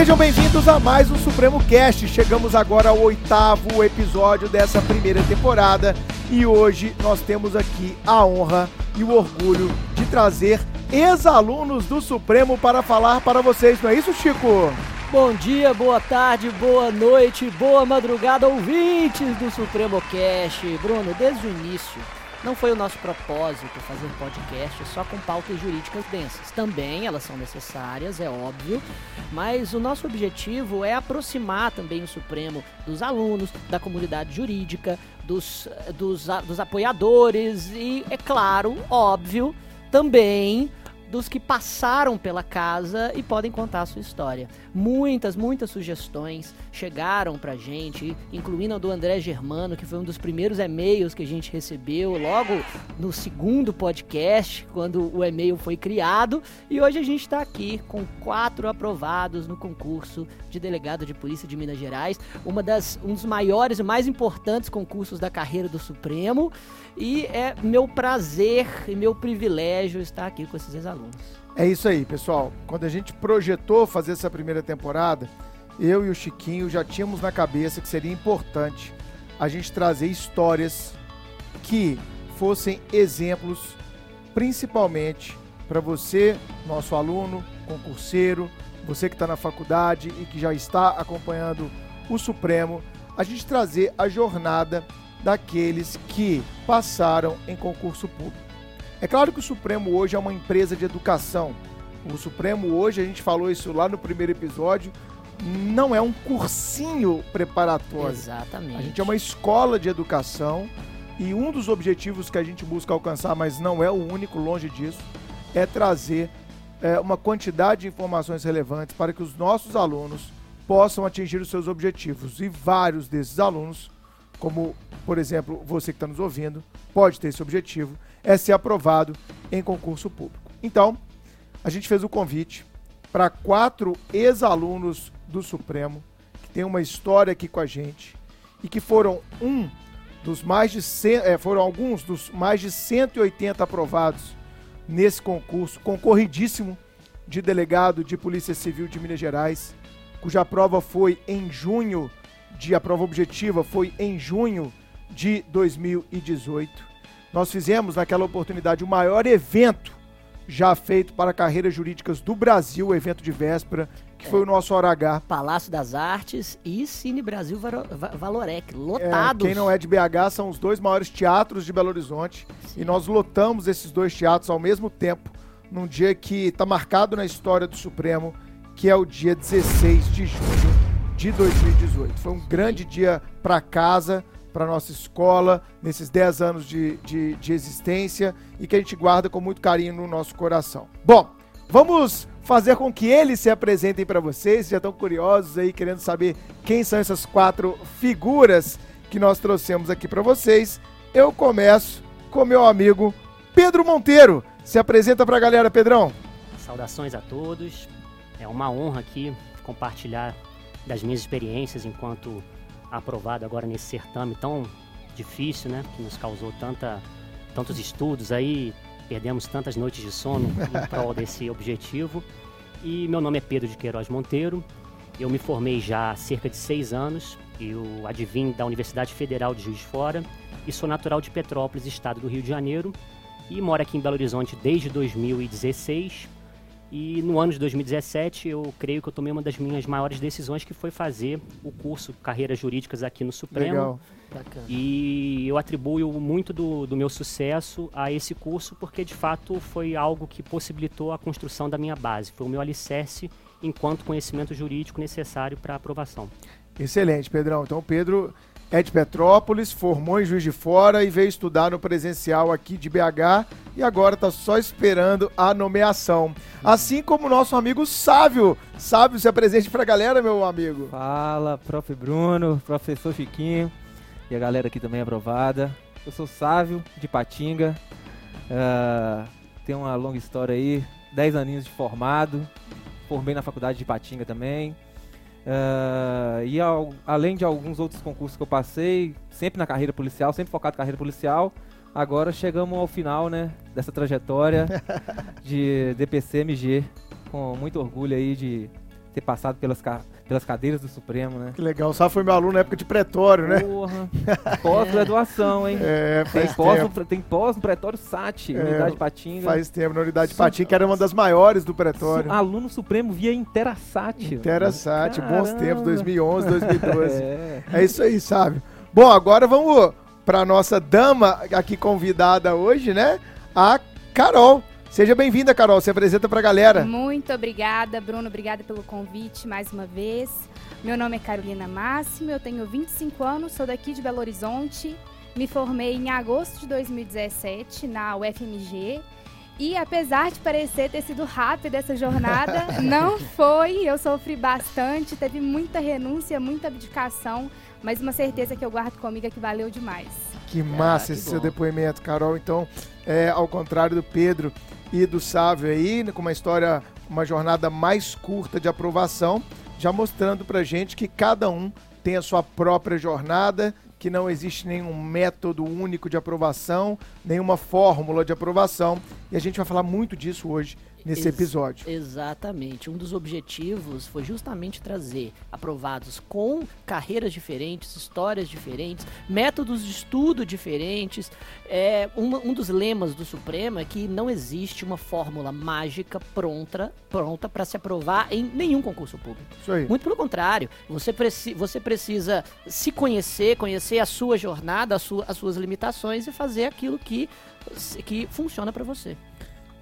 Sejam bem-vindos a mais um Supremo Cast. Chegamos agora ao oitavo episódio dessa primeira temporada e hoje nós temos aqui a honra e o orgulho de trazer ex-alunos do Supremo para falar para vocês, não é isso, Chico? Bom dia, boa tarde, boa noite, boa madrugada, ouvintes do Supremo Cast. Bruno, desde o início não foi o nosso propósito fazer podcast só com pautas jurídicas densas. Também elas são necessárias, é óbvio, mas o nosso objetivo é aproximar também o Supremo dos alunos, da comunidade jurídica, dos, dos, dos apoiadores e, é claro, óbvio, também dos que passaram pela casa e podem contar a sua história. Muitas, muitas sugestões chegaram pra gente, incluindo a do André Germano, que foi um dos primeiros e-mails que a gente recebeu logo no segundo podcast, quando o e-mail foi criado. E hoje a gente está aqui com quatro aprovados no concurso de delegado de polícia de Minas Gerais, uma das, um dos maiores e mais importantes concursos da carreira do Supremo. E é meu prazer e meu privilégio estar aqui com esses ex-alunos. É isso aí, pessoal. Quando a gente projetou fazer essa primeira temporada, eu e o Chiquinho já tínhamos na cabeça que seria importante a gente trazer histórias que fossem exemplos, principalmente para você, nosso aluno, concurseiro, você que está na faculdade e que já está acompanhando o Supremo, a gente trazer a jornada daqueles que passaram em concurso público. É claro que o Supremo hoje é uma empresa de educação. O Supremo hoje, a gente falou isso lá no primeiro episódio, não é um cursinho preparatório. Exatamente. A gente é uma escola de educação e um dos objetivos que a gente busca alcançar, mas não é o único, longe disso, é trazer é, uma quantidade de informações relevantes para que os nossos alunos possam atingir os seus objetivos. E vários desses alunos como, por exemplo, você que está nos ouvindo, pode ter esse objetivo, é ser aprovado em concurso público. Então, a gente fez o convite para quatro ex-alunos do Supremo, que tem uma história aqui com a gente, e que foram um dos mais de 100, é, foram alguns dos mais de 180 aprovados nesse concurso concorridíssimo de delegado de Polícia Civil de Minas Gerais, cuja prova foi em junho de a prova objetiva foi em junho de 2018. Nós fizemos naquela oportunidade o maior evento já feito para carreiras jurídicas do Brasil, o evento de véspera, que é. foi o nosso H. Palácio das Artes e Cine Brasil Valorec, lotados. É, quem não é de BH são os dois maiores teatros de Belo Horizonte Sim. e nós lotamos esses dois teatros ao mesmo tempo, num dia que está marcado na história do Supremo, que é o dia 16 de junho de 2018. Foi um grande dia para casa, para nossa escola, nesses 10 anos de, de, de, existência e que a gente guarda com muito carinho no nosso coração. Bom, vamos fazer com que eles se apresentem para vocês. Já estão curiosos aí, querendo saber quem são essas quatro figuras que nós trouxemos aqui para vocês. Eu começo com meu amigo Pedro Monteiro. Se apresenta para a galera, Pedrão. Saudações a todos. É uma honra aqui compartilhar das minhas experiências enquanto aprovado agora nesse certame tão difícil, né? Que nos causou tanta, tantos estudos aí, perdemos tantas noites de sono em prol desse objetivo. E meu nome é Pedro de Queiroz Monteiro. Eu me formei já há cerca de seis anos. Eu advim da Universidade Federal de Juiz de Fora e sou natural de Petrópolis, estado do Rio de Janeiro. E moro aqui em Belo Horizonte desde 2016 e no ano de 2017, eu creio que eu tomei uma das minhas maiores decisões, que foi fazer o curso Carreiras Jurídicas aqui no Supremo. Legal. Bacana. E eu atribuo muito do, do meu sucesso a esse curso, porque de fato foi algo que possibilitou a construção da minha base. Foi o meu alicerce enquanto conhecimento jurídico necessário para a aprovação. Excelente, Pedrão. Então, Pedro é de Petrópolis, formou em Juiz de Fora e veio estudar no presencial aqui de BH e agora está só esperando a nomeação. Assim como o nosso amigo Sávio. Sávio, se apresente para a galera, meu amigo. Fala, prof. Bruno, professor Chiquinho e a galera aqui também aprovada. Eu sou Sávio, de Patinga. Uh, tenho uma longa história aí, 10 aninhos de formado. Formei na faculdade de Patinga também. Uh, e ao, além de alguns outros concursos que eu passei, sempre na carreira policial, sempre focado na carreira policial, agora chegamos ao final né, dessa trajetória de DPC-MG, com muito orgulho aí de ter passado pelas, ca- pelas cadeiras do Supremo, né? Que legal. Só foi meu aluno na época de pretório, né? Porra. Pós-graduação, hein? É, Tem faz pós, tempo. no, tem pós no Pretório SAT, É, Unidade Patinga. Faz tempo, na unidade de Patim, que era uma das maiores do Su- pretório. Aluno Supremo via Interasat. Interessante, bons tempos, 2011, 2012. É. É isso aí, sabe? Bom, agora vamos para nossa dama aqui convidada hoje, né? A Carol. Seja bem-vinda, Carol. Se apresenta pra galera. Muito obrigada, Bruno. Obrigada pelo convite mais uma vez. Meu nome é Carolina Máximo, eu tenho 25 anos, sou daqui de Belo Horizonte. Me formei em agosto de 2017 na UFMG. E apesar de parecer ter sido rápida essa jornada, não foi. Eu sofri bastante, teve muita renúncia, muita abdicação, mas uma certeza que eu guardo comigo é que valeu demais. Que massa Ah, que esse seu bom. depoimento, Carol. Então, é, ao contrário do Pedro e do Sávio aí, né, com uma história, uma jornada mais curta de aprovação, já mostrando pra gente que cada um tem a sua própria jornada, que não existe nenhum método único de aprovação, nenhuma fórmula de aprovação, e a gente vai falar muito disso hoje nesse Ex- episódio. Exatamente. Um dos objetivos foi justamente trazer aprovados com carreiras diferentes, histórias diferentes, métodos de estudo diferentes. É, uma- um dos lemas do Supremo é que não existe uma fórmula mágica pronta pronta para se aprovar em nenhum concurso público. Isso aí. Muito pelo contrário, você, preci você precisa se conhecer, conhecer a sua jornada, a sua- as suas limitações e fazer aquilo que, que funciona para você.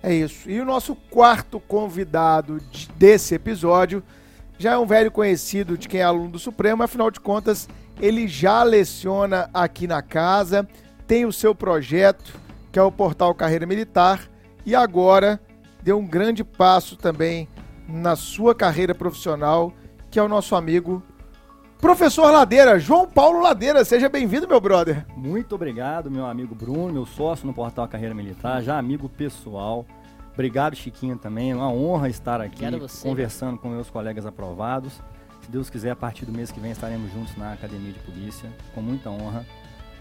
É isso. E o nosso quarto convidado de- desse episódio já é um velho conhecido de quem é aluno do Supremo, afinal de contas, ele já leciona aqui na casa, tem o seu projeto, que é o Portal Carreira Militar, e agora deu um grande passo também na sua carreira profissional, que é o nosso amigo Professor Ladeira, João Paulo Ladeira. Seja bem-vindo, meu brother. Muito obrigado, meu amigo Bruno, meu sócio no Portal Carreira Militar, já amigo pessoal. Obrigado, Chiquinho, também. É uma honra estar aqui conversando com meus colegas aprovados. Se Deus quiser, a partir do mês que vem estaremos juntos na Academia de Polícia, com muita honra.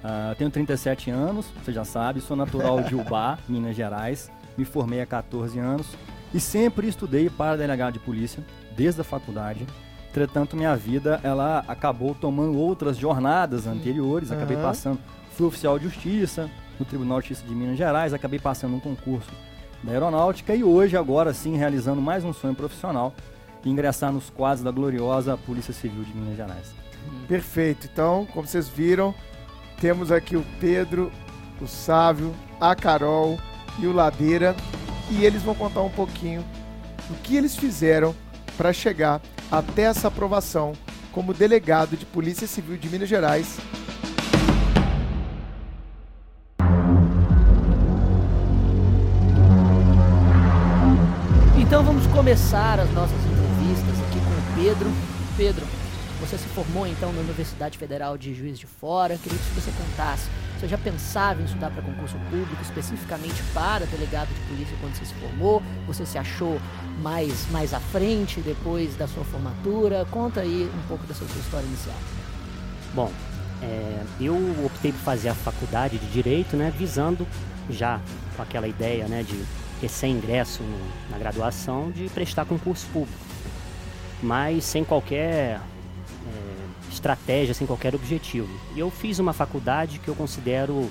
Ah, tenho 37 anos, você já sabe, sou natural de Ubá, Minas Gerais. Me formei há 14 anos e sempre estudei para delegado de polícia, desde a faculdade. Entretanto, minha vida ela acabou tomando outras jornadas anteriores. Acabei Aham. passando, fui oficial de justiça no Tribunal de Justiça de Minas Gerais, acabei passando um concurso da aeronáutica e hoje, agora sim, realizando mais um sonho profissional, ingressar nos quadros da gloriosa Polícia Civil de Minas Gerais. Perfeito. Então, como vocês viram, temos aqui o Pedro, o Sávio, a Carol e o Ladeira. E eles vão contar um pouquinho do que eles fizeram para chegar até essa aprovação como delegado de Polícia Civil de Minas Gerais. Então vamos começar as nossas entrevistas aqui com o Pedro. Pedro, você se formou então na Universidade Federal de Juiz de Fora. Queria que você contasse. Você já pensava em estudar para concurso público, especificamente para delegado de polícia quando você se formou? Você se achou mais, mais à frente depois da sua formatura? Conta aí um pouco dessa sua história inicial. Bom, é, eu optei por fazer a faculdade de Direito, né, visando já com aquela ideia, né, de recém-ingresso na graduação, de prestar concurso público. Mas sem qualquer estratégia, sem qualquer objetivo. E eu fiz uma faculdade que eu considero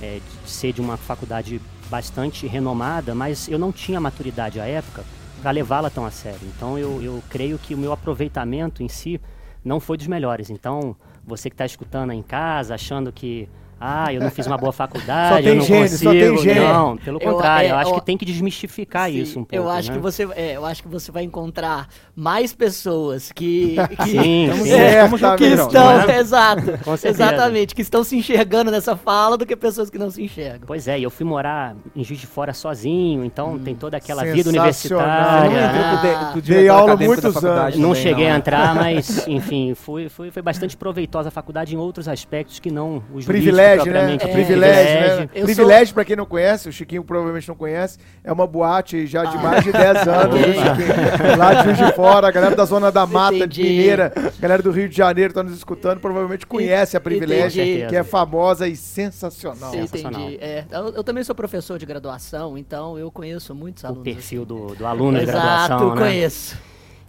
é, de ser de uma faculdade bastante renomada, mas eu não tinha maturidade à época para levá-la tão a sério. Então eu, eu creio que o meu aproveitamento em si não foi dos melhores. Então você que está escutando em casa, achando que ah, eu não fiz uma boa faculdade, Só tem eu não gênio, só consigo. tem gênio. Não, pelo Eu- contrário, é, eu acho eu- que tem que desmistificar Sim, isso um pouco. eu acho né? que você, é, eu acho que você vai encontrar mais pessoas que, que Sim, Estamos sim. juntos, É, tá que estão, não é? exato, Com certeza. exatamente, que estão se enxergando nessa fala do que pessoas que não se enxergam. Pois é, e eu fui morar em Juiz de Fora sozinho, então tem toda aquela vida universitária. Não de, pro dei aula muitos faculdade Não também, cheguei né? a entrar, mas, enfim, foi, foi, foi bastante proveitosa a faculdade em outros aspectos que não o jurídico Privilégio, né? É. Privilégio, né? Eu Privilégio, pra quem não conhece, o Chiquinho provavelmente não conhece, é uma boate já de Ah. mais de 10 anos, viu, Chiquinho? Lá de Juiz de Fora, a galera da Zona da Mata, de Entendi. Mineira, a galera do Rio de Janeiro tá nos escutando, provavelmente conhece a Privilégio, Entendi. que é famosa e sensacional. Sensacional. Entendi. É, eu, eu também sou professor de graduação, então eu conheço muitos O alunos. perfil assim. do, do aluno de Exato, graduação, né? conheço.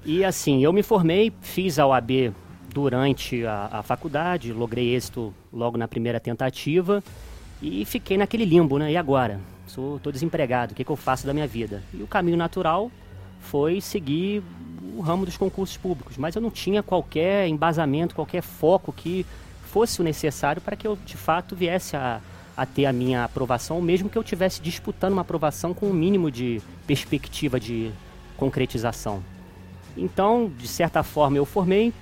E assim, eu me formei, fiz a OAB durante a, a faculdade, logrei êxito logo na primeira tentativa e fiquei naquele limbo, né? E agora? Sou, tô desempregado, o que, que eu faço da minha vida? E o caminho natural foi seguir o ramo dos concursos públicos, mas eu não tinha qualquer embasamento, qualquer foco que fosse o necessário para que eu de fato viesse a, a ter a minha aprovação, mesmo que eu tivesse disputando uma aprovação com o um mínimo de perspectiva de concretização. Então, de certa forma, eu formei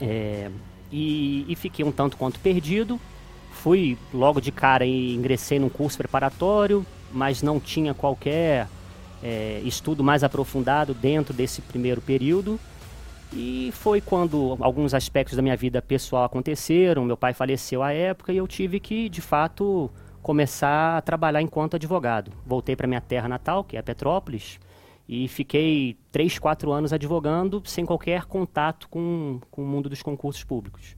é, e, e fiquei um tanto quanto perdido. Fui logo de cara e ingressei num curso preparatório, mas não tinha qualquer é, estudo mais aprofundado dentro desse primeiro período. E foi quando alguns aspectos da minha vida pessoal aconteceram. Meu pai faleceu à época e eu tive que, de fato, começar a trabalhar enquanto advogado. Voltei para minha terra natal, que é Petrópolis, e fiquei três, quatro anos advogando sem qualquer contato com, com o mundo dos concursos públicos.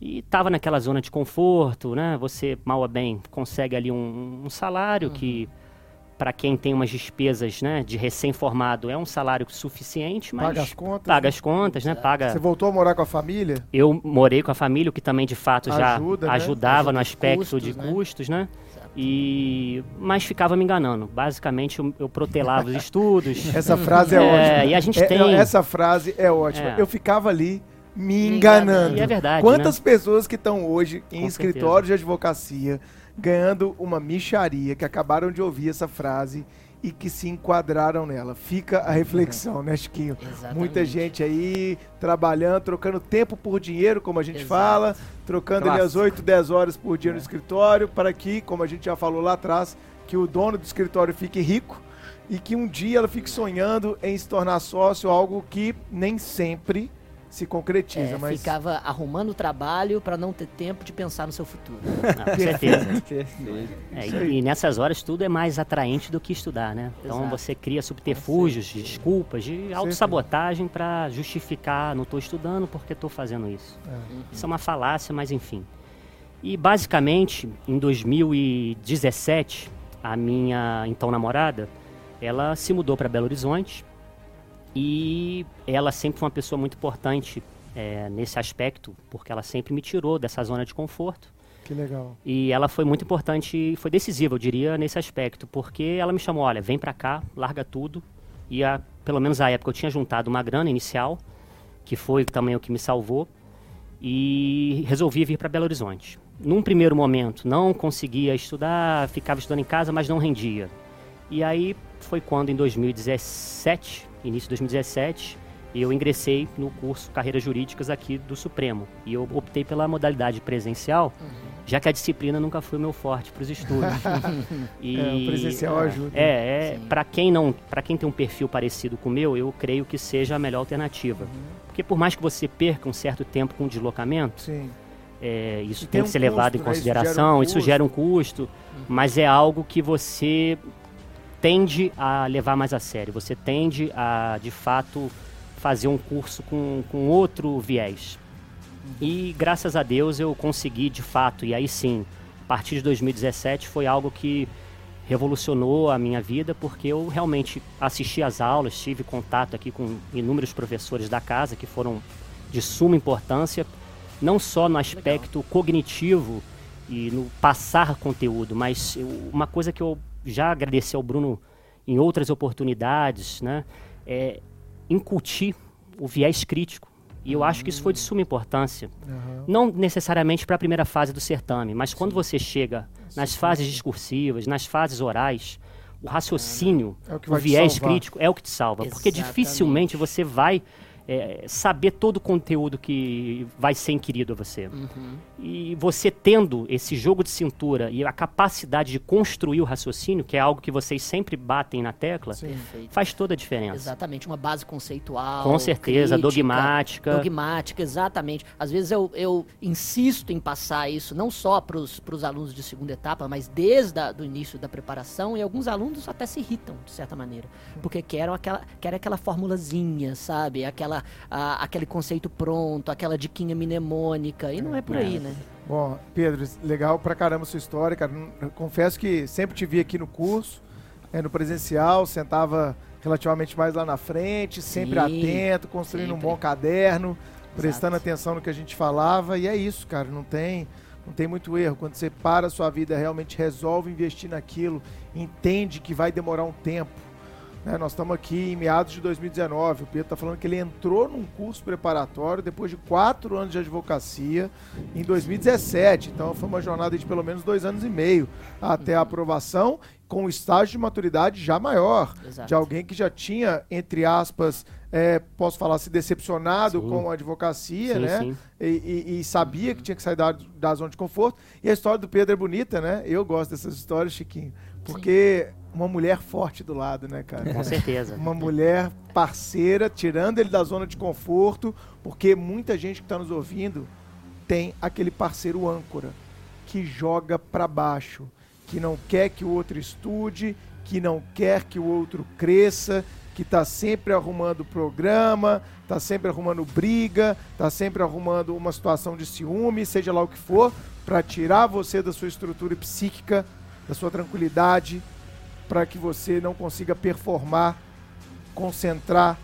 E estava naquela zona de conforto, né? Você, mal ou bem, consegue ali um, um salário uhum. que para quem tem umas despesas né, de recém-formado, é um salário suficiente, mas. Paga as contas. Paga né? as contas, né? Paga... Você voltou a morar com a família? Eu morei com a família, o que também de fato Ajuda, já né? ajudava Ajuda no aspecto custos, de né? custos, né? E mas ficava me enganando. Basicamente eu, eu protelava os estudos. Essa frase é, é, ótima. E a gente é, tem essa frase é ótima. É. Eu ficava ali me enganando. E é verdade. Quantas né? pessoas que estão hoje em Com escritórios certeza. de advocacia ganhando uma micharia, que acabaram de ouvir essa frase e que se enquadraram nela. Fica a reflexão, né, Chiquinho? Exatamente. Muita gente aí trabalhando, trocando tempo por dinheiro, como a gente Exato. fala, trocando ali as 8, 10 horas por dia é. no escritório, para que, como a gente já falou lá atrás, que o dono do escritório fique rico e que um dia ela fique sonhando em se tornar sócio, algo que nem sempre se concretiza. É, mas... Ficava arrumando o trabalho para não ter tempo de pensar no seu futuro. Não, com certeza. é, e, e, nessas horas tudo é mais atraente do que estudar, né? Então Exato. você cria subterfúgios, de desculpas, de autossabotagem para justificar, não estou estudando porque estou fazendo isso. É. Isso é uma falácia, mas enfim. E basicamente, em 2017, a minha então namorada, ela se mudou para Belo Horizonte e ela sempre foi uma pessoa muito importante é, nesse aspecto, porque ela sempre me tirou dessa zona de conforto. Que legal. E ela foi muito importante, foi decisiva, eu diria, nesse aspecto, porque ela me chamou, olha, vem para cá, larga tudo. E a, pelo menos à época eu tinha juntado uma grana inicial, que foi também o que me salvou, e resolvi vir para Belo Horizonte. Num primeiro momento, não conseguia estudar, ficava estudando em casa, mas não rendia. E aí foi quando, em 2017, início de 2017, eu ingressei no curso Carreiras Jurídicas aqui do Supremo. E eu optei pela modalidade presencial, uhum. já que a disciplina nunca foi o meu forte para os estudos. e, é, o presencial ajuda. É, é para quem não, para quem tem um perfil parecido com o meu, eu creio que seja a melhor alternativa. Uhum. Porque por mais que você perca um certo tempo com o deslocamento, é, isso tem, tem, que ser levado em né? consideração, isso gera um custo, gera um custo uhum. mas é algo que você tende a levar mais a sério, você tende a, de fato, fazer um curso com, com outro viés. E graças a Deus eu consegui, de fato, e aí sim, a partir de 2017 foi algo que revolucionou a minha vida, porque eu realmente assisti às aulas, tive contato aqui com inúmeros professores da casa que foram de suma importância, não só no aspecto Legal. cognitivo e no passar conteúdo, mas uma coisa que eu já agradeci ao Bruno em outras oportunidades, né, é, incutir o viés crítico. E eu uhum. acho que isso foi de suma importância. Uhum. Não necessariamente para a primeira fase do certame, mas Sim. quando você chega nas Sim. fases discursivas, nas fases orais, o raciocínio, é o, o viés crítico é o que te salva. Exatamente. Porque dificilmente você vai é, saber todo o conteúdo que vai ser inquirido a você. Uhum. E você tendo esse jogo de cintura e a capacidade de construir o raciocínio, que é algo que vocês sempre batem na tecla, Sim. faz toda a diferença. Exatamente, uma base conceitual. Com certeza, crítica, dogmática. Dogmática, exatamente. Às vezes eu, eu insisto em passar isso não só para os alunos de segunda etapa, mas desde o início da preparação, e alguns alunos até se irritam, de certa maneira, porque querem aquela, querem aquela formulazinha, sabe? Aquela a, aquele conceito pronto, aquela diquinha mnemônica, e não é por aí, né? Bom, Pedro, legal pra caramba sua história, cara. Eu confesso que sempre te vi aqui no curso, é, no presencial, sentava relativamente mais lá na frente, sempre Sim, atento, construindo um sempre. bom caderno, prestando Exato. atenção no que a gente falava. E é isso, cara. Não tem, não tem muito erro. Quando você para a sua vida, realmente resolve investir naquilo, entende que vai demorar um tempo. Né? Nós estamos aqui em meados de 2019. O Pedro está falando que ele entrou num curso preparatório depois de quatro anos de advocacia em 2017. Então foi uma jornada de pelo menos dois anos e meio até a aprovação, com um estágio de maturidade já maior Exato. de alguém que já tinha, entre aspas, é, posso falar, se decepcionado Sim. com a advocacia, Sim, né? sim. E, e- e sabia que tinha que sair da, da zona de conforto. E a história do Pedro é bonita, né? Eu gosto dessas histórias, Chiquinho. Porque uma mulher forte do lado, né, cara? Com certeza. Uma mulher parceira, tirando ele da zona de conforto, porque muita gente que está nos ouvindo tem aquele parceiro âncora que joga para baixo, que não quer que o outro estude, que não quer que o outro cresça, que está sempre arrumando programa, está sempre arrumando briga, está sempre arrumando uma situação de ciúme, seja lá o que for, para tirar você da sua estrutura psíquica, da sua tranquilidade, para que você não consiga performar, concentrar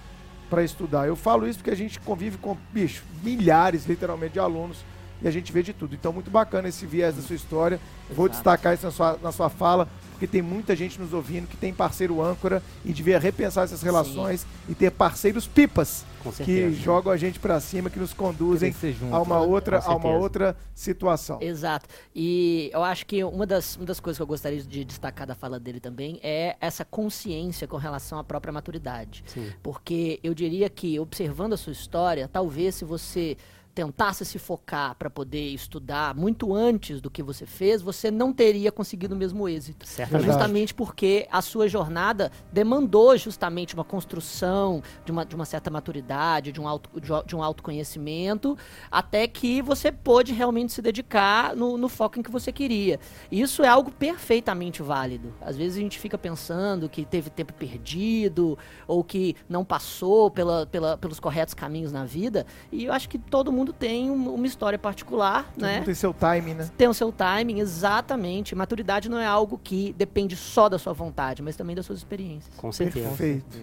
para estudar. Eu falo isso porque a gente convive com, bicho, milhares, literalmente, de alunos e a gente vê de tudo. Então, muito bacana esse viés da sua história. Vou Exato. destacar isso na sua, na sua fala, porque tem muita gente nos ouvindo que tem parceiro âncora e devia repensar essas relações e ter parceiros pipas que jogam a gente para cima, que nos conduzem que junto. a uma outra, Com a uma outra situação. Exato. E eu acho que uma das, uma das coisas que eu gostaria de destacar da fala dele também é essa consciência com relação à própria maturidade. Sim. Porque eu diria que, observando a sua história, talvez se você tentasse se focar para poder estudar muito antes do que você fez, você não teria conseguido o mesmo êxito. Certamente. Justamente porque a sua jornada demandou justamente uma construção de uma, de uma certa maturidade, de um, auto, de, de um autoconhecimento, até que você pôde realmente se dedicar no, no foco em que você queria. E isso é algo perfeitamente válido. Às vezes a gente fica pensando que teve tempo perdido, ou que não passou pela, pela, pelos corretos caminhos na vida, e eu acho que todo mundo tem um- uma história particular, Todo né? mundo tem seu time, né? tem o seu timing, exatamente. Maturidade não é algo que depende só da sua vontade, mas também das suas experiências. Com certeza. Perfeito.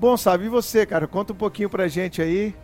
Bom, sabe, e você, cara? Conta um pouquinho pra gente aí.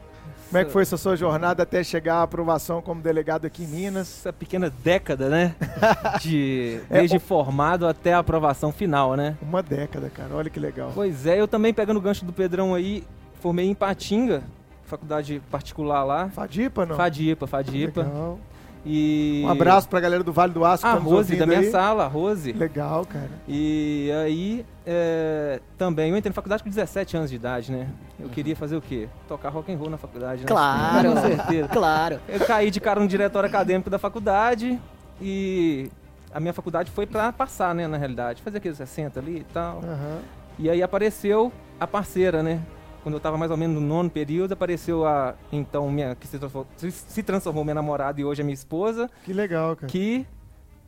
Como é que foi essa sua jornada até chegar à aprovação como delegado aqui em Minas? Essa pequena década, né? De, É, desde o- formado até a aprovação final, né? Uma década, cara. Olha que legal. Pois é, eu também pegando o gancho do Pedrão aí, formei em Patinga, faculdade particular lá. Fadipa, não? Fadipa, Fadipa. Legal. E Um abraço pra galera do Vale do Aço a tá nos Rose da minha aí. sala, a Rose. Legal, cara. E aí, é, também, eu entrei na faculdade com 17 anos de idade, né? Eu queria fazer o quê? Tocar rock and roll na faculdade, né? Claro, Com certeza. claro. Eu caí de cara no diretório acadêmico da faculdade e a minha faculdade foi pra passar, né, na realidade. Fazer aqueles 60 ali e tal. Aham. E aí apareceu a parceira, né? Quando eu tava mais ou menos no nono período, apareceu a, então, minha, que se transformou, se- transformou minha namorada e hoje é minha esposa, Que legal, cara. que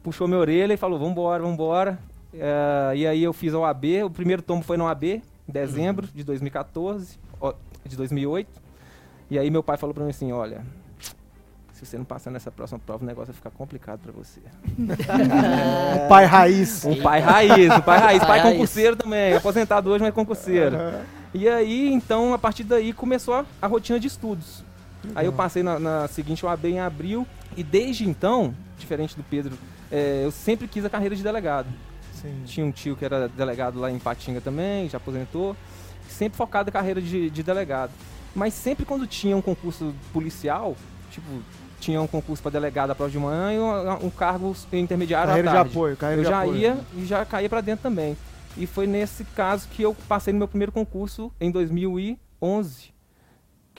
puxou minha orelha e falou, vambora, vambora. É, e aí eu fiz a OAB, o primeiro tombo foi na OAB, em dezembro de 2014, ó, de 2008. E aí meu pai falou pra mim assim, olha, se você não passar nessa próxima prova, o negócio vai ficar complicado pra você. Um pai raiz. Um pai raiz, um pai raiz, Pai pai raiz. concurseiro também, aposentado hoje, mas concurseiro. Aham. E aí, então, a partir daí começou a, a rotina de estudos. Aí eu passei na, na seguinte OAB em abril, e desde então, diferente do Pedro, é, eu sempre quis a carreira de delegado. Sim. Tinha um tio que era delegado lá em Patinga também, já aposentou, sempre focado na carreira de, de delegado. Mas sempre quando tinha um concurso policial, tipo, tinha um concurso para delegado à prova de manhã e um, um cargo intermediário Carreira à de tarde. apoio, carreira eu de já apoio. ia e já caía pra dentro também. E foi nesse caso que eu passei no meu primeiro concurso em 2011, que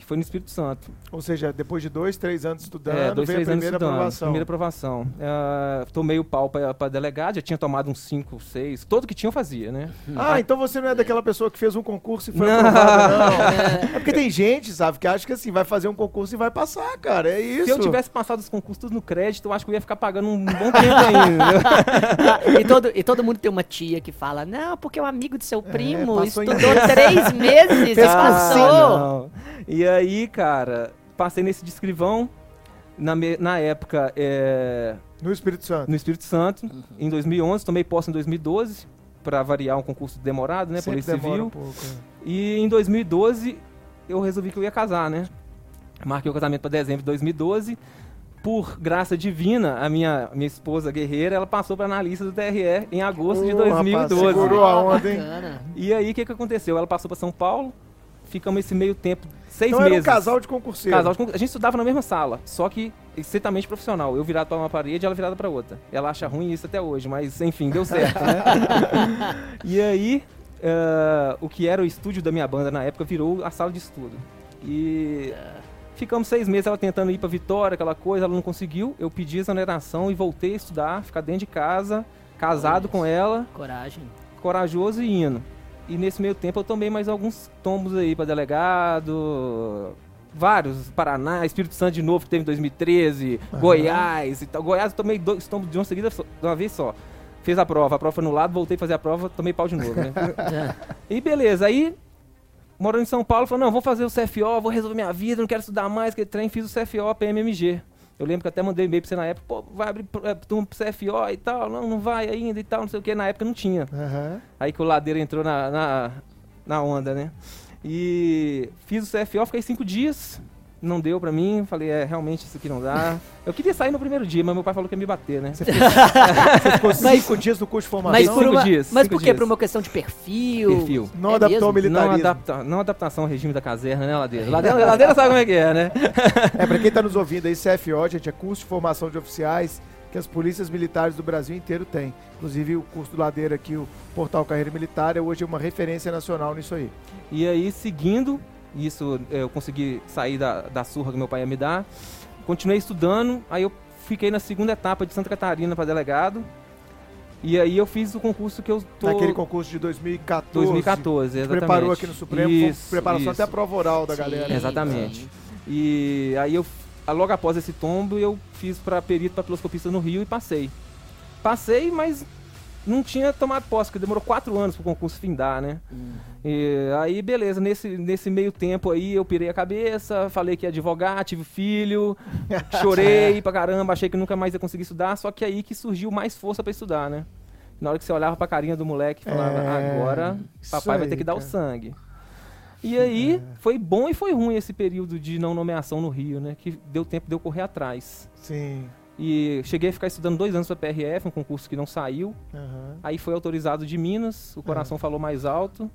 foi no Espírito Santo. Ou seja, depois de dois, três anos estudando, é, dois, veio a três anos primeira estudando. aprovação. Primeira aprovação. Ah, tomei o pau pra, pra delegado, já tinha tomado uns 5, 6. Todo que tinha eu fazia, né? Ah, então você não é daquela pessoa que fez um concurso e foi Não. aprovada, não. É porque tem gente, sabe, que acha que assim, vai fazer um concurso e vai passar, cara. É isso. Se eu tivesse passado os concursos tudo no crédito, eu acho que eu ia ficar pagando um bom tempo ainda. e, todo, e todo mundo tem uma tia que fala, não, porque o amigo do seu primo em estudou três meses e Fez passou. Ah, não. E aí, cara, passei nesse de escrivão. Na, me- na época, é, No Espírito Santo. no Espírito Santo, em 2011, tomei posse em 2012, para variar um concurso demorado, né? Sempre Polícia Civil. um pouco. é. E em 2012 eu resolvi que eu ia casar, né? Marquei o casamento para dezembro de 2012. Por graça divina, a minha, minha esposa guerreira, ela passou para analista do TRE em agosto de Ô, rapaz, 2012. segurou a onda, hein? E aí o que, que aconteceu? Ela passou para São Paulo, ficamos esse meio tempo, seis Então era meses. um casal de concurseiro. Casal de A gente estudava na mesma sala, só que estritamente profissional. Eu virado para uma parede, ela virada para outra. Ela acha ruim isso até hoje, mas enfim, deu certo, né? e aí, ah, o que era o estúdio da minha banda na época virou a sala de estudo. E ficamos seis meses ela tentando ir para Vitória, aquela coisa, ela não conseguiu. Eu pedi exoneração e voltei a estudar, ficar dentro de casa, casado Olha com ela Coragem. corajoso e indo. E nesse meio tempo eu tomei mais alguns tombos aí pra delegado. Vários, Paraná, Espírito Santo de novo, que teve em 2013, Goiás e tal. Goiás eu tomei dois tombos de uma seguida de uma vez só. Fez a prova, a prova foi no lado, voltei a fazer a prova, tomei pau de novo, né? e beleza, aí, morando em São Paulo, falei, não, vou fazer o CFO, vou resolver minha vida, não quero estudar mais, que trem, fiz o CFO PMMG. Eu lembro que até mandei um e-mail pra você na época, pô, vai abrir é, turma pro CFO e tal, não, não vai ainda e tal, não sei o que, na época não tinha. Aham. Aí que o Ladeira entrou na, na, na onda, né? E fiz o CFO, fiquei cinco dias, não deu pra mim, falei, é, realmente isso aqui não dá. Eu queria sair no primeiro dia, mas meu pai falou que ia me bater, né? Você ficou Mas- cinco dias no curso de formação. Mas por cinco uma, dias, mas por quê? dias. Por uma questão de perfil? Perfil. Não É adaptou ao mesmo? Não, militarismo. adapta, não adaptação ao regime da caserna, né, Ladeira? Ladeira, Ladeira sabe como é que é, né? É, pra quem tá nos ouvindo aí, CFO, gente, é curso de formação de oficiais que as polícias militares do Brasil inteiro têm. Inclusive o curso do Ladeira aqui, o Portal Carreira Militar, é hoje uma referência nacional nisso aí. E aí, seguindo, isso eu consegui sair da, da surra que meu pai ia me dar. Continuei estudando, aí eu fiquei na segunda etapa de Santa Catarina para delegado. E aí eu fiz o concurso que eu tô... Naquele concurso de 2014. 2014, que exatamente. preparou aqui no Supremo, Isso, preparação isso. até a prova oral da Sim. galera. Exatamente. E aí eu, logo após esse tombo, eu fiz para perito papiloscopista no Rio e passei. Passei, mas não tinha tomado posse, porque demorou quatro anos pro concurso findar, né? E aí, beleza, nesse, nesse meio tempo aí eu pirei a cabeça, falei que ia advogar, tive filho, chorei pra caramba, achei que nunca mais ia conseguir estudar, só que aí que surgiu mais força pra estudar, né? Na hora que você olhava pra carinha do moleque e falava, É, agora papai vai aí, ter que dar o cara. sangue. E aí, foi bom e foi ruim esse período de não nomeação no Rio, né? Que deu tempo de eu correr atrás. Sim. E cheguei a ficar estudando dois anos pra PRF, um concurso que não saiu. aham. Aí foi autorizado de Minas, o coração falou mais alto.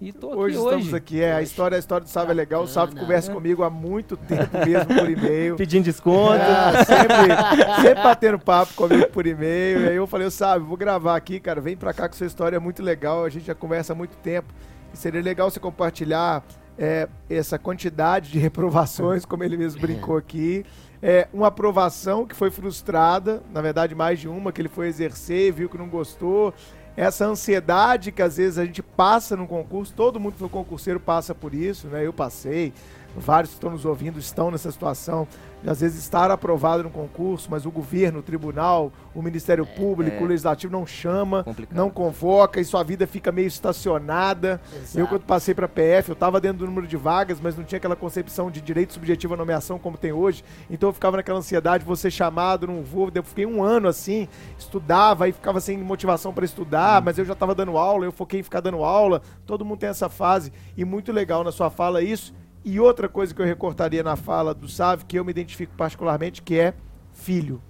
E tô aqui Hoje hoje. estamos aqui, é, a história, a história do Sávio é legal. O Bacana. conversa comigo há muito tempo mesmo por e-mail. Pedindo desconto. Ah, sempre, sempre batendo papo comigo por e-mail. E aí eu falei, Sávio, vou gravar aqui, cara. Vem pra cá que sua história é muito legal. A gente já conversa há muito tempo. E seria legal você compartilhar é, essa quantidade de reprovações, como ele mesmo brincou aqui. É, uma aprovação que foi frustrada, na verdade, mais de uma, que ele foi exercer, viu que não gostou. Essa ansiedade que às vezes a gente passa num concurso, todo mundo que foi concurseiro passa por isso, né? Eu passei, vários que estão nos ouvindo estão nessa situação de às vezes estar aprovado no concurso, mas o governo, o tribunal, o Ministério Público, é. o Legislativo não chama, Complicado. não convoca e sua vida fica meio estacionada. Eu, quando passei para PF, eu estava dentro do número de vagas, mas não tinha aquela concepção de direito subjetivo à nomeação como tem hoje. Então eu ficava naquela ansiedade, vou ser chamado, não vou. Eu fiquei um ano assim, estudava e ficava sem motivação para estudar, mas eu já estava dando aula, eu foquei em ficar dando aula. Todo mundo tem essa fase e muito legal na sua fala isso. E outra coisa que eu recortaria na fala do Sávio, que eu me identifico particularmente, que é filho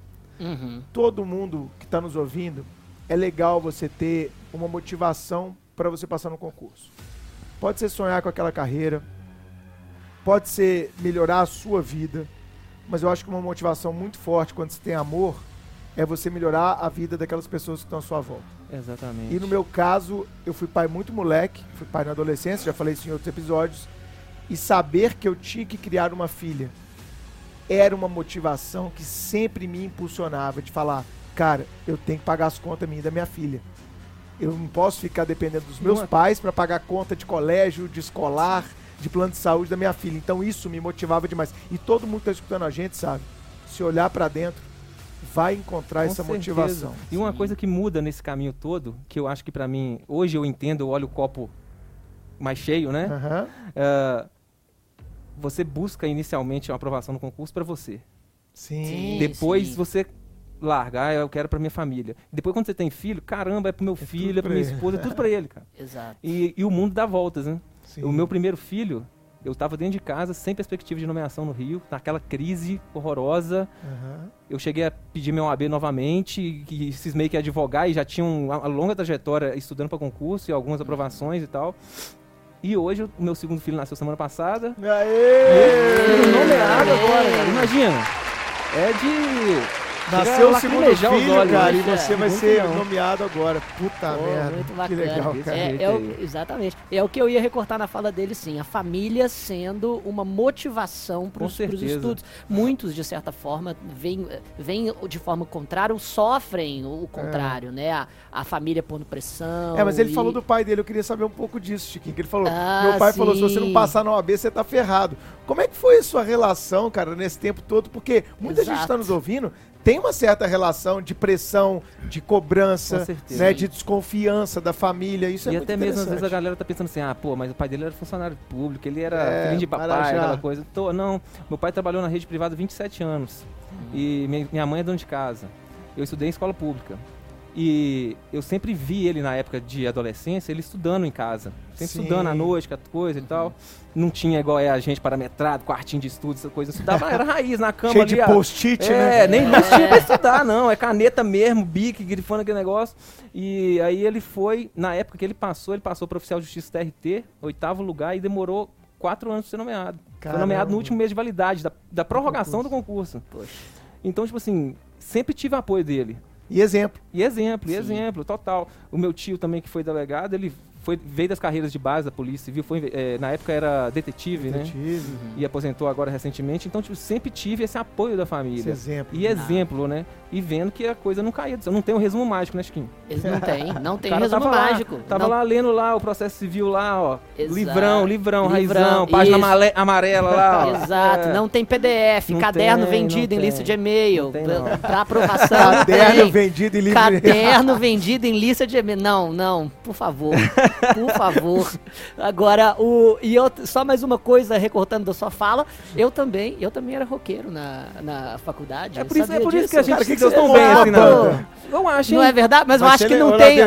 Uhum. todo mundo que está nos ouvindo, é legal você ter uma motivação para você passar no concurso. Pode ser sonhar com aquela carreira, pode ser melhorar a sua vida, mas eu acho que uma motivação muito forte quando você tem amor é você melhorar a vida daquelas pessoas que estão à sua volta. Exatamente. E no meu caso, eu fui pai muito moleque, fui pai na adolescência, já falei isso em outros episódios, e saber que eu tinha que criar uma filha era uma motivação que sempre me impulsionava de falar, cara, eu tenho que pagar as contas minhas e da minha filha. Eu não posso ficar dependendo dos meus pais para pagar conta de colégio, de escolar, de plano de saúde da minha filha. Então isso me motivava demais. E todo mundo que tá escutando a gente, sabe? Se olhar para dentro, vai encontrar Com essa certeza. motivação. E uma coisa que muda nesse caminho todo, que eu acho que pra mim, hoje eu entendo, eu olho o copo mais cheio, né? Aham. Ah, você busca inicialmente uma aprovação no concurso pra você. Sim. Sim. Depois você largar, eu quero pra minha família. Depois, quando você tem filho, caramba, é pro meu filho, é pra pra minha ele. esposa, é tudo pra ele, cara. Exato. E, e o mundo dá voltas, né? Sim. O meu primeiro filho, eu tava dentro de casa, sem perspectiva de nomeação no Rio, naquela crise horrorosa. Aham. Eu cheguei a pedir meu AB novamente, que cismei que ia advogar e já tinha uma uma longa trajetória estudando para concurso e algumas aprovações e tal. E hoje o meu segundo filho nasceu semana passada. Aê! Filho nomeado agora, cara. Imagina. É de. Nasceu o segundo filho, olhos, cara, e você É, vai ser não. nomeado agora. Puta Pô, merda. muito Que bacana. legal, Desse cara. É, é o- exatamente. É o que eu ia recortar na fala dele, sim. A família sendo uma motivação para os estudos. Muitos, de certa forma, vêm vêm de forma contrária ou sofrem o contrário, né? A, a família pondo pressão. É, mas ele e- falou do pai dele, eu queria saber um pouco disso, Chiquinho. Que ele falou: Ah, meu pai falou: se você não sim. passar na OAB, você tá ferrado. Como é que foi a sua relação, cara, nesse tempo todo? Porque muita gente Exato. está nos ouvindo, tem uma certa relação de pressão, de cobrança, certeza. né, de desconfiança da família. Isso é e muito até mesmo às vezes a galera tá pensando assim, ah, pô, mas o pai dele era funcionário público, ele era É, filho de papai, Marajá. aquela coisa. Tô, não, meu pai trabalhou na rede privada 27 anos. E minha, minha mãe é dona de casa. Eu estudei em escola pública. E eu sempre vi ele na época de adolescência, ele estudando em casa. Sempre Sim. estudando à noite, coisa e tal. Não tinha igual é a gente parametrado, quartinho de estudo, essa coisa. Estudava, era raiz na cama Cheio ali. de post-it, É, né? nem luz tinha pra estudar, não. É caneta mesmo, bique, grifando aquele negócio. E aí ele foi, na época que ele passou, ele passou para oficial de justiça TRT, oitavo lugar, e demorou quatro anos pra ser nomeado. Caramba. Foi nomeado no último mês de validade, da, da prorrogação do concurso. Poxa. Então, tipo assim, sempre tive apoio dele. E exemplo. E exemplo, e Sim. exemplo, total. O meu tio também, que foi delegado, ele foi, veio das carreiras de base da Polícia Civil, foi, eh, na época era detetive, né? Detetive, E aposentou agora recentemente. Então, tipo, sempre tive esse apoio da esse família. exemplo. E exemplo, né? E vendo que a coisa não caía. Não tem um resumo mágico, né, Chiquinho? Eles não tem, não tem resumo tava mágico. Lá, tava Não- lá lendo lá o processo civil lá, ó. Exato. Livrão, livrão, Livrão, raizão, página isso. amale- amarela lá, ó. Exato, É. não tem PDF, Não caderno tem, vendido em lista tem. de e-mail, pra- aprovação. Caderno vendido em livro. Caderno vendido em lista de e-mail. Não, não, por favor. Por favor. Agora, o. E eu, só mais uma coisa, recortando da sua fala, eu também, eu também era roqueiro na, na faculdade. É por isso, é por isso que a gente Cara, que deu que tão você bem fala, assim, não. Eu acho, hein? Não é verdade? Mas, eu Mas acho que não tem.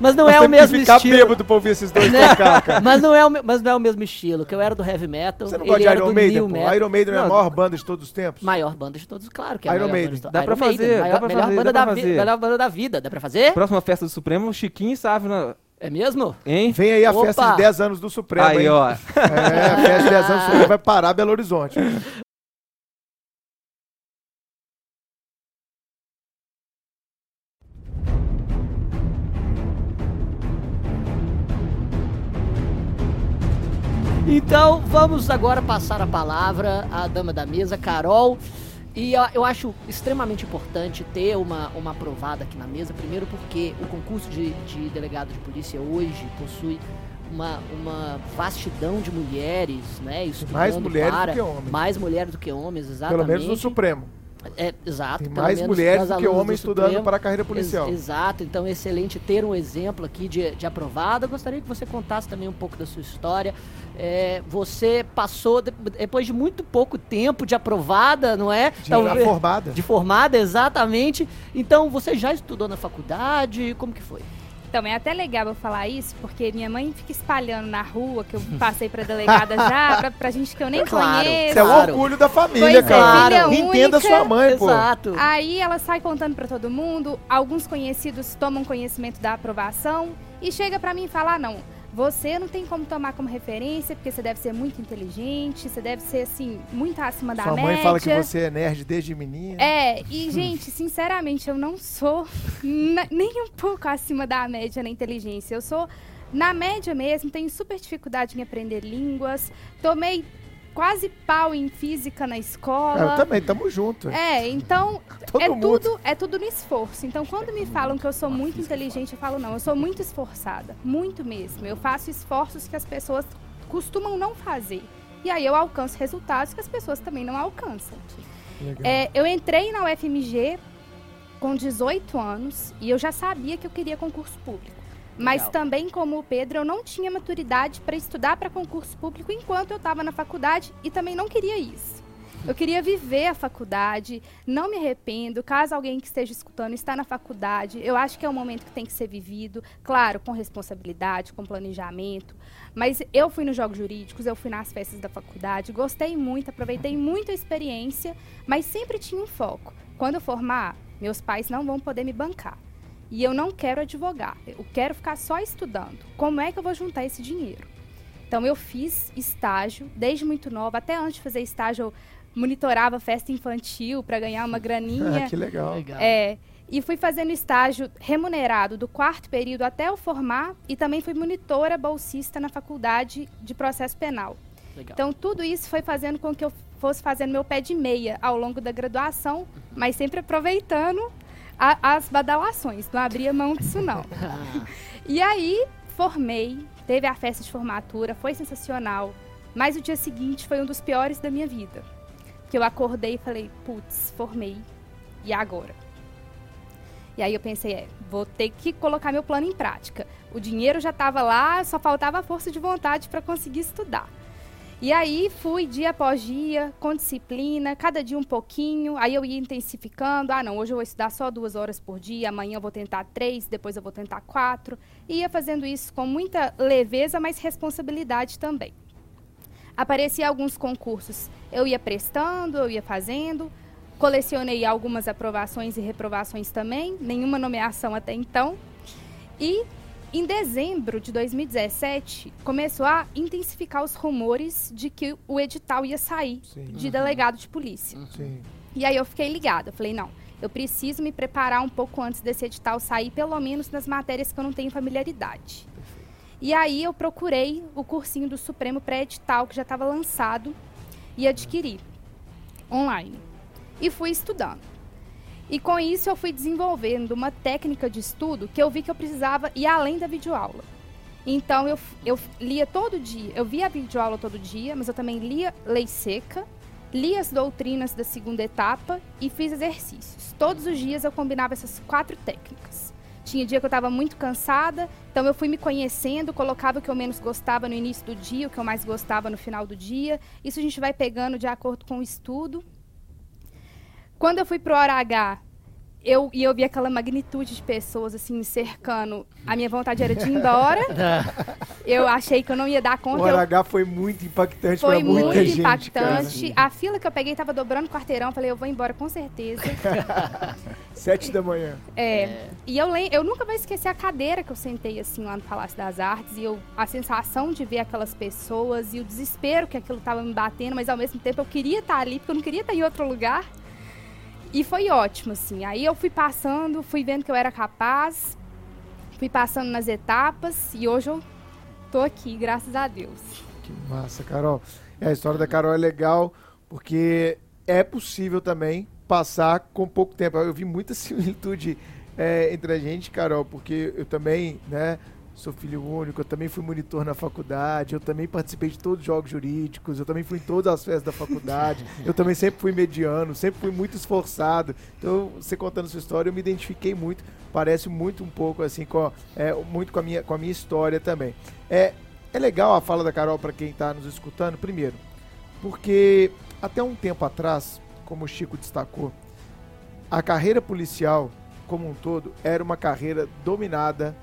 Mas não é o mesmo ficar estilo. bêbado pra ouvir esses dois Né? tocar, cara. Mas não, é o, mas não é o mesmo estilo, que eu era do heavy metal. Você não gosta de Iron Maiden? metal. Iron Maiden é a Não. maior banda de todos os tempos? Maior banda de todos, claro que é a Iron Maiden. Dá pra fazer, melhor banda da melhor banda da vida, dá pra fazer? Próxima festa do Supremo, o Chiquinho sabe, né? É mesmo? hein? Vem aí a Opa! festa de 10 anos do Supremo, Aí, hein? ó. É, a festa de 10 anos do Supremo vai parar Belo Horizonte. Então, vamos agora passar a palavra à dama da mesa, Carol. E eu, eu acho extremamente importante ter uma, uma aprovada aqui na mesa, primeiro porque o concurso de, de delegado de polícia hoje possui uma, uma vastidão de mulheres, né? Mais mulheres do para, que homens. Mais mulheres do que homens, exatamente. Pelo menos no Supremo. É, exato. Tem mais mulheres do que homens do estudando Supremo. para a carreira policial. Ex- exato, então excelente ter um exemplo aqui de, de aprovada. Gostaria que você contasse também um pouco da sua história. É, você passou, de- depois de muito pouco tempo de aprovada, não é? De Talvez- formada. de formada, exatamente. Então, você já estudou na faculdade? Como que foi? Então, é até legal eu falar isso, porque minha mãe fica espalhando na rua que eu passei pra delegada já, pra, pra gente que eu nem Claro. conheço. Isso é o Claro. orgulho da família, Pois é, cara. filha Entenda sua mãe, pô. Exato. Aí ela sai contando pra todo mundo, alguns conhecidos tomam conhecimento da aprovação e chega pra mim e fala: ah, não, você não tem como tomar como referência, porque você deve ser muito inteligente, você deve ser, assim, muito acima da Sua média. mãe fala que você é nerd desde menina. É, e gente, sinceramente, eu não sou nem um pouco acima da média na inteligência. Eu sou na média mesmo, tenho super dificuldade em aprender línguas, tomei quase pau em física na escola. eu também, tamo junto. É, então é mundo. tudo, é tudo no esforço. Então, quando me falam que eu sou muito inteligente, eu falo não, eu sou muito esforçada, muito mesmo. Eu faço esforços que as pessoas costumam não fazer. E aí eu alcanço resultados que as pessoas também não alcançam. É, eu entrei na UFMG com 18 anos e eu já sabia que eu queria concurso público. Mas Legal. também, como o Pedro, eu não tinha maturidade para estudar para concurso público enquanto eu estava na faculdade e também não queria isso. Eu queria viver a faculdade, não me arrependo. Caso alguém que esteja escutando está na faculdade, eu acho que é um momento que tem que ser vivido, claro, com responsabilidade, com planejamento. Mas eu fui nos jogos jurídicos, eu fui nas festas da faculdade, gostei muito, aproveitei muito a experiência, mas sempre tinha um foco. Quando eu formar, meus pais não vão poder me bancar. E eu não quero advogar, eu quero ficar só estudando. Como é que eu vou juntar esse dinheiro? Então eu fiz estágio desde muito nova, até antes de fazer estágio eu monitorava festa infantil para ganhar uma graninha. Ah, que legal. Legal. É, e fui fazendo estágio remunerado do quarto período até eu formar e também fui monitora bolsista na faculdade de processo penal. Legal. Então tudo isso foi fazendo com que eu fosse fazendo meu pé de meia ao longo da graduação, mas sempre aproveitando a- as badalações, não abria mão disso não. Ah, E aí formei, teve a festa de formatura, foi sensacional, mas o dia seguinte foi um dos piores da minha vida. Que eu acordei e falei, putz, formei, e agora? E aí eu pensei, é, vou ter que colocar meu plano em prática. O dinheiro já estava lá, só faltava a força de vontade para conseguir estudar. E aí fui dia após dia, com disciplina, cada dia um pouquinho. Aí eu ia intensificando. Ah, não, hoje eu vou estudar só duas horas por dia, amanhã eu vou tentar três, depois eu vou tentar quatro. E ia fazendo isso com muita leveza, mas responsabilidade também. Aparecia alguns concursos, eu ia prestando, eu ia fazendo. Colecionei algumas aprovações e reprovações também, nenhuma nomeação até então. E em dezembro de 2017, começou a intensificar os rumores de que o edital ia sair Sim. de delegado de polícia. Sim. E aí eu fiquei ligada, eu falei, não, eu preciso me preparar um pouco antes desse edital sair, pelo menos nas matérias que eu não tenho familiaridade. E aí eu procurei o cursinho do Supremo pré-edital, que já estava lançado, e adquiri online. E fui estudando. E com isso eu fui desenvolvendo uma técnica de estudo que eu vi que eu precisava ir além da videoaula. Então eu, eu lia todo dia, eu via a videoaula todo dia, mas eu também lia lei seca, li as doutrinas da segunda etapa e fiz exercícios. Todos os dias eu combinava essas quatro técnicas. Tinha dia que eu estava muito cansada, então eu fui me conhecendo, colocava o que eu menos gostava no início do dia, o que eu mais gostava no final do dia. Isso a gente vai pegando de acordo com o estudo. Quando eu fui pro hora H, eu, e eu vi aquela magnitude de pessoas assim me cercando, a minha vontade era de ir embora. eu achei que eu não ia dar O conta. eu- RH foi muito impactante foi pra muita muito gente, impactante. A fila que eu peguei tava dobrando o quarteirão. Falei, eu vou embora com certeza. cara. Sete da manhã. É, E eu, eu nunca vou esquecer a cadeira que eu sentei assim lá no Palácio das Artes. E eu, a sensação de ver aquelas pessoas e o desespero que aquilo tava me batendo. Mas ao mesmo tempo eu queria estar ali, porque eu não queria estar em outro lugar. E foi ótimo, assim. Aí eu fui passando, fui vendo que eu era capaz. Fui passando nas etapas. E hoje eu tô aqui, graças a Deus. Que massa, Carol. É, a história da Carol é legal porque é possível também passar com pouco tempo. Eu vi muita similitude é, entre a gente, Carol, porque eu também, né, sou filho único, eu também fui monitor na faculdade, eu também participei de todos os jogos jurídicos, eu também fui em todas as festas da faculdade, eu também sempre fui mediano, sempre fui muito esforçado. Então, você contando sua história, eu me identifiquei muito, parece muito um pouco assim com, a- é, muito com a minha, com a minha história também. É, é legal a fala da Carol para quem está nos escutando, primeiro, porque até um tempo atrás, como o Chico destacou, a carreira policial como um todo era uma carreira dominada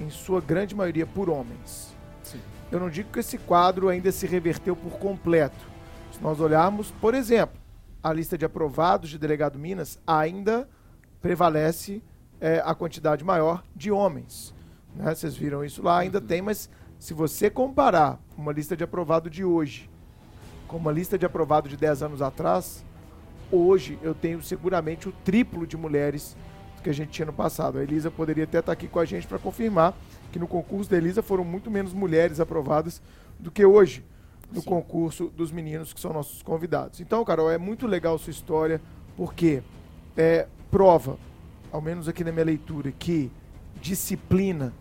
em sua grande maioria por homens. Sim. Eu não digo que esse quadro ainda se reverteu por completo. Se nós olharmos, por exemplo, a lista de aprovados de delegado Minas ainda prevalece é, a quantidade maior de homens. né? Vocês viram isso lá, ainda tem, mas se você comparar uma lista de aprovado de hoje com uma lista de aprovado de 10 anos atrás, hoje eu tenho seguramente o triplo de mulheres que a gente tinha no passado. A Elisa poderia até estar aqui com a gente para confirmar que no concurso da Elisa foram muito menos mulheres aprovadas do que hoje no Sim. concurso dos meninos que são nossos convidados. Então, Carol, é muito legal sua história, porque é, prova, ao menos aqui na minha leitura, que disciplina,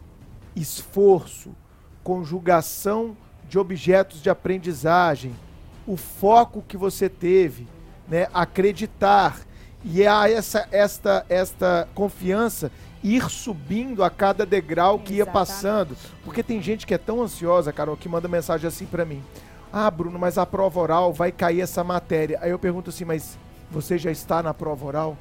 esforço, conjugação de objetos de aprendizagem, o foco que você teve, né, acreditar e a essa esta esta confiança ir subindo a cada degrau que ia Exatamente. passando, porque tem gente que é tão ansiosa, Carol, que manda mensagem assim pra mim. Ah, Bruno, mas a prova oral vai cair essa matéria. Aí eu pergunto assim, mas você já está na prova oral?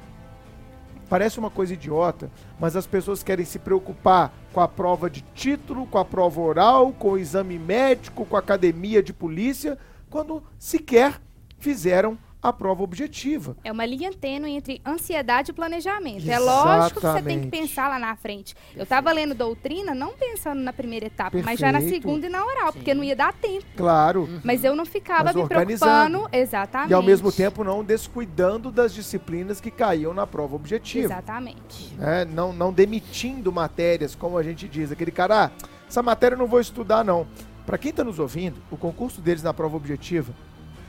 Parece uma coisa idiota, mas as pessoas querem se preocupar com a prova de título, com a prova oral, com o exame médico, com a academia de polícia, quando sequer fizeram a prova objetiva. É uma linha tênue entre ansiedade e planejamento. É lógico que você tem que Exatamente. pensar lá na frente. Eu estava lendo doutrina não pensando na primeira etapa, mas já na Perfeito. segunda e na oral, porque não ia dar tempo. Claro. Mas eu não ficava Mas me organizando. preocupando. Exatamente. E ao mesmo tempo não descuidando das disciplinas que caíam na prova objetiva. Exatamente. né? não, não demitindo matérias, como a gente diz. Aquele cara, ah, essa matéria eu não vou estudar, não. Para quem está nos ouvindo, o concurso deles na prova objetiva,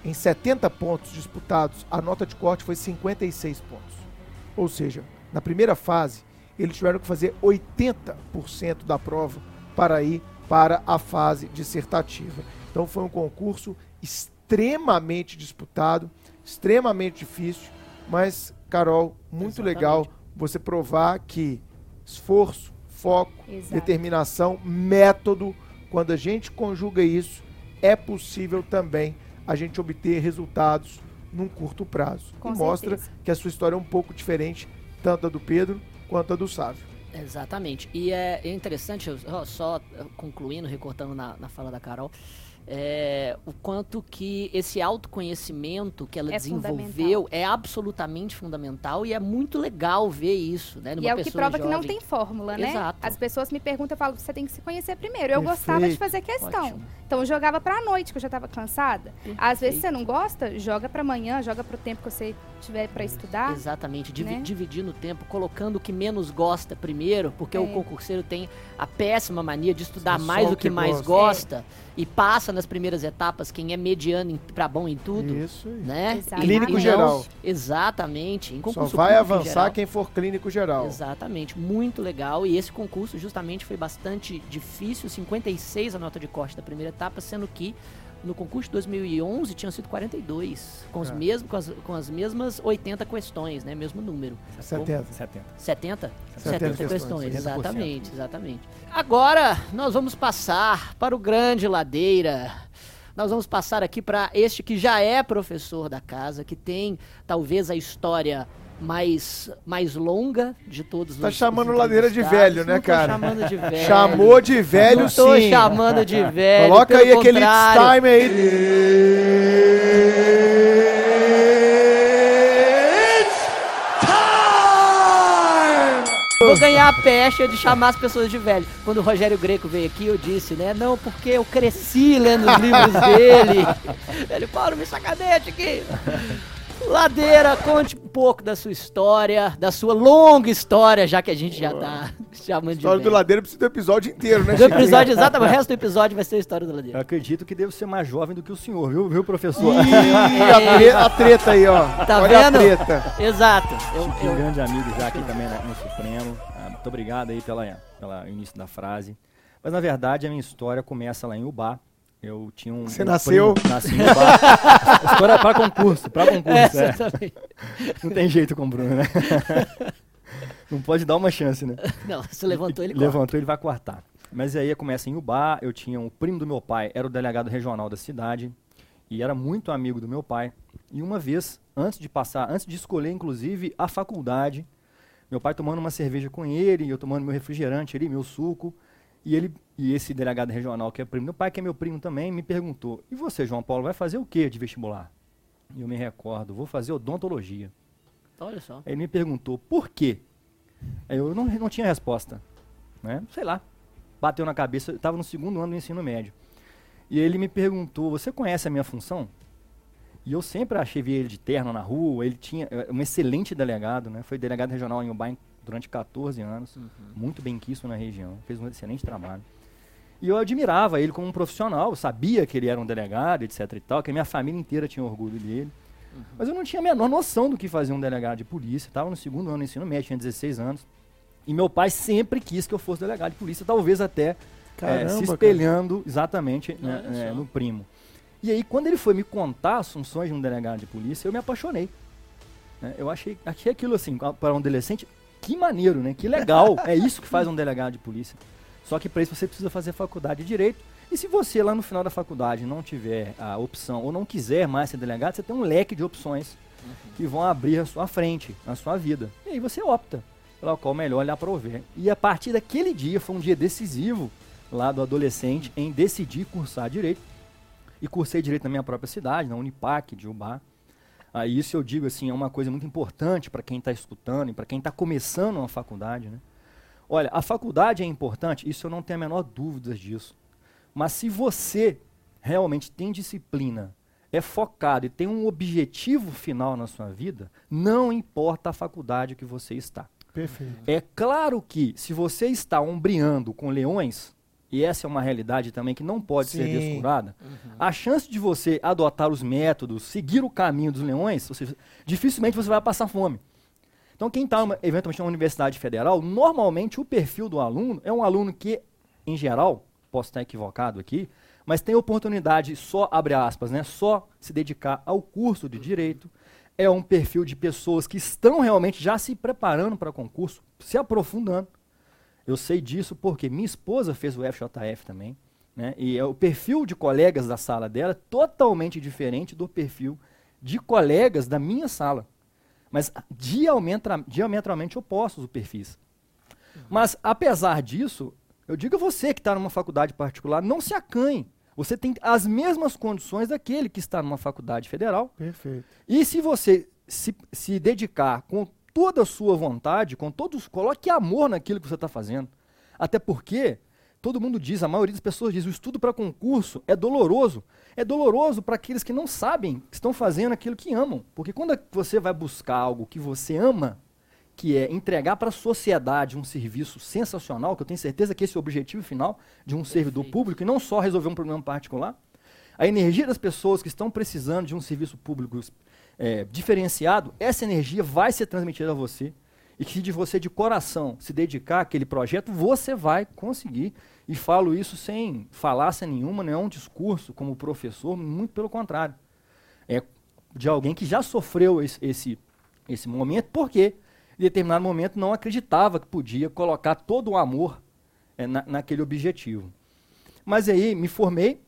em 70 pontos disputados, a nota de corte foi 56 pontos. Ou seja, na primeira fase, eles tiveram que fazer 80% da prova para ir para a fase dissertativa. Então foi um concurso extremamente disputado, extremamente difícil, mas, Carol, muito Exatamente. legal você provar que esforço, foco, Exato. determinação, método, quando a gente conjuga isso, é possível também a gente obter resultados num curto prazo. Com e mostra certeza. que a sua história é um pouco diferente, tanto a do Pedro quanto a do Sávio. Exatamente. E é interessante, só eh, concluindo, recortando na, na fala da Carol, é, o quanto que esse autoconhecimento que ela É desenvolveu fundamental. é absolutamente fundamental e é muito legal ver isso, né? E numa é o que prova que não jovem. tem fórmula, né? Exato. As pessoas me perguntam, eu falo, você tem que se conhecer primeiro. Eu gostava de Perfeito. fazer questão. Ótimo. Então eu jogava pra noite, que eu já tava cansada. Às vezes você Perfeito. não gosta, joga pra amanhã, joga pro tempo que você tiver pra estudar. Exatamente, divi- né? dividindo o tempo, colocando o que menos gosta primeiro, porque o É. concurseiro tem a péssima mania de estudar Só mais o o que, que mais gosta. gosta e passa nas primeiras etapas quem é mediano pra bom em tudo. Isso aí. Né? Exatamente. Clínico Não- geral. Exatamente. Em Só concurso vai público em avançar geral. quem for clínico geral. Exatamente, muito legal. E esse concurso justamente foi bastante difícil, 56 a nota de corte da primeira etapa, sendo que no concurso de 2011 tinham sido 42, com, os É. mesmos, com, as, com as mesmas 80 questões, né? Mesmo número. 70. 70. 70? 70 70 questões, questões, exatamente, exatamente. Agora nós vamos passar para o grande Ladeira. Nós vamos passar aqui para este que já é professor da casa, que tem talvez a história mais, mais longa de todos Tá os chamando os Ladeira de velho, né, cara? chamando de velho. Chamou de velho Não tô sim. chamando de velho. Coloca aí aquele it's contrário. time aí. Vou ganhar a pecha de chamar as pessoas de velho. Quando o Rogério Greco veio aqui, eu disse, né? Não, porque eu cresci lendo os livros dele. Ele, Paulo, me sacanete aqui. Ladeira, conte um pouco da sua história, da sua longa história, já que a gente já tá chamando de História do. Ladeira precisa do episódio inteiro, né, Do episódio, exatamente, o resto do episódio vai ser a história do Eu Ladeira. acredito que devo ser mais jovem do que o senhor, viu, viu professor? Ih, a, tre- a treta aí, ó. Tá Olha vendo? a treta. Exato. Eu, eu- grande amigo já aqui também na- no Supremo. Ah, muito obrigado aí pela, pela início da frase. Mas na verdade a minha história começa lá em Ubá. Eu tinha um. Você um nasceu? primo- nasci Ubá. A história para concurso, para concurso. é, é. Não tem jeito com o Bruno, né? Não pode dar uma chance, né? Não, você levantou ele corta. Levantou, ele vai cortar. Mas aí começa em Ubá, eu tinha um primo do meu pai, era o delegado regional da cidade, e era muito amigo do meu pai. E uma vez, antes de passar, antes de escolher, inclusive, a faculdade, meu pai tomando uma cerveja com ele, e eu tomando meu refrigerante ali, meu suco, e ele e esse delegado regional, que é primo meu pai, que é meu primo também, me perguntou: "E você, João Paulo, vai fazer o que de vestibular?" E eu me recordo: "Vou fazer odontologia". Olha só. Ele me perguntou por quê. Eu não, não tinha resposta. Né? Sei lá. Bateu na cabeça, eu estava no segundo ano do ensino médio. E ele me perguntou: Você conhece a minha função? E eu sempre achei ele de terno na rua. Ele tinha é, um excelente delegado, né? Foi delegado regional em Ubaim durante 14 anos. Muito bem quisto na região. Fez um excelente trabalho. E eu admirava ele como um profissional. Sabia que ele era um delegado, etc e tal. Que a minha família inteira tinha orgulho dele. Mas eu não tinha a menor noção do que fazia um delegado de polícia. Estava no segundo ano do ensino médio, tinha 16 anos. E meu pai sempre quis que eu fosse delegado de polícia, talvez até eh, Caramba, se cara. espelhando exatamente né, só. no primo. E aí, quando ele foi me contar as funções de um delegado de polícia, eu me apaixonei. né? Eu achei, achei aquilo assim, para um adolescente, que maneiro, né? Que legal. é isso que faz um delegado de polícia. Só que para isso você precisa fazer faculdade de direito. E se você lá no final da faculdade não tiver a opção ou não quiser mais ser delegado, você tem um leque de opções que vão abrir a sua frente, na sua vida. E aí você opta pela qual melhor lhe aprover. E a partir daquele dia foi um dia decisivo lá do adolescente em decidir cursar direito. E cursei direito na minha própria cidade, na Unipac de Ubá. Aí isso eu digo assim, é uma coisa muito importante para quem está escutando e para quem está começando uma faculdade, né? Olha, a faculdade é importante, isso eu não tenho a menor dúvida disso. Mas se você realmente tem disciplina, é focado e tem um objetivo final na sua vida, não importa a faculdade que você está. Perfeito. É claro que se você está ombreando com leões, e essa é uma realidade também que não pode ser Sim. descurada, a chance de você adotar os métodos, seguir o caminho dos leões, ou seja, dificilmente você vai passar fome. Então, quem está eventualmente na universidade federal, normalmente o perfil do aluno é um aluno que, em geral, posso estar equivocado aqui, mas tem oportunidade só, abre aspas, né, só se dedicar ao curso de direito. É um perfil de pessoas que estão realmente já se preparando para concurso, se aprofundando. Eu sei disso porque minha esposa fez o FJF também, né? E é o perfil de colegas da sala dela é totalmente diferente do perfil de colegas da minha sala. Mas diametra, diametralmente opostos os perfis. Mas, apesar disso, eu digo a você que está numa faculdade particular, não se acanhe. Você tem as mesmas condições daquele que está numa faculdade federal. Perfeito. E se você se, se dedicar com toda a sua vontade, com todos, coloque amor naquilo que você está fazendo. Até porque todo mundo diz, a maioria das pessoas diz, o estudo para concurso é doloroso. É doloroso para aqueles que não sabem que estão fazendo aquilo que amam. Porque quando você vai buscar algo que você ama, que é entregar para a sociedade um serviço sensacional, que eu tenho certeza que esse é o objetivo final de um servidor público, e não só resolver um problema particular, a energia das pessoas que estão precisando de um serviço público é, diferenciado, essa energia vai ser transmitida a você. E que de você de coração se dedicar àquele projeto, você vai conseguir. E falo isso sem falácia nenhuma, não é um discurso como professor, muito pelo contrário. É de alguém que já sofreu esse, esse, esse momento, porque em determinado momento não acreditava que podia colocar todo o amor é, na, naquele objetivo. Mas aí me formei,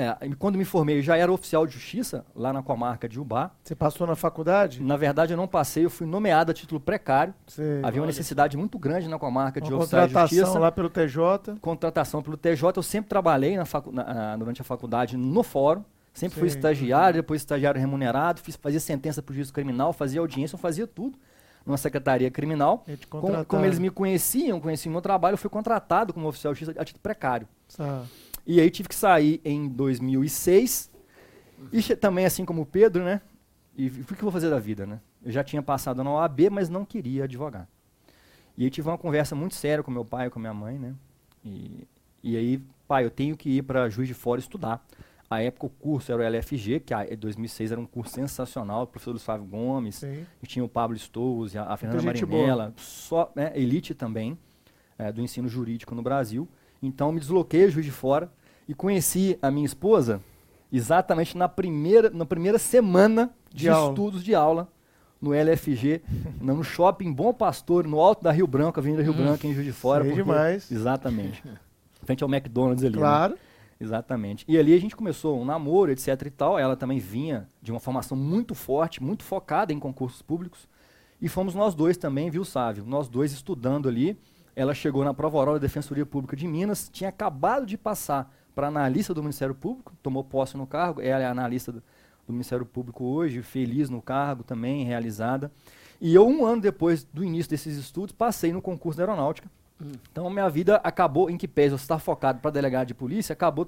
é, quando me formei eu já era oficial de justiça lá na comarca de Ubá. Você passou na faculdade? Na verdade eu não passei, eu fui nomeado a título precário. Você... Havia uma necessidade muito grande na comarca de Uma oficiais de contratação justiça. lá pelo TJ. Contratação pelo TJ, eu sempre trabalhei na facu- na- durante a faculdade no fórum. Sempre fui estagiário, depois estagiário remunerado, fiz, fazia sentença para o juízo criminal, fazia audiência, eu fazia tudo numa secretaria criminal. Como, contrataram. como eles me conheciam, conheciam o meu trabalho, eu fui contratado como oficial de justiça a título precário. Tá. E aí tive que sair em 2006. E também assim como o Pedro, né? E o que eu vou fazer da vida, né? Eu já tinha passado na OAB, mas não queria advogar. E aí tive uma conversa muito séria com meu pai e com minha mãe, né? E, e aí, pai, eu tenho que ir para Juiz de Fora estudar. A época o curso era o LFG, que em 2006 era um curso sensacional, o professor Luiz Flávio Gomes, Sim. e tinha o Pablo Stouze, a, a Fernanda Marinella, só, né, elite também, é, do ensino jurídico no Brasil. Então me desloquei Juiz de Fora e conheci a minha esposa exatamente na primeira, na primeira semana de, De estudos de aula no LFG, no shopping Bom Pastor, no alto da Rio Branco, Avenida Rio Branco, em Juiz de Fora. Sei porque- demais. Exatamente. Frente ao McDonald's ali. né? Claro. Exatamente. E ali a gente começou um namoro, etc e tal. Ela também vinha de uma formação muito forte, muito focada em concursos públicos. E fomos nós dois também, viu, Sávio? Nós dois estudando ali. Ela chegou na prova oral da Defensoria Pública de Minas, tinha acabado de passar para analista do Ministério Público, tomou posse no cargo, ela é analista do, do Ministério Público hoje, feliz no cargo também, realizada. E eu, um ano depois do início desses estudos, passei no concurso da Aeronáutica. Então, minha vida acabou, em que pese eu estar focado para delegado de polícia, acabou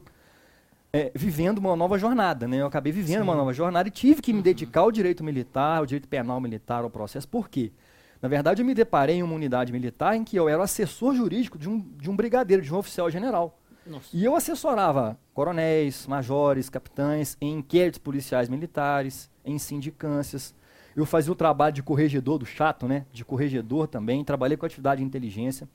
é, vivendo uma nova jornada, né? Eu acabei vivendo uma nova jornada e tive que me dedicar ao direito militar, ao direito penal militar, ao processo. Por quê? Na verdade, eu me deparei em uma unidade militar em que eu era assessor jurídico de um, de um brigadeiro, de um oficial general. Nossa. E eu assessorava coronéis, majores, capitães em inquéritos policiais militares, em sindicâncias. Eu fazia o trabalho de corregedor do chato, né? De corregedor também. Trabalhei com atividade de inteligência.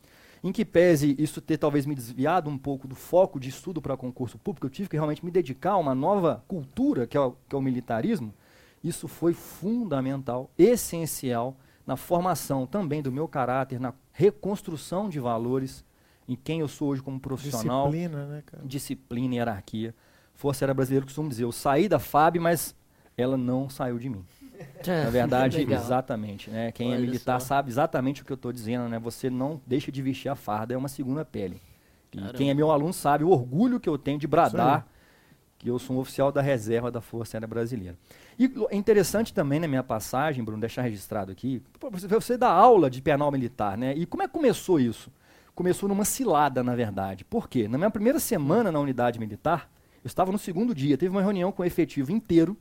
Em que pese isso ter talvez me desviado um pouco do foco de estudo para concurso público, eu tive que realmente me dedicar a uma nova cultura, que é o, que é o militarismo. Isso foi fundamental, essencial na formação também do meu caráter, na reconstrução de valores em quem eu sou hoje como profissional, Disciplina, né, cara? disciplina e hierarquia. Força Aérea Brasileira, costumo dizer, eu saí da FAB, mas ela não saiu de mim. Na verdade, Legal. exatamente. Né? Quem é Olha militar só. sabe exatamente o que eu estou dizendo. Né? Você não deixa de vestir a farda, é uma segunda pele. E quem é meu aluno sabe o orgulho que eu tenho de bradar que eu sou um oficial da reserva da Força Aérea Brasileira. E é interessante também na minha passagem, Bruno, deixar registrado aqui, você dá aula de penal militar, né? E como é que começou isso? Começou numa cilada, na verdade. Por quê? Na minha primeira semana na unidade militar, eu estava no segundo dia, teve uma reunião com o efetivo inteiro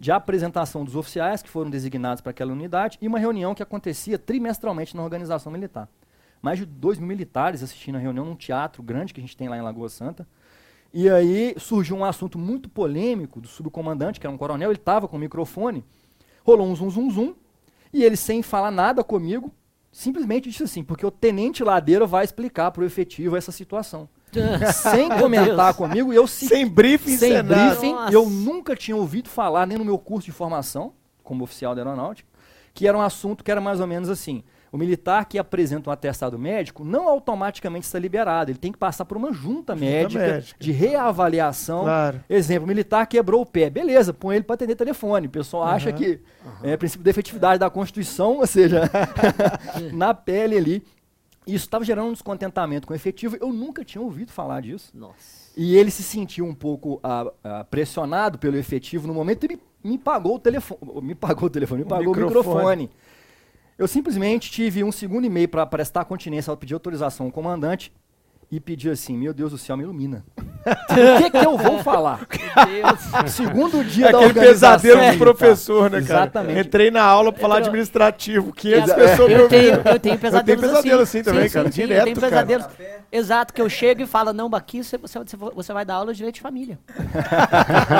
de apresentação dos oficiais que foram designados para aquela unidade e uma reunião que acontecia trimestralmente na organização militar. Mais de dois mil militares assistindo a reunião num teatro grande que a gente tem lá em Lagoa Santa. E aí surgiu um assunto muito polêmico do subcomandante, que era um coronel, ele estava com o microfone, rolou um zum zum zum, e ele sem falar nada comigo, simplesmente disse assim, porque o tenente Ladeira vai explicar para o efetivo essa situação. sem Meu comentar comigo, eu se- Sem briefing, sem sem briefing, Nossa. eu nunca tinha ouvido falar, nem no meu curso de formação, como oficial da aeronáutica, que era um assunto que era mais ou menos assim. O militar que apresenta um atestado médico não automaticamente está liberado. Ele tem que passar por uma junta, médica, médica. de reavaliação. Claro. Exemplo, o militar quebrou o pé. Beleza, põe ele para atender telefone. O pessoal acha que é princípio de efetividade da Constituição, ou seja, na pele ali. Isso estava gerando um descontentamento com o efetivo. Eu nunca tinha ouvido falar disso. Nossa. E ele se sentiu um pouco ah, ah, pressionado pelo efetivo no momento e me, me pagou o telefone. Me pagou o telefone, me O pagou o microfone. microfone. Eu simplesmente tive um segundo e meio para prestar continência pedir autorização ao comandante e pedi assim: Meu Deus do céu, me ilumina. o que, que eu vou falar? Segundo dia É da aquele pesadelo do militar. professor, né, cara? Exatamente. Entrei na aula pra falar Entrou- administrativo, 500 Eu- pessoas eu tenho, eu tenho pesadelos pesadelo assim também, cara, eu direto, tenho cara. pesadelos. Exato, que eu chego e falo, não, aqui você, você, você vai dar aula de direito de família.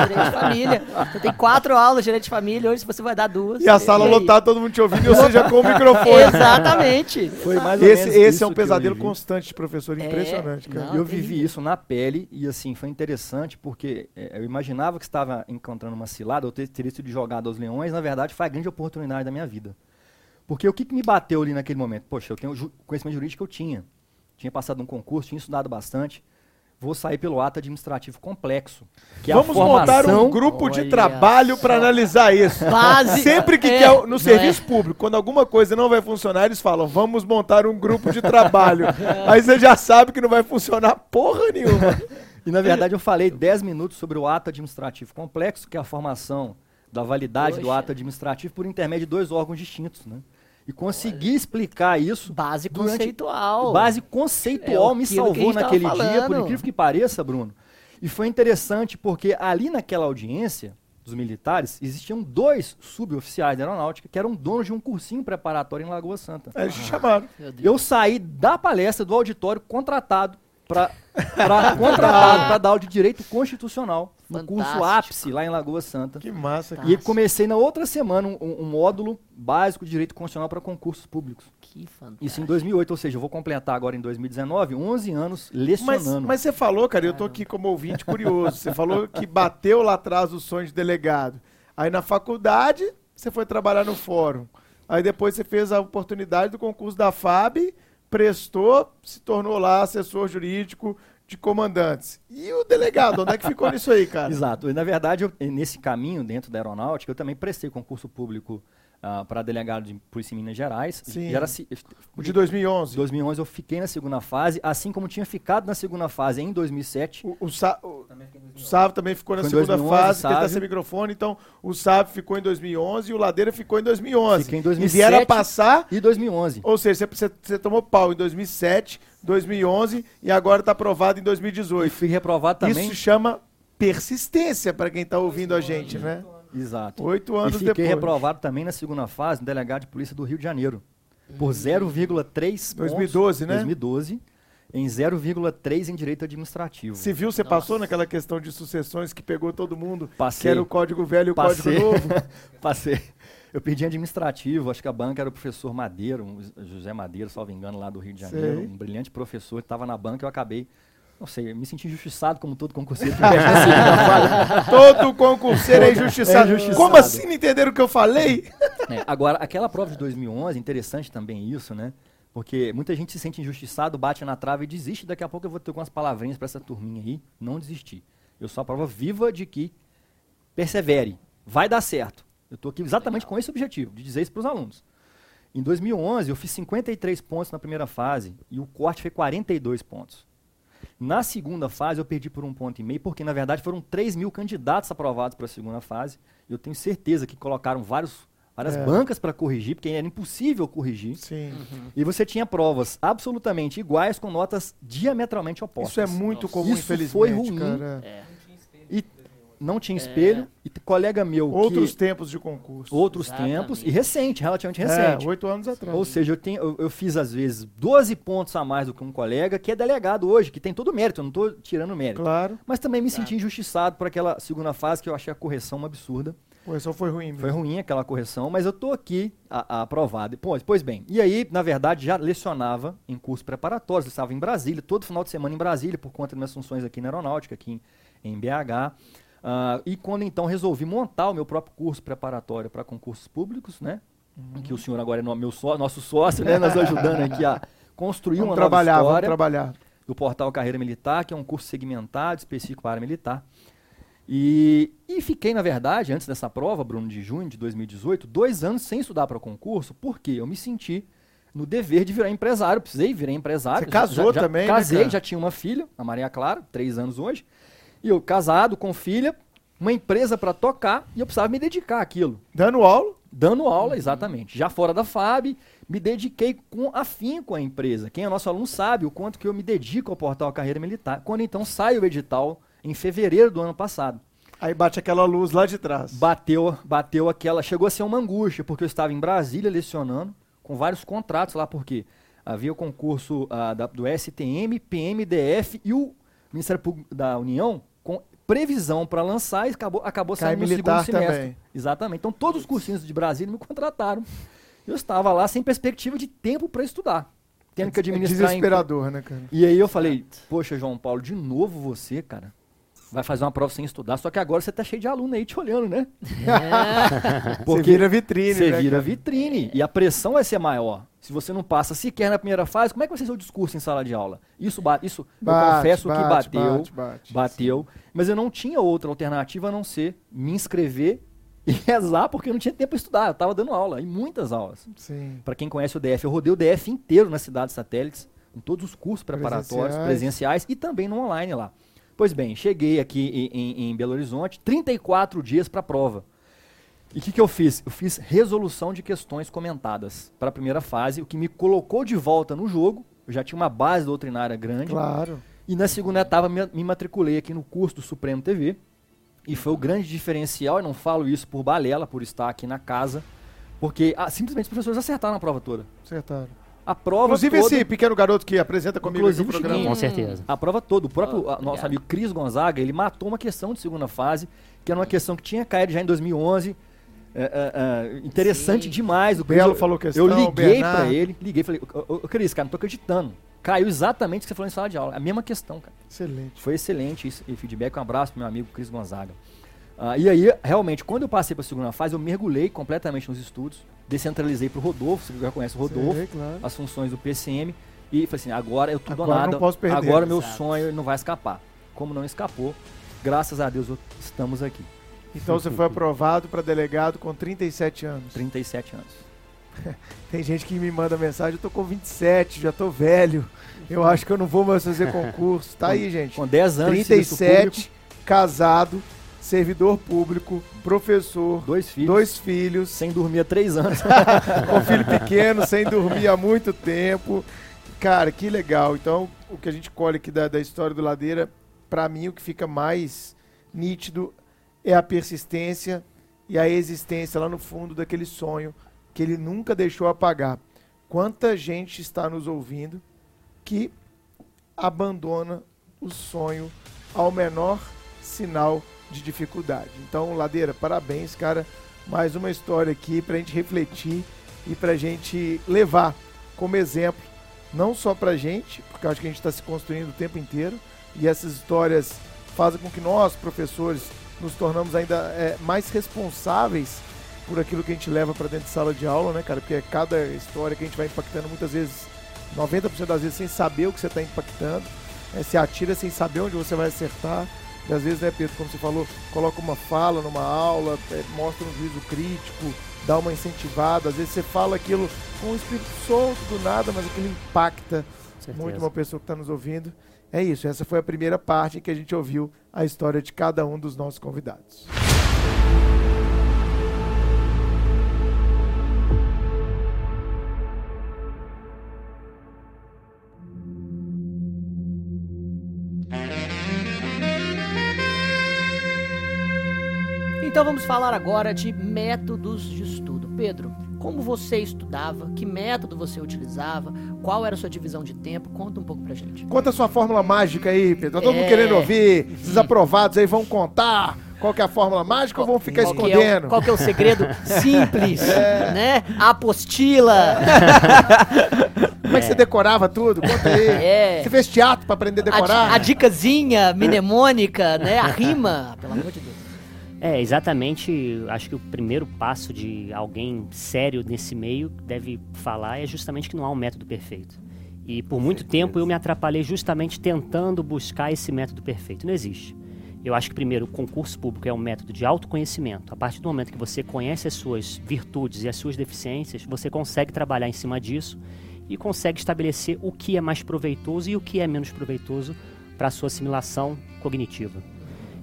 direito de família. Você tem quatro aulas de direito de família, hoje você vai dar duas. E a sala lotada, todo mundo te ouvindo, e você já com o microfone. Exatamente. Foi mais ou Esse, menos esse isso é um eu pesadelo constante de professor, É, impressionante, cara. não. eu terrível. vivi isso na pele e assim foi interessante porque é, eu imaginava que estava encontrando uma cilada, eu ter- teria sido jogado aos leões, na verdade foi a grande oportunidade da minha vida. Porque o que, que me bateu ali naquele momento? Poxa, eu tenho ju- conhecimento jurídico que eu tinha. Tinha passado num concurso, tinha estudado bastante. Vou sair pelo ato administrativo complexo. Que Vamos é a montar um grupo de Olha trabalho para analisar isso. Base- Sempre que é, quer, no não serviço público, quando alguma coisa não vai funcionar, eles falam, vamos montar um grupo de trabalho. Aí você já sabe que não vai funcionar porra nenhuma. E na verdade eu falei 10 minutos sobre o ato administrativo complexo, que é a formação da validade do Poxa. ato administrativo por intermédio de dois órgãos distintos, né? E consegui explicar isso. Base Durante- conceitual. Base É conceitual me que a salvou naquele dia, por incrível que pareça, Bruno. E foi interessante porque ali naquela audiência dos militares existiam dois suboficiais da aeronáutica que eram donos de um cursinho preparatório em Lagoa Santa. Eles te chamaram. Eu saí da palestra do auditório contratado para contratado para dar aula de direito constitucional no curso ápice lá em Lagoa Santa. Que massa. Cara. E comecei na outra semana um, um módulo básico de direito constitucional para concursos públicos. Que fantástico. Isso em 2008, ou seja, eu vou completar agora em 2019 11 anos Mas, lecionando. mas você falou, cara, eu tô aqui como ouvinte curioso. Você falou que bateu lá atrás o sonho de delegado. Aí na faculdade, você foi trabalhar no fórum. Aí depois você fez a oportunidade do concurso da FAB, prestou, se tornou lá assessor jurídico de comandantes. E o delegado, onde é que ficou nisso aí, cara? Exato. E, na verdade, eu- nesse caminho dentro da aeronáutica, eu também prestei concurso público para delegado de polícia em Minas Gerais. Sim. Era se- O de 2011. Em 2011 eu fiquei na segunda fase, assim como tinha ficado na segunda fase em 2007. O, o, Sa- o- o Sávio também ficou na segunda 2011, fase, tá Sávio. sem microfone, então o Sávio ficou em 2011 e o Ladeira ficou em 2011. Fiquei em E 2007. vieram a passar, E 2011. ou seja, você, tomou pau em 2007, 2011 e agora está aprovado em E 2018. fui reprovado também. Isso chama persistência para quem está ouvindo a gente, né? Exato. Oito E anos fiquei depois. reprovado também na segunda fase, no delegado de polícia do Rio de Janeiro. Por 0,3 pontos. 2012, né? 2012. Em 0,3 em direito administrativo. Civil, você passou naquela questão de sucessões que pegou todo mundo, que Passei. era o Código Velho e o Passei. Código Novo? Passei. Eu perdi em administrativo, acho que a banca era o professor Madeiro, José Madeiro, salvo engano, lá do Rio de Janeiro. Sei. Um brilhante professor, estava na banca, eu acabei, não sei, me senti injustiçado como todo concurseiro. Todo concurseiro é injustiçado. É injustiçado. Como assim não entenderam o que eu falei? É, agora, aquela prova de 2011, interessante também isso, né? Porque muita gente se sente injustiçado, bate na trave e desiste. Daqui a pouco eu vou ter algumas palavrinhas para essa turminha aí. Não desistir. Eu sou a prova viva de que persevere. Vai dar certo. Eu estou aqui exatamente com esse objetivo, de dizer isso para os alunos. Em 2011, eu fiz 53 pontos na primeira fase e o corte foi 42 pontos. Na segunda fase, eu perdi por um ponto e meio, porque na verdade foram 3 mil candidatos aprovados para a segunda fase. Eu tenho certeza que colocaram vários, várias É. bancas para corrigir, porque era impossível corrigir. Sim. E você tinha provas absolutamente iguais com notas diametralmente opostas. Isso é muito comum, Isso infelizmente, foi ruim. cara. É. E não tinha espelho. E t- colega meu Outros que... tempos de concurso. Outros Exatamente. tempos. E recente, relativamente É, recente. oito anos atrás. Ou seja, eu, tenho, eu, eu fiz às vezes 12 pontos a mais do que um colega que é delegado hoje, que tem todo o mérito, eu não estou tirando mérito. Claro. Mas também me senti injustiçado por aquela segunda fase que eu achei a correção uma absurda. A correção foi ruim mesmo. Foi ruim aquela correção, mas eu tô aqui a, a aprovado. Pois, pois bem, e aí, na verdade, já lecionava em cursos preparatórios, eu estava em Brasília, todo final de semana em Brasília, por conta das minhas funções aqui na Aeronáutica, aqui em, em BH. Ah, e quando então resolvi montar o meu próprio curso preparatório para concursos públicos, né? Uhum. Que o senhor agora é no- meu só, nosso sócio, né? Nos ajudando aqui a construir Vamos uma trabalhar, nova história trabalhar. do portal Carreira Militar, que é um curso segmentado, específico para militar. E, e fiquei, na verdade, antes dessa prova, Bruno, de junho de 2018, dois anos sem estudar para concurso, porque eu me senti no dever de virar empresário. Precisei virar empresário. Você casou também, né, Casei, cara? já tinha uma filha, a Maria Clara, três anos hoje. E eu casado, com filha, uma empresa para tocar, e eu precisava me dedicar àquilo. Dando aula. Dando aula, exatamente. Já fora da FAB, me dediquei com afinco à empresa. Quem é nosso aluno sabe o quanto que eu me dedico ao portal Carreira Militar. Quando então sai o edital, em fevereiro do ano passado, Aí bate aquela luz lá de trás. bateu, bateu aquela. Chegou a ser uma angústia, porque eu estava em Brasília lecionando, com vários contratos lá, porque havia o concurso ah, da- do STM, PMDF e o Ministério Público da União previsão para lançar e acabou, acabou Cai saindo no segundo semestre. também. Exatamente. Então todos os cursinhos de Brasília me contrataram. Eu estava lá sem perspectiva de tempo para estudar, tendo que É administrar. em- desesperador, né, cara? E aí eu falei, poxa, João Paulo, de novo você, cara, vai fazer uma prova sem estudar, só que agora você tá cheio de aluno aí te olhando, né? Você vira vitrine, Você né, vira cara? vitrine. E a pressão vai ser maior. Se você não passa sequer na primeira fase, como é que vai ser seu discurso em sala de aula? Isso, isso eu Bate, confesso que bate, bateu. bate, bate. bateu. Mas eu não tinha outra alternativa a não ser me inscrever e rezar, porque eu não tinha tempo para estudar. Eu estava dando aula, e muitas aulas. Sim. Para quem conhece o DF, eu rodei o DF inteiro nas cidades satélites, em todos os cursos preparatórios, Presenciais. presenciais e também no online lá. Pois bem, cheguei aqui em, em- em Belo Horizonte, 34 dias para a prova. E o que, que eu fiz? Eu fiz resolução de questões comentadas para a primeira fase, o que me colocou de volta no jogo. Eu já tinha uma base doutrinária grande. Claro. E na segunda etapa me, me matriculei aqui no curso do Supremo TV. E foi o grande diferencial, e não falo isso por balela, por estar aqui na casa, porque ah, simplesmente os professores acertaram a prova toda. Acertaram. A prova Inclusive toda, esse pequeno garoto que apresenta comigo aqui o Inclusive o programa. Chiquinho. Com certeza. a prova toda. O próprio ah, nosso amigo Cris Gonzaga, ele matou uma questão de segunda fase, que era uma questão que tinha caído já em 2011. é, é, é, interessante Sim. demais. O Cris, Belo eu- falou questão, Eu liguei pra ele, liguei e falei, ô, ô, Cris, cara, não tô acreditando. Caiu exatamente o que você falou em sala de aula. A mesma questão, cara. Excelente. Foi excelente esse esse feedback. Um abraço pro meu amigo Cris Gonzaga. Ah, e aí, realmente, quando eu passei para a segunda fase, eu mergulhei completamente nos estudos, descentralizei para o Rodolfo, você já conhece o Rodolfo, Sei, claro. as funções do PCM, e falei assim: agora eu tudo Agora ou nada, não posso perder. agora meu Exato. sonho não vai escapar. Como não escapou, graças a Deus eu- estamos aqui. Então você foi aprovado para delegado com 37 anos. 37 anos. Tem gente que me manda mensagem, eu tô com 27, já tô velho. Eu acho que eu não vou mais fazer concurso. Tá aí, gente. Com 10 anos de serviço 37, casado, servidor público, professor, dois filhos, dois filhos, sem dormir há 3 anos. com filho pequeno, sem dormir há muito tempo. Cara, que legal. Então, o que a gente colhe aqui da, da história do Ladeira, pra mim, o que fica mais nítido é a persistência e a existência lá no fundo daquele sonho que ele nunca deixou apagar. Quanta gente está nos ouvindo que abandona o sonho ao menor sinal de dificuldade. Então, Ladeira, parabéns, cara. Mais uma história aqui pra gente refletir e pra gente levar como exemplo, não só pra gente, porque acho que a gente está se construindo o tempo inteiro, e essas histórias fazem com que nós, professores, nos tornamos ainda é, mais responsáveis por aquilo que a gente leva para dentro de sala de aula, né, cara? Porque é cada história que a gente vai impactando muitas vezes 90% das vezes sem saber o que você está impactando. Né? Você atira sem saber onde você vai acertar. E às vezes, né, Pedro, como você falou, coloca uma fala numa aula, é, mostra um juízo crítico, dá uma incentivada. Às vezes você fala aquilo com um espírito solto do nada, mas aquilo impacta muito uma pessoa que está nos ouvindo. É isso, essa foi a primeira parte em que a gente ouviu a história de cada um dos nossos convidados. Então vamos falar agora de métodos de estudo. Pedro, como você estudava? Que método você utilizava? Qual era a sua divisão de tempo? Conta um pouco pra gente. Conta a sua fórmula mágica aí, Pedro. Tá todo mundo É. querendo ouvir. Esses aprovados aí vão contar qual que é a fórmula mágica ou vão ficar Qual que é o- escondendo? qual que é o segredo simples, né? A apostila. Como é que você decorava tudo? Conta aí. É. Você fez teatro pra aprender a A, decorar? di- a dicasinha mnemônica, né? A rima, pelo amor de Deus. É, exatamente. Acho que o primeiro passo de alguém sério nesse meio deve falar é justamente que não há um método perfeito. E por muito tempo eu me atrapalhei justamente tentando buscar esse método perfeito. Não existe. Eu acho que primeiro o concurso público é um método de autoconhecimento. A partir do momento que você conhece as suas virtudes e as suas deficiências, você consegue trabalhar em cima disso e consegue estabelecer o que é mais proveitoso e o que é menos proveitoso para a sua assimilação cognitiva.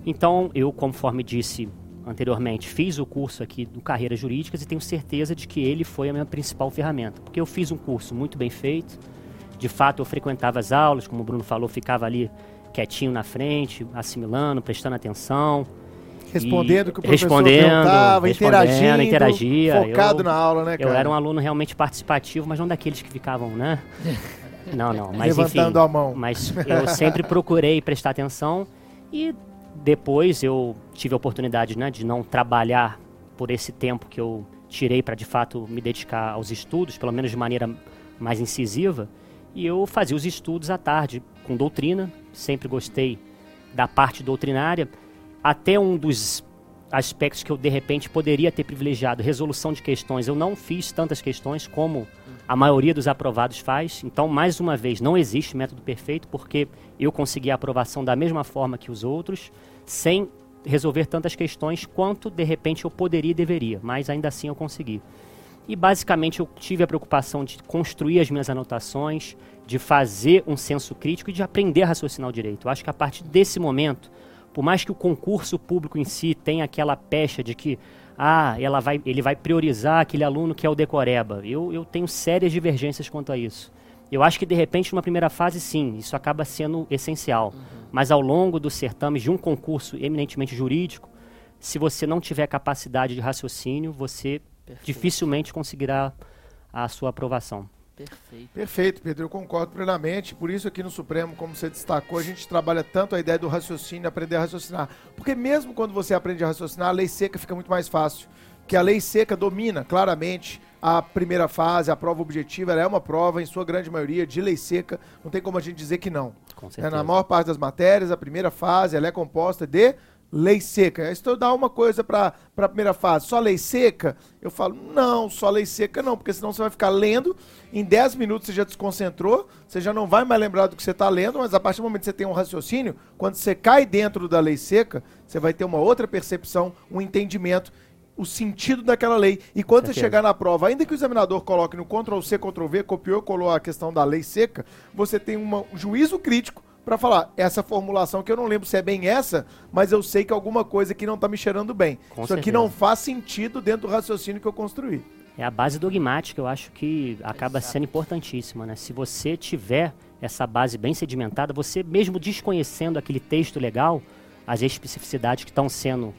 Então, eu, conforme disse anteriormente, fiz o curso aqui do Carreiras Jurídicas e tenho certeza de que ele foi a minha principal ferramenta. Porque eu fiz um curso muito bem feito, de fato eu frequentava as aulas, como o Bruno falou, ficava ali quietinho na frente, assimilando, prestando atenção. Respondendo o que o professor perguntava, interagindo, interagia. focado Eu- na aula, né, cara? Eu era um aluno realmente participativo, mas não daqueles que ficavam, né? Não, não, mas Levantando enfim. a mão. Mas eu sempre procurei prestar atenção e depois eu tive a oportunidade né, de não trabalhar por esse tempo que eu tirei para de fato me dedicar aos estudos, pelo menos de maneira mais incisiva. E eu fazia os estudos à tarde com doutrina, sempre gostei da parte doutrinária, até um dos aspectos que eu de repente poderia ter privilegiado, resolução de questões. Eu não fiz tantas questões como a maioria dos aprovados faz. Então, mais uma vez, não existe método perfeito, porque eu consegui a aprovação da mesma forma que os outros, sem resolver tantas questões quanto de repente eu poderia e deveria, mas ainda assim eu consegui. E basicamente eu tive a preocupação de construir as minhas anotações, de fazer um senso crítico e de aprender a raciocinar o direito. Eu acho que a partir desse momento, por mais que o concurso público em si tenha aquela pecha de que ah, ela vai, ele vai priorizar aquele aluno que é o decoreba, eu, eu tenho sérias divergências quanto a isso. Eu acho que de repente numa primeira fase sim, isso acaba sendo essencial. Mas ao longo dos certames de um concurso eminentemente jurídico, se você não tiver capacidade de raciocínio, você dificilmente conseguirá a sua aprovação. Perfeito. Perfeito, Pedro, eu concordo plenamente. Por isso aqui no Supremo, como você destacou, a gente trabalha tanto a ideia do raciocínio, aprender a raciocinar. Porque mesmo quando você aprende a raciocinar, a lei seca fica muito mais fácil. Que a lei seca domina claramente a primeira fase, a prova objetiva, ela é uma prova, em sua grande maioria, de lei seca. Não tem como a gente dizer que não. Com É, na maior parte das matérias, a primeira fase ela é composta de lei seca. Se eu dar uma coisa para a primeira fase, só lei seca, eu falo, não, só lei seca não, porque senão você vai ficar lendo, em 10 minutos você já desconcentrou, você já não vai mais lembrar do que você está lendo, mas a partir do momento que você tem um raciocínio, quando você cai dentro da lei seca, você vai ter uma outra percepção, um entendimento, o sentido daquela lei. E quando você chegar na prova, ainda que o examinador coloque no Ctrl C, Ctrl V, copiou, colou a questão da lei seca, você tem uma- um juízo crítico para falar essa formulação que eu não lembro se é bem essa, mas eu sei que alguma coisa aqui não tá me cheirando bem. Com Isso aqui certeza. não faz sentido dentro do raciocínio que eu construí. É a base dogmática, eu acho que acaba sendo importantíssima, né? Se você tiver essa base bem sedimentada, você mesmo desconhecendo aquele texto legal, as especificidades que estão sendo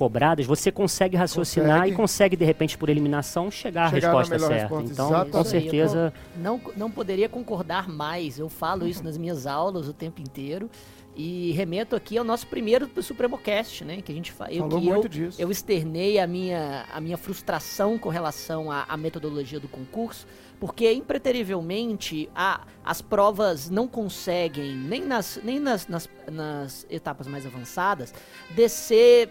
cobradas, você consegue raciocinar Consegue. e consegue, de repente, por eliminação, chegar, à Chegar na resposta certa. resposta, Então, exatamente. com certeza, Não, não poderia concordar mais. Eu falo isso nas minhas aulas o tempo inteiro. E remeto aqui ao nosso primeiro SupremoCast, né? Que a gente fa... eu, Falou que eu, muito disso. eu externei a minha, a minha frustração com relação à, à metodologia do concurso, porque impreterivelmente a, as provas não conseguem, nem nas, nem nas, nas, nas etapas mais avançadas, descer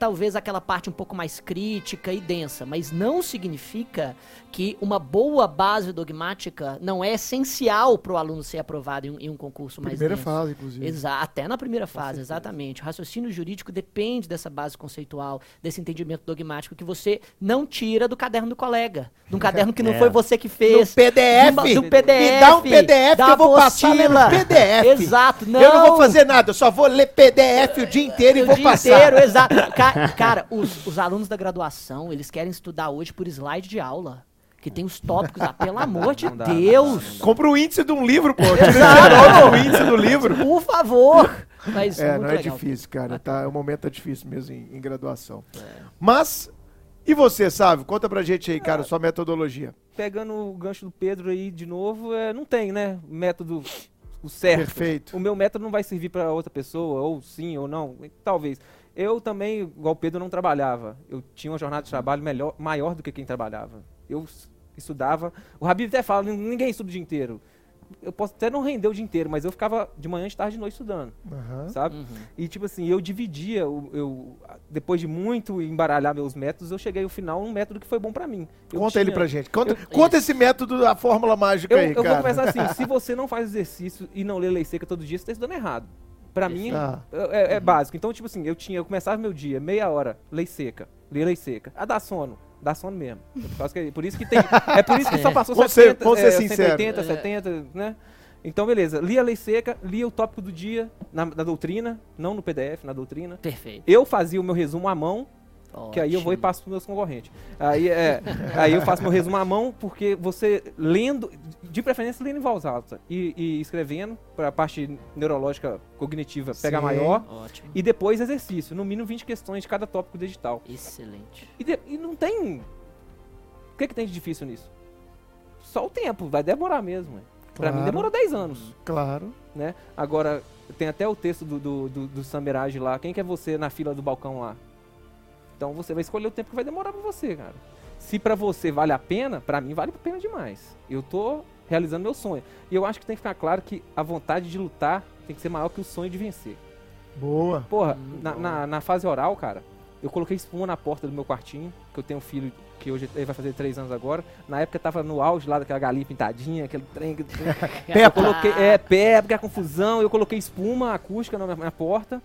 talvez aquela parte um pouco mais crítica e densa, mas não significa que uma boa base dogmática não é essencial para o aluno ser aprovado em um, em um concurso mais Primeira denso. fase, inclusive. Exa até na primeira fase, exatamente. O raciocínio jurídico depende dessa base conceitual, desse entendimento dogmático que você não tira do caderno do colega. De um caderno que não É. foi você que fez. No PDF. uma- do PDF. Me dá um PDF que eu vou passar lendo apostila. PDF. Exato. Não. Eu não vou fazer nada, eu só vou ler PDF o dia inteiro e o vou dia passar. inteiro, exato. Ca- cara, os, os alunos da graduação, eles querem estudar hoje por slide de aula. Que tem os tópicos lá, pelo amor de dá, Deus. Compra o índice de um livro, pô. Tira o índice do livro. Por favor. Mas É, muito não é legal. difícil, cara. Tá, o momento tá difícil mesmo em, em graduação. Mas, e você, sabe? Conta pra gente aí, cara, sua metodologia. Pegando o gancho do Pedro aí de novo, é, não tem, né? Método o certo. Perfeito. O meu método não vai servir para outra pessoa, ou sim ou não, talvez. Eu também, igual o Pedro, não trabalhava. Eu tinha uma jornada de trabalho melhor, maior do que quem trabalhava. Eu estudava. O Habib até fala, "Nin- ninguém estuda o dia inteiro. Eu posso até não render o dia inteiro, mas eu ficava de manhã, de tarde e de noite estudando, Aham. sabe? Uhum. E tipo assim, eu dividia, o- eu, depois de muito embaralhar meus métodos, eu cheguei ao final num método que foi bom pra mim. Eu Conta ele tinha- pra gente. Conta, eu- conta esse método, a fórmula mágica eu, aí, eu vou cara. começar assim, se você não faz exercício e não lê lei seca todo dia, você tá estudando errado. Pra mim, Ah. é, é básico. Então, tipo assim, eu tinha, eu começava meu dia, meia hora, lei seca, ler lei seca. A dá sono, dá sono mesmo. É por, causa que, por isso que tem, é por isso que só passou Vamos ser- 70, vamos ser é, sincero. 180, 70, né? Então, beleza, lia a lei seca, lia o tópico do dia na, na doutrina, não no PDF, na doutrina. Perfeito. Eu fazia o meu resumo à mão, que aí eu vou e Ótimo. passo para meus concorrentes. Aí, é, aí eu faço meu resumo à mão, porque você lendo, de preferência lendo em voz alta e, e escrevendo, para a parte neurológica cognitiva pegar Sim. maior, Ótimo. e depois exercício, no mínimo 20 questões de cada tópico digital. Excelente. E, de- e não tem. O que, que tem de difícil nisso? Só o tempo, vai demorar mesmo. ué. Pra mim Claro. demorou 10 anos Claro. né? Agora, tem até o texto do, do, do, do Samiraj lá. Quem que é você na fila do balcão lá? Então você vai escolher o tempo que vai demorar pra você, cara. Se pra você vale a pena, pra mim vale a pena demais. Eu tô realizando meu sonho. E eu acho que tem que ficar claro que a vontade de lutar tem que ser maior que o sonho de vencer. Boa. Porra, Hum, na, bom. na, na fase oral, cara, eu coloquei espuma na porta do meu quartinho, que eu tenho um filho que hoje ele vai fazer três anos agora. Na época tava no auge lá daquela galinha pintadinha, aquele trem. Eu coloquei, é, pé, porque a confusão, eu coloquei espuma acústica na minha, minha porta.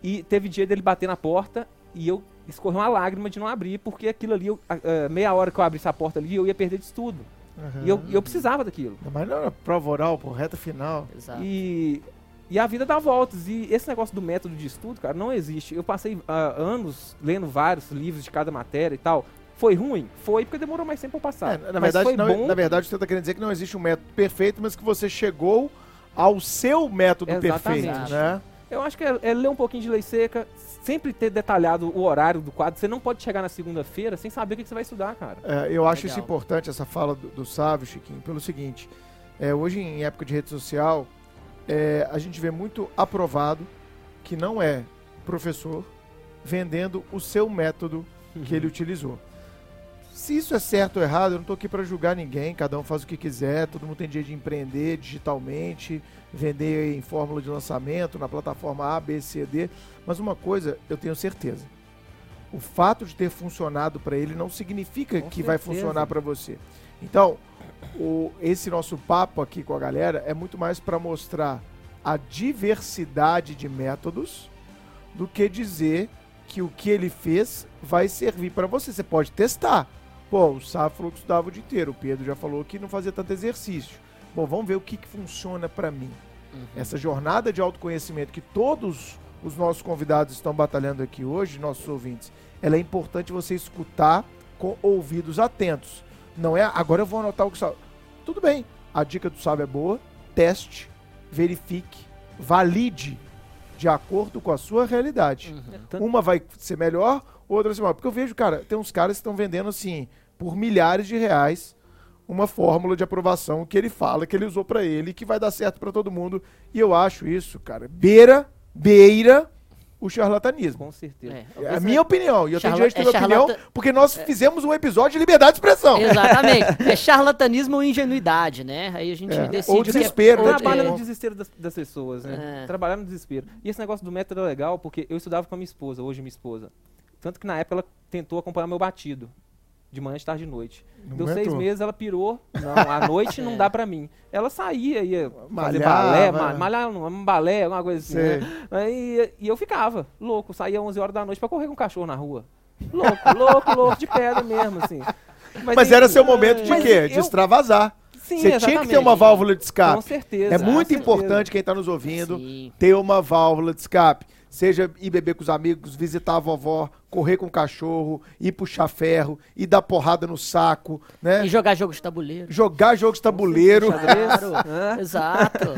E teve dia dele bater na porta e eu escorreu uma lágrima de não abrir, porque aquilo ali, eu- a- a- meia hora que eu abrisse a porta ali, eu ia perder de estudo. Aham. E eu, eu precisava daquilo. Mas não era prova oral, pô, reta final. Exato. E, e a vida dá voltas. E esse negócio do método de estudo, cara, não existe. Eu passei ah, anos lendo vários livros de cada matéria e tal. Foi ruim? Foi, porque demorou mais tempo pra passar. É, na, Mas verdade, foi não, bom. na verdade, você está querendo dizer que não existe um método perfeito, mas que você chegou ao seu método Exatamente. perfeito, né? Eu acho que é, é ler um pouquinho de lei seca, sempre ter detalhado o horário do quadro. Você não pode chegar na segunda-feira sem saber o que, você vai estudar, cara. É, eu acho Legal. isso importante, essa fala do, do Sávio, Chiquinho, pelo seguinte. é, hoje, em época de rede social, é, a gente vê muito aprovado que não é professor vendendo o seu método que ele utilizou. Se isso é certo ou errado, eu não estou aqui para julgar ninguém, cada um faz o que quiser, todo mundo tem dia de empreender digitalmente, vender em fórmula de lançamento, na plataforma A, B, C, D. Mas uma coisa eu tenho certeza: o fato de ter funcionado para ele não significa Com que vai certeza. funcionar para você. Então, o- esse nosso papo aqui com a galera é muito mais para mostrar a diversidade de métodos do que dizer que o que ele fez vai servir para você. Você pode testar. Pô, o Sá falou que estudava o dia inteiro. O Pedro já falou que não fazia tanto exercício. Bom, vamos ver o que, que funciona para mim. Essa jornada de autoconhecimento que todos os nossos convidados estão batalhando aqui hoje, nossos ouvintes, ela é importante você escutar com ouvidos atentos. Não é agora eu vou anotar o que sabe. Tudo bem, a dica do sábio é boa, teste, verifique, valide de acordo com a sua realidade. Uhum. Uma vai ser melhor, ser melhor. Porque eu vejo, cara, tem uns caras que estão vendendo assim, por milhares de reais, uma fórmula de aprovação que ele fala que ele usou pra ele, que vai dar certo pra todo mundo. E eu acho isso, cara, beira, beira o charlatanismo. Com certeza. É. É a minha opinião. E eu tenho Charla- direito de ter é minha opinião, porque nós fizemos um episódio de liberdade de expressão. Exatamente. É charlatanismo ou ingenuidade, né? Aí a gente É. decide Ou o que é- desespero, né? Trabalha é. no desespero das, das pessoas, né? É. Trabalhar no desespero. E esse negócio do método é legal porque eu estudava com a minha esposa, hoje minha esposa. Tanto que na época ela tentou acompanhar meu batido. De manhã, de tarde e de noite. Não Deu seis aguentou. meses, ela pirou. Não, à noite não dá pra mim. Ela saía, ia fazer Malhava. balé, ma- malhar não, um balé, alguma coisa assim. Sei. né? Aí, e eu ficava louco, saía 11 horas da noite pra correr com o cachorro na rua. Louco, louco, louco, de pedra mesmo, assim. Mas aí- era seu momento de Mas quê? De eu- extravasar. Sim, Você tinha que ter exatamente. uma válvula de Com escape. certeza. É com muito certeza. importante quem está nos ouvindo Sim. ter uma válvula de escape. Seja ir beber com os amigos, visitar a vovó, correr com o cachorro, ir puxar ferro, ir dar porrada no saco, né? E jogar jogos de tabuleiro. Jogar jogos de tabuleiro, Claro. Exato.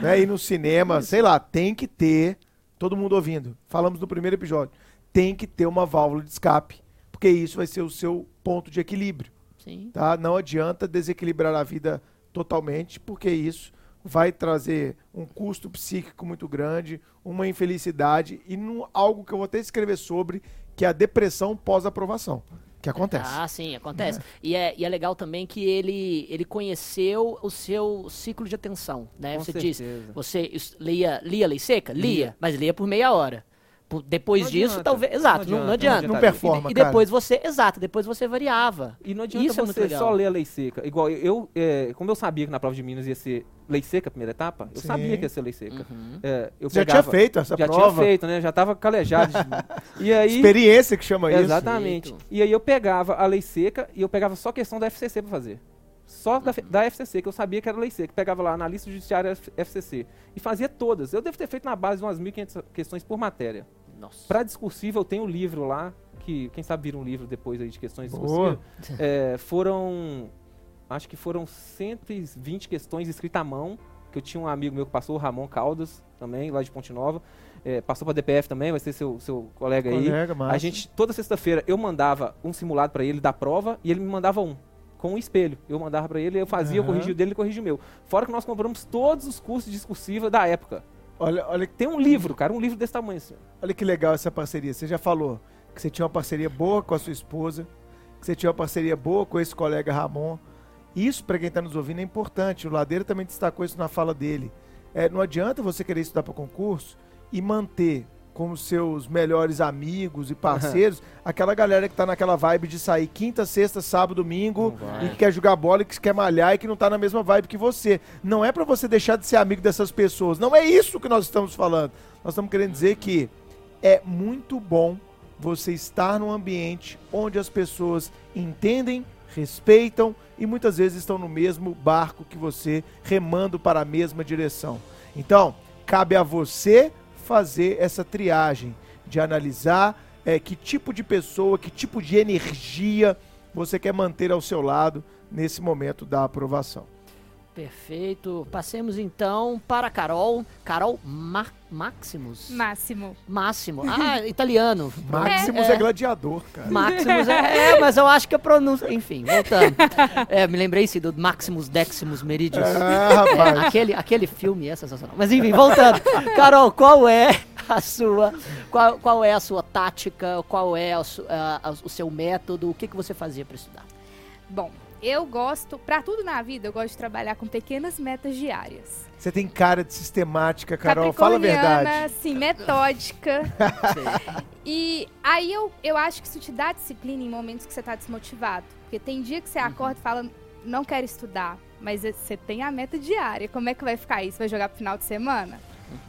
né? Ir no cinema, sei lá, tem que ter, todo mundo ouvindo, falamos no primeiro episódio, tem que ter uma válvula de escape, porque isso vai ser o seu ponto de equilíbrio. Sim. tá? Não adianta desequilibrar a vida totalmente, porque isso vai trazer um custo psíquico muito grande, uma infelicidade e num- algo que eu vou até escrever sobre, que é a depressão pós-aprovação, que acontece. Ah, sim, acontece. E, é, e é legal também que ele, ele conheceu o seu ciclo de atenção, né? Com você certeza. disse, você lia, lia lei seca? Lia, mas lia por meia hora. Por- depois Não disso, adianta, talvez. não Exato, não, adianta, não não adianta. adianta. Não performa, E, e cara. depois você. Exato, depois você variava. E não adianta Isso é você legal. só ler a lei seca. Igual eu, é, como eu sabia que na prova de Minas ia ser lei seca a primeira etapa, eu Sim. sabia que ia ser lei seca. Uhum. É, eu Já pegava- tinha feito essa já prova. tinha feito, né? Já tava calejado. de- e aí, Experiência que chama isso. exatamente. Feito. E aí eu pegava a lei seca e eu pegava só questão da FCC pra fazer. Só da, da FCC, que eu sabia que era lei seca. Pegava lá na lista judiciária FCC. E fazia todas. Eu devo ter feito na base de umas 1.500 questões por matéria. Nossa. Pra discursiva, eu tenho um livro lá, que quem sabe vira um livro depois aí de questões discursivas. É, foram, acho que foram 120 questões escritas à mão, que eu tinha um amigo meu que passou, o Ramon Caldas, também, lá de Ponte Nova. É, passou pra DPF também, vai ser seu, seu colega aí. Colega, massa. A gente, toda sexta-feira, eu mandava um simulado pra ele da prova e ele me mandava um. Com um espelho. Eu mandava pra ele, eu fazia, eu Aham. corrigia o dele, ele corrigia o meu. Fora que nós compramos todos os cursos de discursiva da época. Olha, olha, Tem um livro, cara, um livro desse tamanho assim. olha que legal essa parceria. Você já falou que você tinha uma parceria boa com a sua esposa, que você tinha uma parceria boa com esse colega Ramon. Isso, para quem está nos ouvindo, é importante. O Ladeira também destacou isso na fala dele. É, não adianta você querer estudar para concurso e manter como seus melhores amigos e parceiros aquela galera que tá naquela vibe de sair quinta, sexta, sábado, domingo e que quer jogar bola e que quer malhar e que não tá na mesma vibe que você. Não é para você deixar de ser amigo dessas pessoas. Não é isso que nós estamos falando. Nós estamos querendo dizer que é muito bom você estar num ambiente onde as pessoas entendem, respeitam e muitas vezes estão no mesmo barco que você, remando para a mesma direção. Então, cabe a você fazer essa triagem de analisar é, que tipo de pessoa, que tipo de energia você quer manter ao seu lado nesse momento da aprovação. Perfeito. Passemos então para a Carol. Carol Ma Maximus? Máximo. Máximo. Ah, italiano. Maximus é, gladiador, cara. Maximus é, é, mas eu acho que a pronúncia. Enfim, voltando. É, me lembrei sim do Maximus Decimus Meridius. Ah, rapaz. É, aquele, aquele filme é sensacional. Mas enfim, voltando. Carol, qual é a sua. Qual, qual é a sua tática? Qual é a- o seu método? O que, que você fazia para estudar? Bom, eu gosto, pra tudo na vida, eu gosto de trabalhar com pequenas metas diárias. Você tem cara de sistemática, Carol. Fala a verdade. Sim, metódica. E aí eu, eu acho que isso te dá disciplina em momentos que você tá desmotivado. Porque tem dia que você acorda e fala, não quero estudar, mas você tem a meta diária. Como é que vai ficar isso? Vai jogar pro final de semana?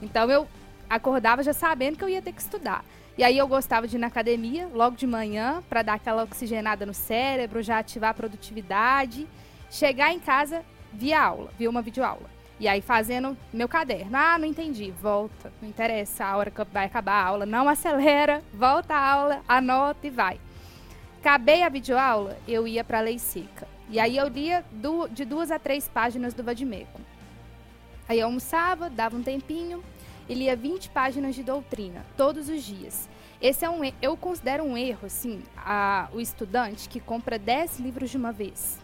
Então eu acordava já sabendo que eu ia ter que estudar. E aí eu gostava de ir na academia logo de manhã para dar aquela oxigenada no cérebro, já ativar a produtividade. Chegar em casa, via aula, via uma videoaula. E aí fazendo meu caderno. Ah, não entendi. Volta. Não interessa a hora que vai acabar a aula. Não acelera. Volta a aula, anota e vai. Acabei a videoaula, eu ia para a lei seca. E aí eu lia du- de duas a três páginas do Vadimeco. Aí eu almoçava, dava um tempinho e lia 20 páginas de doutrina, todos os dias. Esse é um, eu considero um erro, assim, a- o estudante que compra 10 livros de uma vez,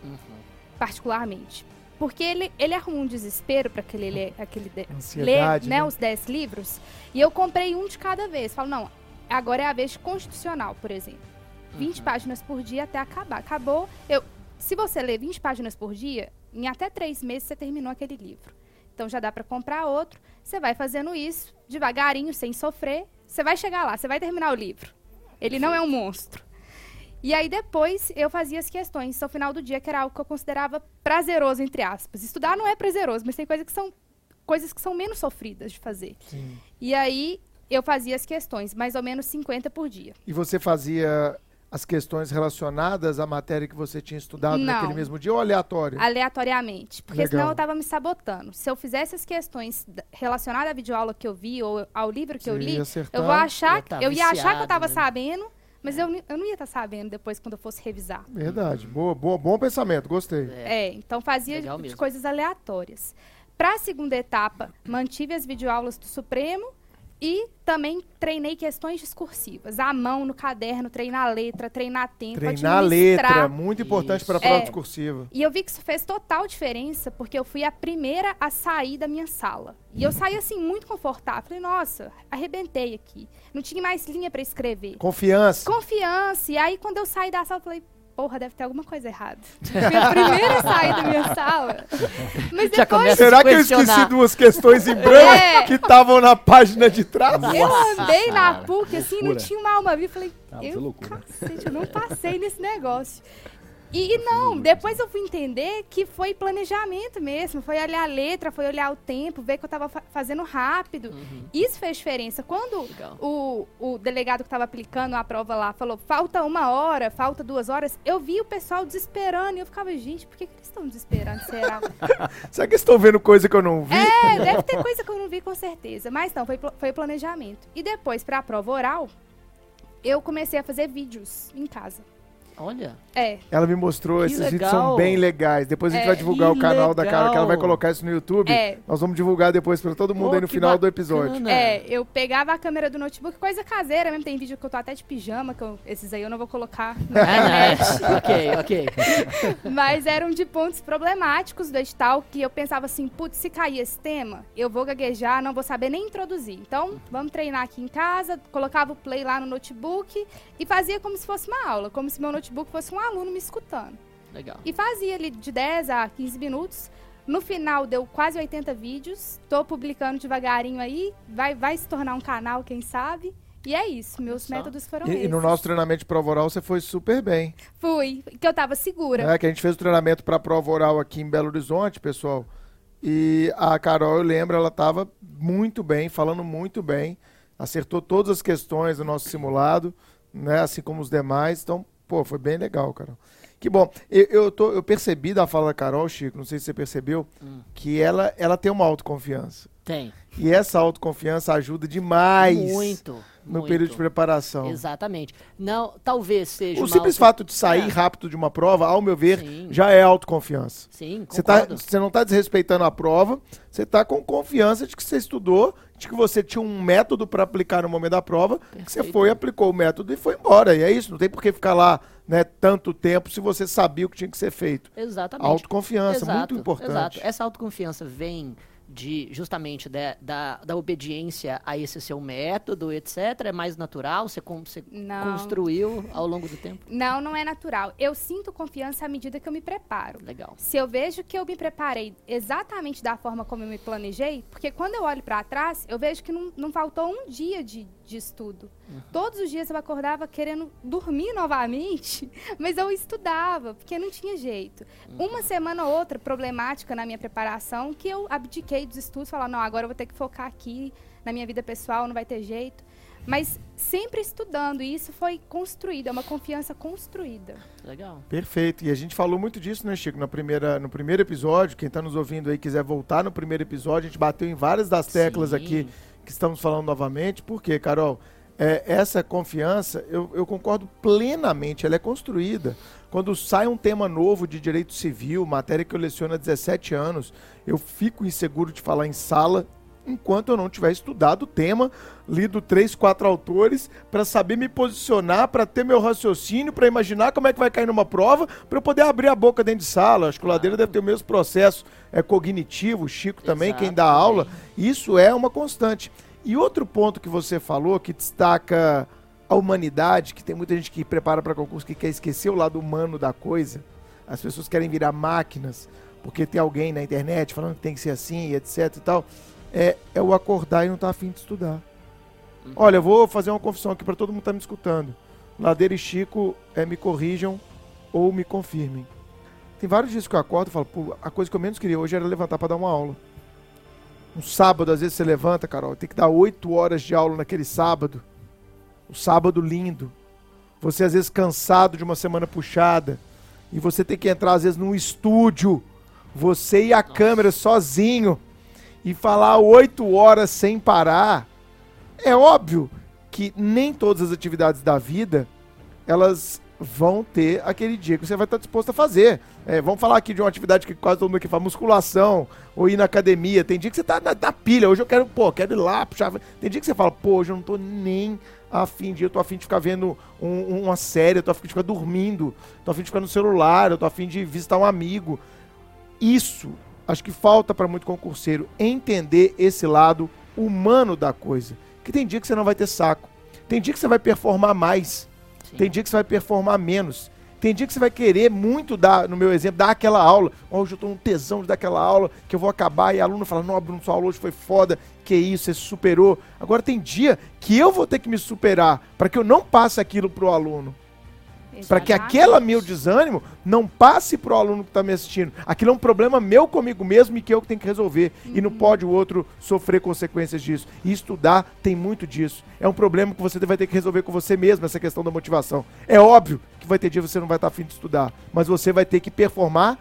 particularmente. Porque ele, ele arrumou um desespero para aquele, ler, aquele de- ler né, né? os 10 livros. E eu comprei um de cada vez. Falo, não, agora é a vez constitucional, por exemplo. 20 páginas por dia até acabar. Acabou. Eu, se você ler 20 páginas por dia, em até três meses você terminou aquele livro. Então já dá para comprar outro. Você vai fazendo isso devagarinho, sem sofrer. Você vai chegar lá, você vai terminar o livro. Ele não é um monstro. E aí depois eu fazia as questões ao final do dia, que era algo que eu considerava prazeroso, entre aspas. Estudar não é prazeroso, mas tem coisas que são coisas que são menos sofridas de fazer. E aí eu fazia as questões, mais ou menos 50 por dia. E você fazia as questões relacionadas à matéria que você tinha estudado Não. naquele mesmo dia ou aleatório? aleatoriamente, porque Legal. senão eu estava me sabotando. Se eu fizesse as questões relacionadas à videoaula que eu vi ou ao livro que Você eu li, acertar. eu vou achar, Ia tá eu ia achar que eu estava né? sabendo, mas eu, ni- eu não ia estar sabendo depois quando eu fosse revisar. Verdade. Boa, boa, bom pensamento, gostei. É, então fazia de mesmo. coisas aleatórias. Para a segunda etapa, mantive as videoaulas do Supremo e também treinei questões discursivas. À mão, no caderno, treinar a letra, treinar tempo, Treinar a letra, muito importante para a prova É. discursiva. E eu vi que isso fez total diferença, porque eu fui a primeira a sair da minha sala. E eu saí assim, muito confortável. Falei, nossa, arrebentei aqui. Não tinha mais linha para escrever. Confiança. Confiança. E aí, quando eu saí da sala, eu falei, porra, deve ter alguma coisa errada. Fui a primeira a sair da minha sala. Mas Já depois Será se que eu esqueci duas questões em branco É. que estavam na página de trás? eu andei na PUC, assim, não loucura. tinha uma alma viva. Falei, Ah, eu, cacete, eu não passei nesse negócio. E, e não, depois eu fui entender que foi planejamento mesmo. Foi olhar a letra, foi olhar o tempo, ver que eu tava fa- fazendo rápido. Isso fez diferença. Quando o, o delegado que estava aplicando a prova lá falou, falta uma hora, falta duas horas, eu vi o pessoal desesperando. E eu ficava, gente, por que, que eles estão desesperando? Será? Será que eles estão vendo coisa que eu não vi? É, deve ter coisa que eu não vi com certeza. Mas não, foi, foi planejamento. E depois, pra prova oral, eu comecei a fazer vídeos em casa. Olha, É, Ela me mostrou, Que esses vídeos legal. são bem legais. Depois a gente É, vai divulgar que o canal da Carol, que ela vai legal. colocar isso no YouTube. É. Nós vamos divulgar depois para todo mundo Pô, aí no final do bacana. episódio. é, eu pegava a câmera do notebook, coisa caseira mesmo. Tem vídeo que eu tô até de pijama, que eu- esses aí eu não vou colocar na Ah, internet. não. ok, ok. Mas eram de pontos problemáticos do edital que eu pensava assim, putz, se cair esse tema, eu vou gaguejar, não vou saber nem introduzir. Então, vamos treinar aqui em casa, colocava o play lá no notebook e fazia como se fosse uma aula, como se meu notebook fosse um aluno me escutando. Legal. E fazia ali de 10 a 15 minutos. No final deu quase 80 vídeos. Tô publicando devagarinho aí. Vai, vai se tornar um canal, quem sabe. E é isso, meus Só. métodos foram E, esses. e no nosso treinamento de prova oral você foi super bem. Fui, que eu tava segura. né? Que a gente fez o treinamento para prova oral aqui em Belo Horizonte, pessoal. E a Carol, eu lembro, ela estava muito bem, falando muito bem. Acertou todas as questões do nosso simulado, né? Assim como os demais. Então, pô, foi bem legal, Carol. Que bom. Eu, eu, tô, eu percebi da fala da Carol, Chico, não sei se você percebeu, Hum. que ela, ela tem uma autoconfiança. Tem. E essa autoconfiança ajuda demais Muito. No muito. período de preparação. Exatamente. Não, talvez seja O simples auto- fato de sair É. rápido de uma prova, ao meu ver, Sim. já é autoconfiança. Sim, Você, tá, você não está desrespeitando a prova, você está com confiança de que você estudou, de que você tinha um método para aplicar no momento da prova, que você Perfeito. foi, aplicou o método e foi embora. E é isso, não tem por que ficar lá né, tanto tempo se você sabia o que tinha que ser feito. Exatamente. Autoconfiança, muito Exato, importante. Exato. Essa autoconfiança vem de justamente da, da, da obediência a esse seu método, etc. É mais natural, você, con- você construiu ao longo do tempo. Não, não é natural. Eu sinto confiança à medida que eu me preparo. Legal. Se eu vejo que eu me preparei exatamente da forma como eu me planejei, porque quando eu olho pra trás, eu vejo que não, não faltou um dia de, de estudo. Todos os dias eu acordava querendo dormir novamente, mas eu estudava, porque não tinha jeito. Uma semana ou outra problemática na minha preparação, que eu abdiquei dos estudos, falar, não, agora eu vou ter que focar aqui na minha vida pessoal, não vai ter jeito. Mas sempre estudando, e isso foi construído, é uma confiança construída. Legal. Perfeito. E a gente falou muito disso, né, Chico? Na primeira, no primeiro episódio, quem está nos ouvindo aí quiser voltar no primeiro episódio, a gente bateu em várias das teclas Sim. aqui que estamos falando novamente. Por quê, Carol? É, essa confiança, eu, eu concordo plenamente, ela é construída. Quando sai um tema novo de direito civil, matéria que eu leciono há 17 anos, eu fico inseguro de falar em sala, enquanto eu não tiver estudado o tema, lido três, quatro autores, para saber me posicionar, para ter meu raciocínio, para imaginar como é que vai cair numa prova, para eu poder abrir a boca dentro de sala. Acho que o Ladeira deve ter o mesmo processo é cognitivo, o Chico também, Exato, quem dá aula. Isso é uma constante. E outro ponto que você falou, que destaca a humanidade, que tem muita gente que prepara para concurso que quer esquecer o lado humano da coisa. As pessoas querem virar máquinas, porque tem alguém na internet falando que tem que ser assim, etc e tal. É, é o acordar e não estar afim de estudar. Olha, eu vou fazer uma confissão aqui para todo mundo que tá me escutando. Ladeira e Chico é, me corrijam ou me confirmem. Tem vários dias que eu acordo e falo, pô, a coisa que eu menos queria hoje era levantar para dar uma aula. Um sábado, às vezes você levanta, Carol, tem que dar oito horas de aula naquele sábado. Um sábado lindo. Você às vezes cansado de uma semana puxada. E você tem que entrar, às vezes, num estúdio. Você e a câmera sozinho. E falar oito horas sem parar. É óbvio que nem todas as atividades da vida elas vão ter aquele dia que você vai estar disposto a fazer. É, vamos falar aqui de uma atividade que quase todo mundo aqui faz, musculação, ou ir na academia. Tem dia que você tá na, na pilha, hoje eu quero, pô, quero ir lá, puxar. Tem dia que você fala, pô, hoje eu não tô nem afim de, eu tô afim de ficar vendo um- uma série, eu tô afim de ficar dormindo, tô afim de ficar no celular, eu tô afim de visitar um amigo. Isso, acho que falta para muito concurseiro entender esse lado humano da coisa. Que tem dia que você não vai ter saco. Tem dia que você vai performar mais. Sim. Tem dia que você vai performar menos. Tem dia que você vai querer muito dar, no meu exemplo, dar aquela aula. Hoje eu tô um tesão de dar aquela aula que eu vou acabar e aluno fala: Não, Bruno, sua aula hoje foi foda. Que isso, você se superou. Agora tem dia que eu vou ter que me superar para que eu não passe aquilo pro aluno. Para que aquele meu desânimo não passe pro aluno que está me assistindo. Aquilo é um problema meu comigo mesmo e que eu que tenho que resolver. E não pode o outro sofrer consequências disso. E estudar tem muito disso. É um problema que você vai ter que resolver com você mesmo, essa questão da motivação. É óbvio que vai ter dia que você não vai estar afim de estudar, mas você vai ter que performar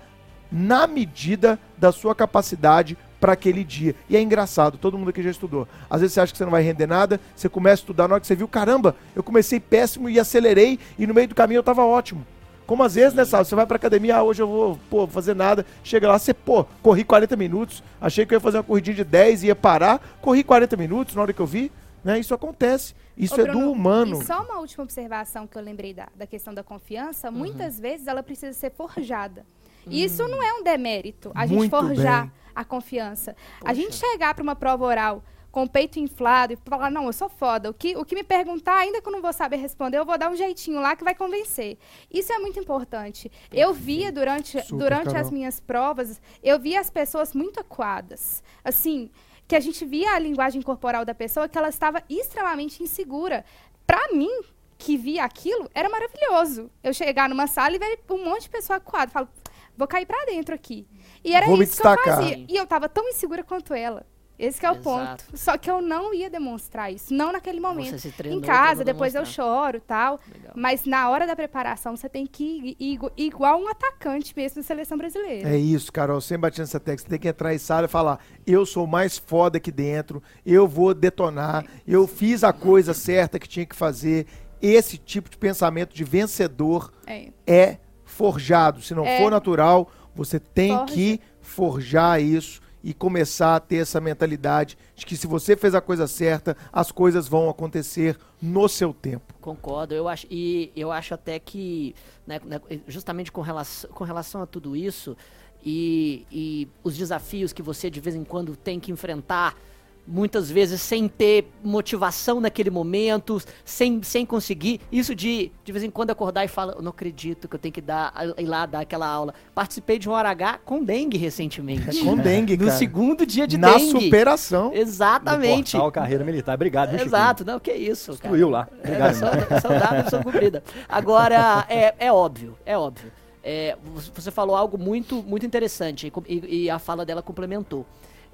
na medida da sua capacidade para aquele dia. E é engraçado, todo mundo aqui já estudou. Às vezes você acha que você não vai render nada, você começa a estudar, na hora que você viu, caramba, eu comecei péssimo e acelerei e no meio do caminho eu tava ótimo. Como às vezes, né, Sal? Você vai pra academia, ah, hoje eu vou, pô, fazer nada. Chega lá, você, pô, corri 40 minutos. Achei que eu ia fazer uma corridinha de 10 e ia parar. Corri 40 minutos na hora que eu vi. Né? Isso acontece. Isso Ô, é do Bruno, humano. E só uma última observação que eu lembrei da, da questão da confiança. Uhum. Muitas vezes ela precisa ser forjada. Isso não é um demérito, a gente Muito forjar bem. a confiança. A gente chegar para uma prova oral com o peito inflado e falar, não, eu sou foda. O que, o que me perguntar, ainda que eu não vou saber responder, eu vou dar um jeitinho lá que vai convencer. Isso é muito importante. Eu via durante, Super, durante as minhas provas, eu via as pessoas muito acuadas. Assim, que a gente via a linguagem corporal da pessoa que ela estava extremamente insegura. Para mim, que via aquilo, era maravilhoso. Eu chegar numa sala e ver um monte de pessoa acuada. Falo, vou cair pra dentro aqui. E era Vou isso que eu fazia. E eu tava tão insegura quanto ela. Esse que é o Exato. ponto. Só que eu não ia demonstrar isso, não naquele momento. Você se treinou Em casa, não depois eu choro tal. Legal. Mas na hora da preparação, você tem que ir igu- igual um atacante mesmo da seleção brasileira. É isso, Carol. Sem bater nessa tecla. Você tem que entrar em sala e falar: eu sou o mais foda aqui dentro, eu vou detonar, eu fiz a coisa certa que tinha que fazer. Esse tipo de pensamento de vencedor É. é forjado. Se não É. for natural, você tem Forja. que forjar isso e começar a ter essa mentalidade de que se você fez a coisa certa, as coisas vão acontecer no seu tempo. Concordo, eu acho, e eu acho até que, né, né, justamente com relação, com relação a tudo isso, e, e os desafios que você de vez em quando tem que enfrentar, muitas vezes sem ter motivação naquele momento, sem, sem conseguir, isso de de vez em quando acordar e falar, eu não acredito que eu tenho que dar, ir lá dar aquela aula. Participei de um hora H com dengue recentemente. É com dengue, No cara. segundo dia de Na dengue. superação. Exatamente. Portal Carreira Militar. Obrigado, viu, Chiquinho? Exato, não, que isso. cara. Destruiu lá. É, Obrigado. só, só missão cumprida. Agora, é, é óbvio, é óbvio. É, você falou algo muito, muito interessante e e, e a fala dela complementou.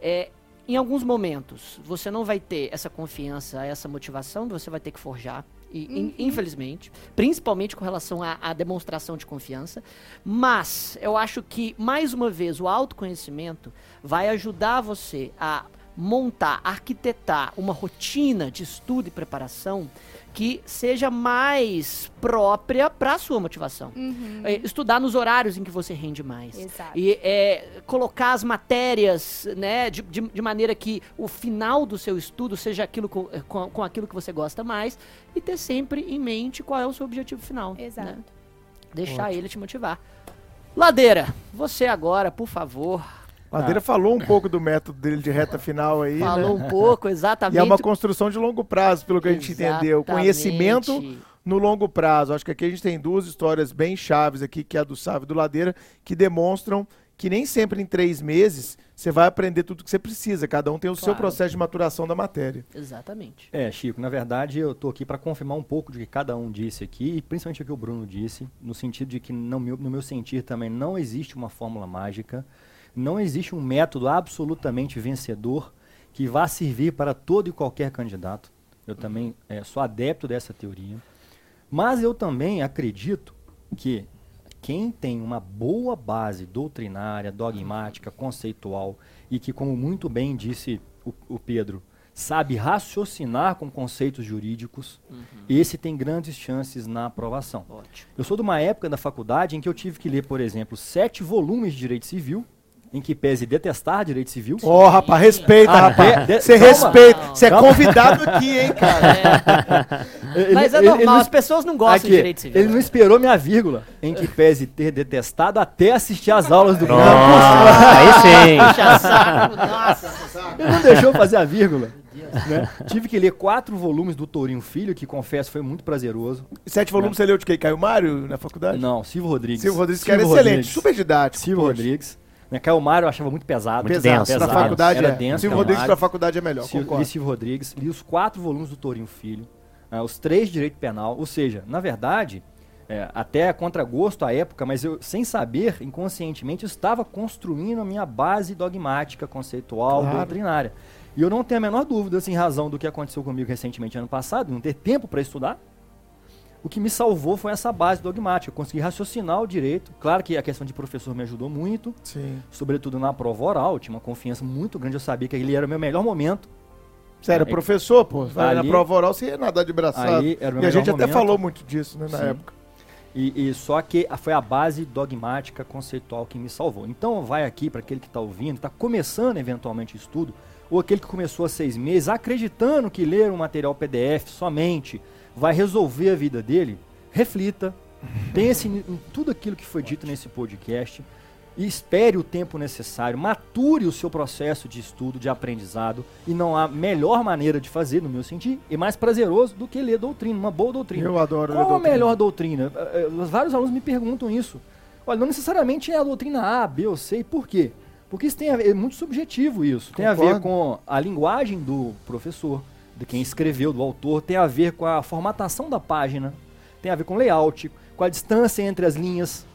É, em alguns momentos, você não vai ter essa confiança, essa motivação, você vai ter que forjar. E, in- infelizmente, principalmente com relação à demonstração de confiança, mas eu acho que mais uma vez o autoconhecimento vai ajudar você a montar, arquitetar uma rotina de estudo e preparação que seja mais própria para a sua motivação. Uhum. É, estudar nos horários em que você rende mais. Exato. E é, colocar as matérias né, de, de, de maneira que o final do seu estudo seja aquilo com, eh, com, com aquilo que você gosta mais e ter sempre em mente qual é o seu objetivo final. Exato. né? Deixar ele te motivar. Ladeira, você agora, por favor, Ladeira falou um pouco do método dele de reta final aí, falou né? um pouco exatamente. E é uma construção de longo prazo, pelo que a gente entendeu. Conhecimento Exatamente. no longo prazo. Acho que aqui a gente tem duas histórias bem chaves aqui, que é a do Sávio e do Ladeira, que demonstram que nem sempre em três meses você vai aprender tudo que você precisa. Cada um tem o seu Claro. processo de maturação da matéria. Exatamente. É, Chico, na verdade eu tô aqui para confirmar um pouco do que cada um disse aqui, e principalmente o que o Bruno disse, no sentido de que no meu, no meu sentir também não existe uma fórmula mágica, não existe um método absolutamente vencedor que vá servir para todo e qualquer candidato. Eu também eh, sou adepto dessa teoria. Mas eu também acredito que quem tem uma boa base doutrinária, dogmática, conceitual e que, como muito bem disse o, o Pedro, sabe raciocinar com conceitos jurídicos, esse tem grandes chances na aprovação. Ótimo. Eu sou de uma época da faculdade em que eu tive que ler, por exemplo, sete volumes de direito civil, em que pese detestar direito civil. Ó, rapaz, respeita, Ah, rapaz. Você respeita. Você é Calma. convidado aqui, hein, cara. Ele- Mas é ele- ele normal, não as pessoas não gostam Aqui, de direito civil. Ele não esperou minha vírgula, em que pese ter detestado até assistir às aulas do Pronto, campus. aí sim. Puxa saco, nossa. Ele não deixou fazer a vírgula. né? Tive que ler quatro volumes do Tourinho Filho, que confesso foi muito prazeroso. Sete volumes você leu de quem? Caio Mário na faculdade? Não, Silvio Rodrigues. Silvio Rodrigues, que era Silvio excelente, Rodrigues. super didático. Silvio poxa. Rodrigues. Né? Caio Mário eu achava muito pesado. Muito Pesado, denso, pra pesado. faculdade Era é. denso, Silvio Rodrigues pra Mário. faculdade é melhor, Sil- concordo. li Silvio Rodrigues, li os quatro volumes do Tourinho Filho, ah, os três de direito penal, ou seja, na verdade, é, até contra gosto à época, mas eu, sem saber, inconscientemente, eu estava construindo a minha base dogmática, conceitual, Claro. doutrinária. E eu não tenho a menor dúvida, assim, em razão do que aconteceu comigo recentemente ano passado, não ter tempo para estudar. O que me salvou foi essa base dogmática. Eu consegui raciocinar o direito. Claro que a questão de professor me ajudou muito, Sim. sobretudo na prova oral. Eu tinha uma confiança muito grande. Eu sabia que ele era o meu melhor momento. Você era professor, pô. Vai na Ali- prova oral, você ia nadar de braçada. E a gente melhor até momento. falou muito disso, né, na Sim. época. E, e só que foi a base dogmática, conceitual que me salvou. Então vai aqui para aquele que está ouvindo, está começando eventualmente o estudo, ou aquele que começou há seis meses, acreditando que ler um material PDF somente vai resolver a vida dele, reflita, pense em tudo aquilo que foi dito nesse podcast e espere o tempo necessário, mature o seu processo de estudo, de aprendizado, e não há melhor maneira de fazer, no meu sentir, e mais prazeroso do que ler doutrina, uma boa doutrina. Eu adoro ler Qual a doutrina. melhor doutrina? Eh, eh, Vários alunos me perguntam isso. Olha, não necessariamente é a doutrina A, B ou C. E por quê? Porque isso tem a ver, é muito subjetivo isso. Tem a ver com a linguagem do professor, de quem escreveu, do autor, tem a ver com a formatação da página, tem a ver com layout, com a distância entre as linhas,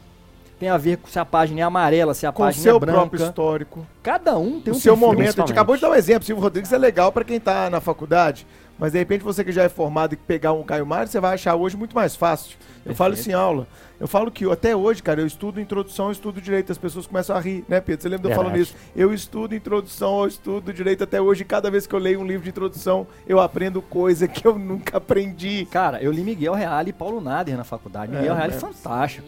tem a ver com se a página é amarela, se a Com página seu é branca. próprio histórico. Cada um tem o um seu momento. A gente acabou de dar um exemplo. Silvio Rodrigues é legal pra quem tá na faculdade, mas de repente você que já é formado e pegar um Caio Mário, você vai achar hoje muito mais fácil. Eu falo isso em aula. Eu falo que eu- até hoje, cara, eu estudo introdução, eu estudo direito. As pessoas começam a rir, né, Pedro? Você lembra de eu falando Verdade. isso? Eu estudo introdução, eu estudo direito até hoje. E cada vez que eu leio um livro de introdução, eu aprendo coisa que eu nunca aprendi. Cara, eu li Miguel Reale e Paulo Nader na faculdade. Miguel É, Reale é é. fantástico.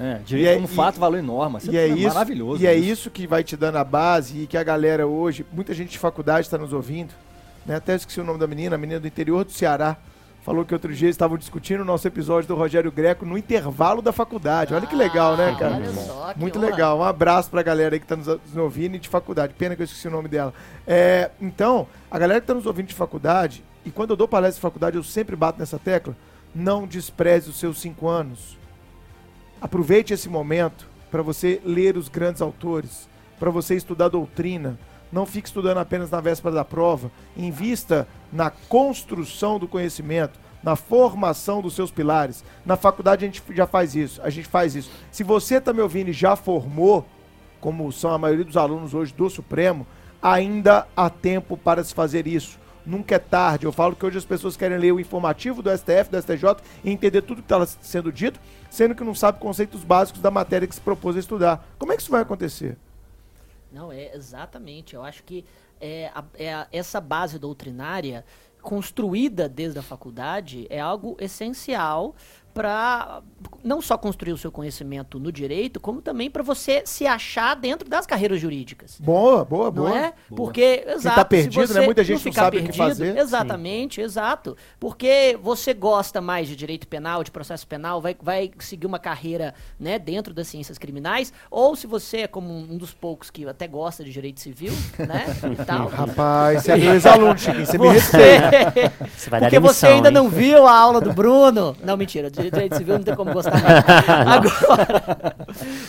É, E direito é- como e- fato, valor e norma. E é, isso, maravilhoso. E é isso que vai te dando a base e que a galera hoje, muita gente de faculdade está nos ouvindo. Né? Até esqueci o nome da menina, a menina do interior do Ceará. Falou que outro dia estavam discutindo o nosso episódio do Rogério Greco no intervalo da faculdade. Olha que legal, né, cara? Olha só, Muito legal. Um abraço pra galera aí que tá nos, nos ouvindo e de faculdade. Pena que eu esqueci o nome dela. É, então, a galera que tá nos ouvindo de faculdade, e quando eu dou palestra de faculdade, eu sempre bato nessa tecla, não despreze os seus cinco anos. Aproveite esse momento para você ler os grandes autores, para você estudar doutrina. Não fique estudando apenas na véspera da prova. Invista na construção do conhecimento, na formação dos seus pilares. Na faculdade a gente já faz isso. A gente faz isso. Se você está me ouvindo e já formou, como são a maioria dos alunos hoje do Supremo, ainda há tempo para se fazer isso. Nunca é tarde. Eu falo que hoje as pessoas querem ler o informativo do STF, do STJ e entender tudo que está sendo dito, sendo que não sabe conceitos básicos da matéria que se propôs a estudar. Como é que isso vai acontecer? Não, é exatamente. Eu acho que é, a- é a- essa base doutrinária construída desde a faculdade é algo essencial para não só construir o seu conhecimento no direito, como também para você se achar dentro das carreiras jurídicas. Boa, boa, Não boa. é? Porque, exato. tá perdido, se né? você Muita gente não ficar sabe o que fazer. Exatamente, exato. Porque você gosta mais de direito penal, de processo penal, vai, vai seguir uma carreira né, dentro das ciências criminais, ou se você é como um dos poucos que até gosta de direito civil, né? Tal. Rapaz, você é meu ex-aluno, Chiquinho, você me respeita. Você, Você vai dar porque você demissão, ainda hein? não viu a aula do Bruno. Não, mentira, de direito civil não tem como gostar mais. Agora,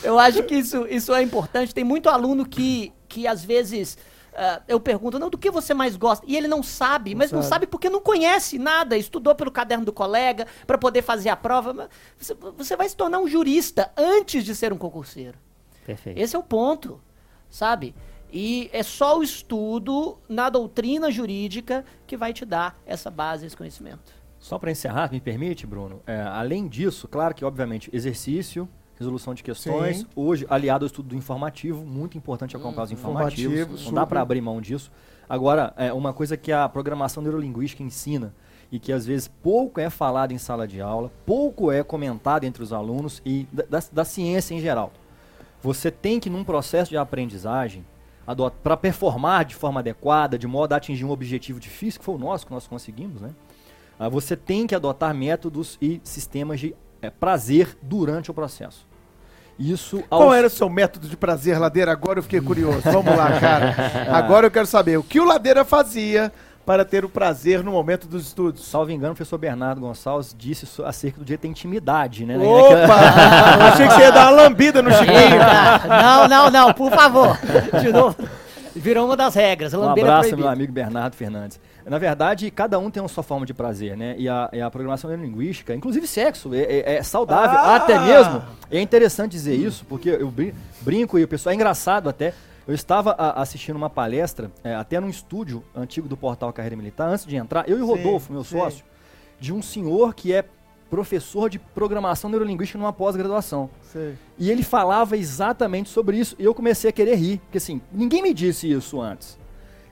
eu acho que isso, isso é importante. Tem muito aluno que, que às vezes. ah, eu pergunto, não, do que você mais gosta? E ele não sabe, mas não sabe. sabe porque não conhece nada, estudou pelo caderno do colega para poder fazer a prova. Você, você vai se tornar um jurista antes de ser um concurseiro. Perfeito. Esse é o ponto, sabe? E é só o estudo na doutrina jurídica que vai te dar essa base, esse conhecimento. Só para encerrar, me permite, Bruno, é, além disso, claro que, obviamente, exercício, resolução de questões, Sim. hoje aliado ao estudo do informativo, muito importante acompanhar os informativos, Informativo, não dá para abrir mão disso. Agora, é, uma coisa que a programação neurolinguística ensina e que às vezes pouco é falado em sala de aula, pouco é comentado entre os alunos e da, da- da ciência em geral. Você tem que, num processo de aprendizagem, para performar de forma adequada, de modo a atingir um objetivo difícil, que foi o nosso, que nós conseguimos, né? Ah, você tem que adotar métodos e sistemas de eh, prazer durante o processo. Isso Qual aos- era o seu método de prazer, Ladeira? Agora eu fiquei curioso. Vamos lá, cara. Agora eu quero saber o que o Ladeira fazia para ter o prazer no momento dos estudos. Salvo engano, o professor Bernardo Gonçalves disse acerca do direito à intimidade, né? Opa! Achei que você ia dar uma lambida no Chiquinho. Não, não, não, por favor. De novo. Virou uma das regras. Um lambeira abraço, proibida. meu amigo Bernardo Fernandes. Na verdade, cada um tem uma sua forma de prazer, né? E a, e a programação neurolinguística, inclusive sexo, é, é- é saudável. Ah! Até mesmo, é interessante dizer isso, porque eu brin- brinco e o pessoal, é engraçado até. Eu estava a- assistindo uma palestra, é, até num estúdio antigo do portal Carreira Militar, antes de entrar, eu e o Sim, Rodolfo, meu sim. sócio, de um senhor que é professor de programação neurolinguística numa pós-graduação. E ele falava exatamente sobre isso. E eu comecei a querer rir. Porque assim, ninguém me disse isso antes.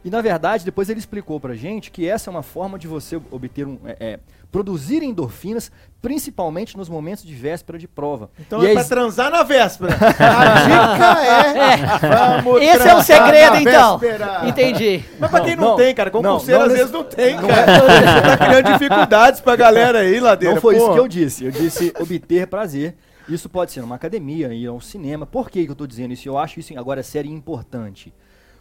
E na verdade, depois ele explicou pra gente que essa é uma forma de você obter um. é, é, produzir endorfinas, principalmente nos momentos de véspera de prova. Então e é é pra ex- transar na véspera. A dica é. Vamos Esse é o segredo, então. véspera. Entendi. Mas pra quem não, Não, tem, cara, não, concurseiro não às vezes não tem, cara. Você tá criando dificuldades pra galera aí, Ladeira. Não foi Pô. isso que eu disse. Eu disse obter prazer. Isso pode ser numa academia, ir ao cinema. Por que, que eu estou dizendo isso? Eu acho isso agora sério e importante.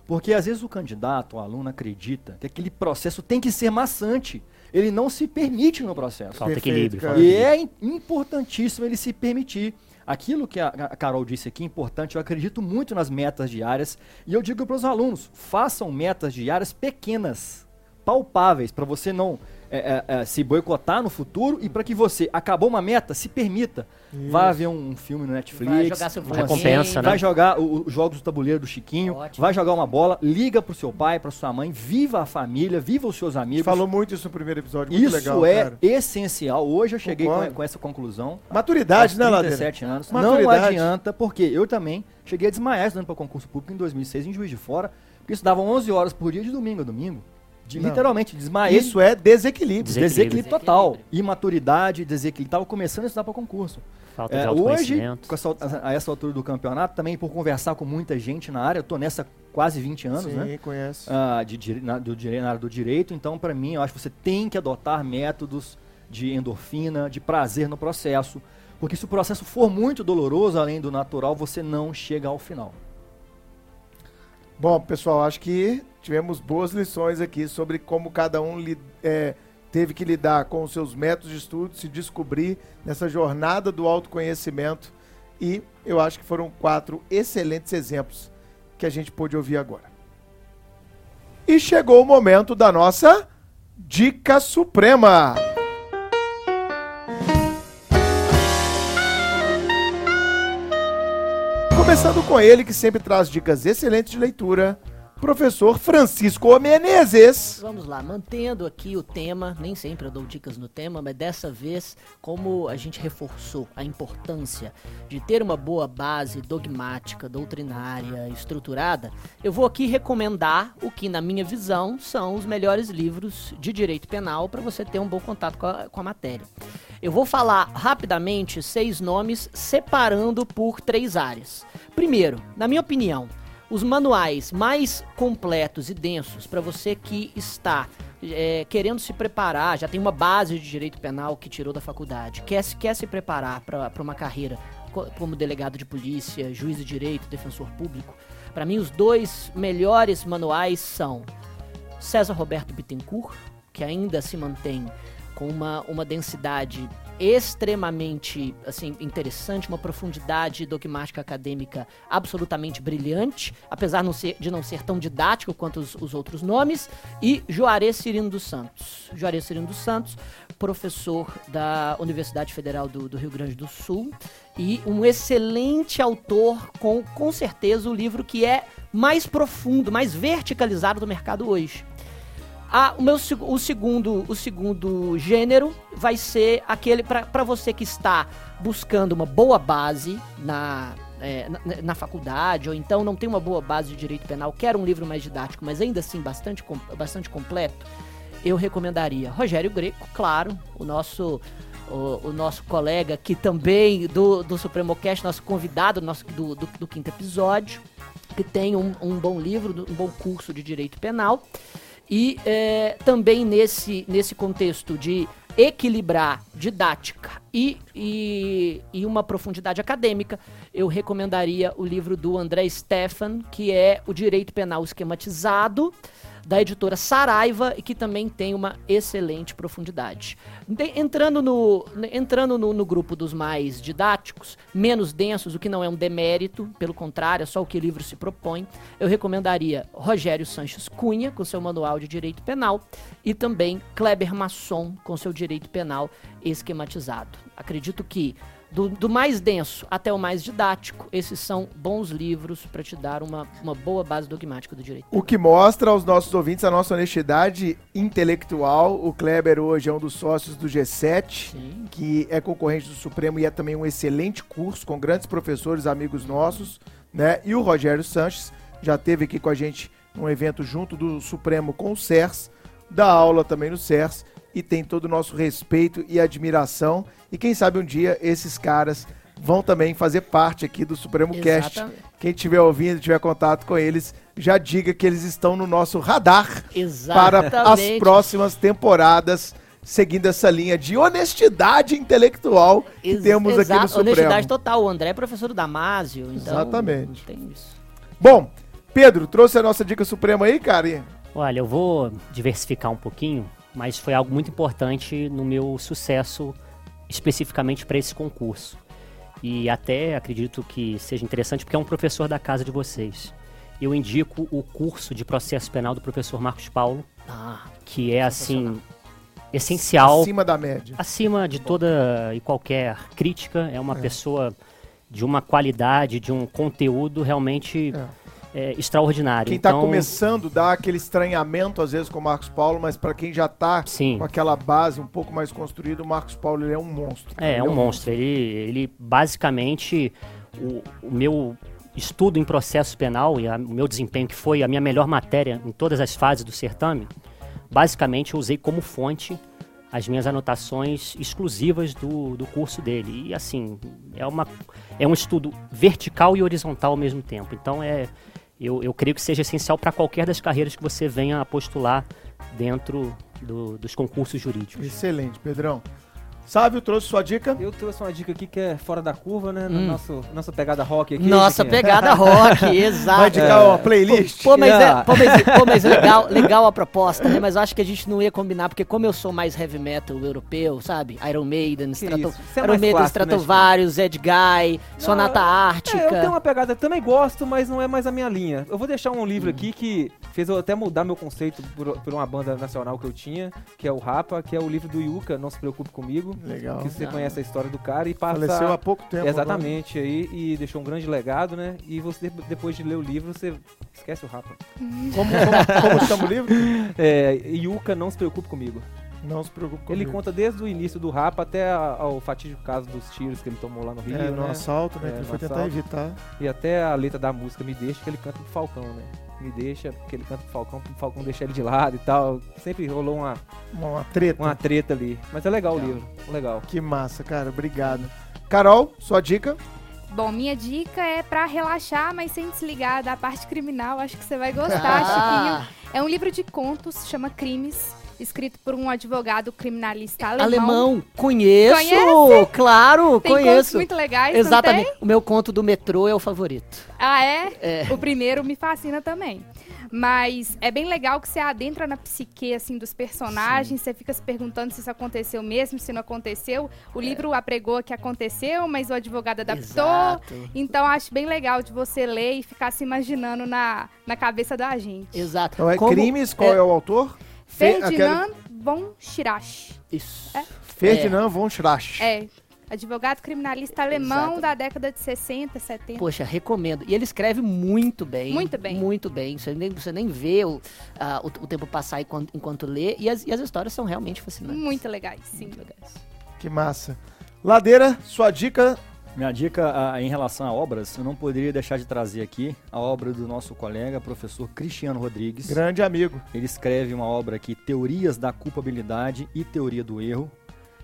Porque às vezes o candidato, o aluno, acredita que aquele processo tem que ser maçante. Ele não se permite no processo. Falta equilíbrio. Falta E equilíbrio. é im- importantíssimo ele se permitir. Aquilo que a, a Carol disse aqui é importante, eu acredito muito nas metas diárias. E eu digo para os alunos: façam metas diárias pequenas, palpáveis, para você não é, é, é, se boicotar no futuro e para que você, acabou uma meta, se permita. Vá ver um, filme no Netflix. Vai jogar seu uma Recompensa, né? Vai jogar os jogos do tabuleiro do Chiquinho, Ótimo. vai jogar uma bola, liga pro seu pai, pra sua mãe, viva a família, viva os seus amigos. falou muito isso no primeiro episódio, muito Isso legal, é cara. essencial. Hoje eu cheguei com, com essa conclusão. Maturidade, né, Ladeira? 37 anos. Não Maturidade. adianta, porque eu também cheguei a desmaiar estudando para concurso público em 2006 em Juiz de Fora, porque estudavam 11 horas por dia de domingo a domingo. De, literalmente, desmaiei. Isso é desequilíbrio. Desequilíbrio, Desequilíbrio. total. Imaturidade, desequilíbrio. Tava começando a estudar para concurso. Falta de É, hoje, autoconhecimento. com essa, a essa altura do campeonato, também por conversar com muita gente na área, eu tô nessa quase 20 anos, Sim, né? conhece. ah, de, na, do na área do direito. Então, para mim, eu acho que você tem que adotar métodos de endorfina, de prazer no processo. Porque se o processo for muito doloroso, além do natural, você não chega ao final. Bom, pessoal, acho que tivemos boas lições aqui sobre como cada um é, teve que lidar com os seus métodos de estudo, se descobrir nessa jornada do autoconhecimento. E eu acho que foram quatro excelentes exemplos que a gente pôde ouvir agora. E chegou o momento da nossa Dica Suprema. Começando com ele, que sempre traz dicas excelentes de leitura, professor Francisco Menezes. Vamos lá, mantendo aqui o tema, nem sempre eu dou dicas no tema, mas dessa vez, como a gente reforçou a importância de ter uma boa base dogmática, doutrinária, estruturada, eu vou aqui recomendar o que, na minha visão, são os melhores livros de direito penal para você ter um bom contato com a, com a matéria. Eu vou falar rapidamente seis nomes, separando por três áreas. Primeiro, na minha opinião, os manuais mais completos e densos para você que está é, querendo se preparar, já tem uma base de direito penal que tirou da faculdade, quer, quer se preparar para uma carreira como delegado de polícia, juiz de direito, defensor público. Para mim, os dois melhores manuais são César Roberto Bittencourt, que ainda se mantém com uma, uma densidade extremamente assim interessante, uma profundidade dogmática acadêmica absolutamente brilhante, apesar não ser, de não ser tão didático quanto os, os outros nomes, e Juarez Cirino dos Santos. Juarez Cirino dos Santos, professor da Universidade Federal do, do Rio Grande do Sul e um excelente autor com, com certeza, o livro que é mais profundo, mais verticalizado do mercado hoje. Ah, o, meu, o, segundo, o segundo gênero vai ser aquele para você que está buscando uma boa base na, é, na, na, faculdade, ou então não tem uma boa base de direito penal, quer um livro mais didático, mas ainda assim bastante, bastante completo, eu recomendaria Rogério Greco, claro, o nosso. O, o nosso colega que também do, do Supremo Cast, nosso convidado nosso, do, do, do quinto episódio, que tem um, um bom livro, um bom curso de direito penal. E é, também nesse, nesse contexto de equilibrar didática e, e, e, uma profundidade acadêmica, eu recomendaria o livro do André Stefan, que é O Direito Penal Esquematizado, da editora Saraiva e que também tem uma excelente profundidade. De, entrando no, entrando no, no, grupo dos mais didáticos, menos densos, o que não é um demérito, pelo contrário, é só o que o livro se propõe, eu recomendaria Rogério Sanches Cunha, com seu manual de direito penal, e também Kleber Masson, com seu direito penal esquematizado. Acredito que do, do, mais denso até o mais didático, esses são bons livros para te dar uma, uma boa base dogmática do direito. O que mostra aos nossos ouvintes a nossa honestidade intelectual. O Kleber hoje é um dos sócios do G7, Sim. que é concorrente do Supremo e é também um excelente curso com grandes professores, amigos nossos, né? E o Rogério Sanches já teve aqui com a gente num evento junto do Supremo com o CERS, dá aula também no CERS e tem todo o nosso respeito e admiração. E quem sabe um dia esses caras vão também fazer parte aqui do Supremo Exatamente. Cast. Quem estiver ouvindo, tiver contato com eles, já diga que eles estão no nosso radar Exatamente. para as próximas temporadas seguindo essa linha de honestidade intelectual que Ex temos aqui no Supremo. Honestidade total. O André é professor do Damásio, então Exatamente. Bom, Pedro, trouxe a nossa dica suprema aí, cara? Olha, eu vou diversificar um pouquinho mas foi algo muito importante no meu sucesso especificamente para esse concurso. E até acredito que seja interessante porque é um professor da casa de vocês. Eu indico o curso de processo penal do professor Marcos Paulo, ah, que é assim essencial. Acima da média. Acima de toda e qualquer crítica. É uma é. pessoa de uma qualidade, de um conteúdo realmente. É é, extraordinário. Quem está então... começando dá aquele estranhamento às vezes com o Marcos Paulo, mas para quem já está com aquela base um pouco mais construída, o Marcos Paulo ele é um monstro. É, é um, é um monstro. monstro. Ele, ele basicamente o, o, meu estudo em processo penal e a, o meu desempenho que foi a minha melhor matéria em todas as fases do certame, basicamente eu usei como fonte as minhas anotações exclusivas do, do curso dele. E assim, é, uma, é um estudo vertical e horizontal ao mesmo tempo. Então é eu, eu creio que seja essencial para qualquer das carreiras que você venha a postular dentro do, dos concursos jurídicos. Excelente, Pedrão. Sávio, trouxe sua dica? Eu trouxe uma dica aqui que é fora da curva, né? Hum. Nosso, nossa pegada rock aqui. Nossa pegada rock, exato. Vai indicar é. uma playlist? Pô, mas, é, pô, mas, pô, mas legal, legal a proposta, né? Mas eu acho que a gente não ia combinar, porque como eu sou mais heavy metal europeu, sabe? Iron Maiden, Strato, é Iron Maiden, né, Stratovarius, Ed Guy, não, Sonata Ártica. É, eu tenho uma pegada, também gosto, mas não é mais a minha linha. Eu vou deixar um livro hum. aqui que fez eu até mudar meu conceito por, por uma banda nacional que eu tinha, que é o Rapa, que é o livro do Yuka, Não Se Preocupe Comigo Legal. Que você Ah. conhece a história do cara e passa. Faleceu há pouco tempo. Exatamente, aí, e deixou um grande legado, né? E você, depois de ler o livro, você esquece o Rapa. agora. Como, como, como chama o livro? É, Yuka, não se preocupe comigo. Não se preocupe Ele comigo. conta desde o início do Rapa até a- ao fatídico caso dos tiros que ele tomou lá no Rio, É, no né? assalto, né? É, que ele no foi tentar assalto. evitar. E até a letra da música Me Deixa, que ele canta pro Falcão, né? Me deixa, porque ele canta pro Falcão, pro Falcão deixar ele de lado e tal. Sempre rolou uma, Uma, uma treta. uma treta ali. Mas é legal o livro, legal. Que massa, cara. Obrigado. Carol, sua dica? Bom, minha dica é pra relaxar, mas sem desligar da parte criminal. Acho que você vai gostar, Ah, Chiquinho. É um livro de contos, chama Crimes, escrito por um advogado criminalista alemão. alemão, conheço, Conhece? claro, Tem contos conheço. muito legais, Exatamente. não tem? O meu conto do metrô é o favorito. Ah, é? É. O primeiro me fascina também. Mas é bem legal que você adentra na psique assim dos personagens, você fica se perguntando se isso aconteceu mesmo, se não aconteceu. O livro apregou que aconteceu, mas o advogado adaptou. Exato. Então acho bem legal de você ler e ficar se imaginando na, na cabeça da gente. Exato. Então é Como- Crimes, qual é, o autor? Fe- Ferdinand von Schirach. Isso. É. Ferdinand von Schirach. É, advogado criminalista alemão Exato. da década de 60, 70. Poxa, recomendo. E ele escreve muito bem. Muito bem. Muito bem. Você nem, você nem vê o, ah, o, o tempo passar enquanto, enquanto lê. E as, e as histórias são realmente fascinantes. Muito legais, sim. Muito legais. Que massa. Ladeira, sua dica. Minha dica ah, em relação a obras, eu não poderia deixar de trazer aqui a obra do nosso colega, professor Cristiano Rodrigues. Grande amigo. Ele escreve uma obra aqui, Teorias da Culpabilidade e Teoria do Erro.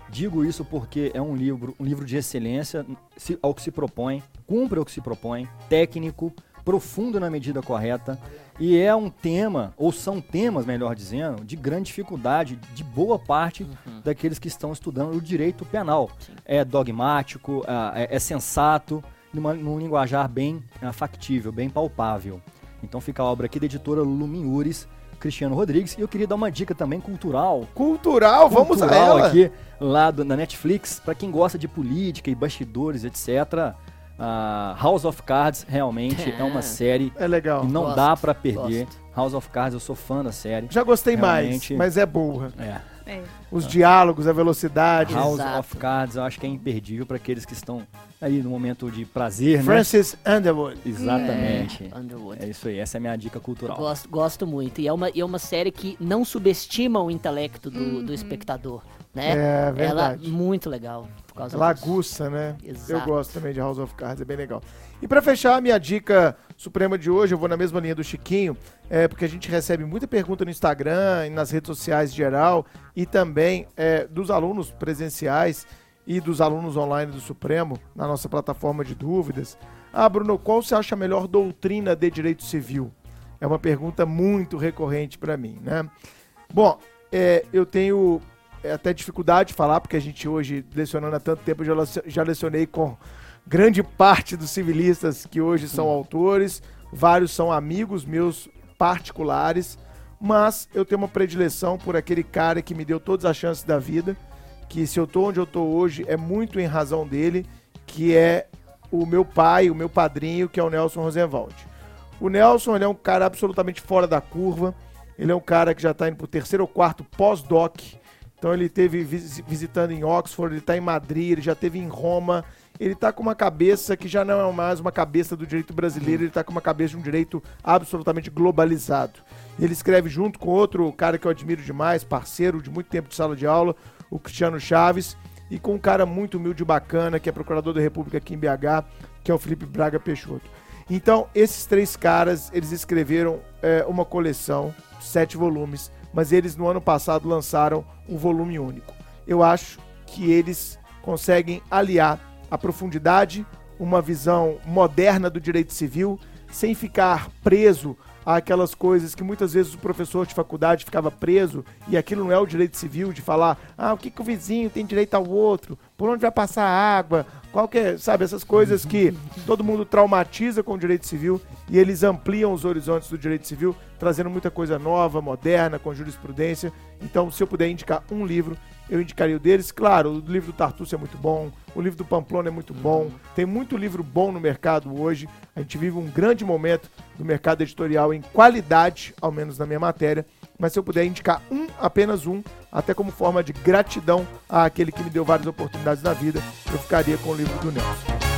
Digo isso porque é um livro, um livro de excelência se- ao que se propõe, cumpre ao que se propõe, técnico, profundo na medida correta e é um tema, ou são temas, melhor dizendo, de grande dificuldade de boa parte daqueles que estão estudando o direito penal. Sim. É dogmático, ah, é, é sensato, numa, num linguajar bem ah, factível, bem palpável. Então fica a obra aqui da editora Luminures, Cristiano Rodrigues. E eu queria dar uma dica também cultural. Cultural, vamos a cultural ela. aqui, lá do- na Netflix, para quem gosta de política e bastidores, etc. ah, House of Cards realmente é uma série É legal. que não Gosto, dá para perder. gosto. House of Cards, eu sou fã da série. Já gostei mais, Realmente- mas é boa. É. É. Os diálogos, a velocidade. House Exato. of Cards eu acho que é imperdível para aqueles que estão aí no momento de prazer, né? Francis Underwood. Exatamente. É, Underwood. É isso aí, essa é a minha dica cultural. Gosto, gosto muito. E é, uma, e é uma série que não subestima o intelecto do, do espectador. Né? É Ela verdade. muito legal. Por causa Ela disso. aguça, né? Exato. Eu gosto também de House of Cards, é bem legal. E pra fechar a minha dica suprema de hoje, eu vou na mesma linha do Chiquinho, é porque a gente recebe muita pergunta no Instagram e nas redes sociais em geral, e também é, dos alunos presenciais e dos alunos online do Supremo, na nossa plataforma de dúvidas. Ah, Bruno, qual você acha a melhor doutrina de direito civil? É uma pergunta muito recorrente para mim, né? Bom, é, eu tenho é, até dificuldade de falar, porque a gente hoje, lecionando há tanto tempo, já, já lecionei com grande parte dos civilistas que hoje são autores, vários são amigos meus particulares, mas eu tenho uma predileção por aquele cara que me deu todas as chances da vida, que se eu tô onde eu tô hoje é muito em razão dele, que é o meu pai, o meu padrinho, que é o Nelson Rosenwald. O Nelson ele é um cara absolutamente fora da curva, ele é um cara que já está indo pro terceiro ou quarto pós-doc, então ele teve vis- visitando em Oxford, ele está em Madrid, ele já teve em Roma. Ele está com uma cabeça que já não é mais uma cabeça do direito brasileiro, ele está com uma cabeça de um direito absolutamente globalizado. Ele escreve junto com outro cara que eu admiro demais, parceiro de muito tempo de sala de aula, o Cristiano Chaves, e com um cara muito humilde e bacana, que é procurador da República aqui em BH, que é o Felipe Braga Peixoto. Então, esses três caras, eles escreveram é, uma coleção, sete volumes, mas eles no ano passado lançaram um volume único. Eu acho que eles conseguem aliar a profundidade, uma visão moderna do direito civil, sem ficar preso àquelas coisas que muitas vezes o professor de faculdade ficava preso, e aquilo não é o direito civil, de falar, ah, o que, que o vizinho tem direito ao outro, por onde vai passar a água, qual que é, sabe, essas coisas que todo mundo traumatiza com o direito civil, e eles ampliam os horizontes do direito civil, trazendo muita coisa nova, moderna, com jurisprudência. Então, se eu puder indicar um livro, eu indicaria o deles. Claro, o livro do Tartuccio é muito bom, o livro do Pamplona é muito bom, tem muito livro bom no mercado hoje. A gente vive um grande momento do mercado editorial em qualidade, ao menos na minha matéria. Mas se eu puder indicar um, apenas um, até como forma de gratidão àquele que me deu várias oportunidades na vida, eu ficaria com o livro do Nelson.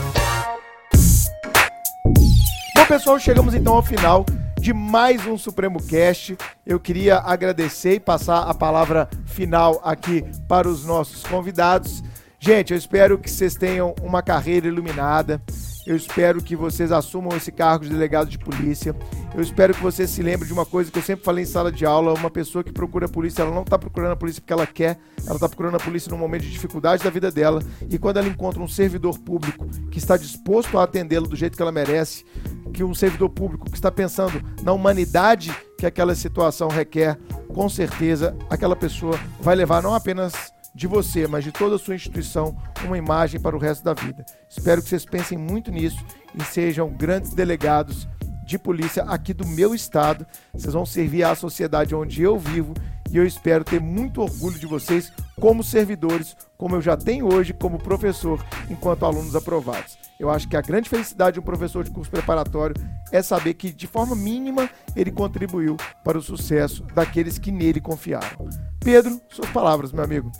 Bom, pessoal, chegamos então ao final de mais um Supremo Cast. Eu queria agradecer e passar a palavra final aqui para os nossos convidados. Gente, eu espero que vocês tenham uma carreira iluminada. Eu espero que vocês assumam esse cargo de delegado de polícia. Eu espero que vocês se lembrem de uma coisa que eu sempre falei em sala de aula: uma pessoa que procura a polícia, ela não está procurando a polícia porque ela quer, ela está procurando a polícia num momento de dificuldade da vida dela. E quando ela encontra um servidor público que está disposto a atendê-la do jeito que ela merece, que um servidor público que está pensando na humanidade que aquela situação requer, com certeza aquela pessoa vai levar não apenas de você, mas de toda a sua instituição, uma imagem para o resto da vida. Espero que vocês pensem muito nisso e sejam grandes delegados de polícia aqui do meu estado. Vocês vão servir à sociedade onde eu vivo e eu espero ter muito orgulho de vocês como servidores, como eu já tenho hoje como professor, enquanto alunos aprovados. Eu acho que a grande felicidade de um professor de curso preparatório é saber que, de forma mínima, ele contribuiu para o sucesso daqueles que nele confiaram. Pedro, suas palavras, meu amigo.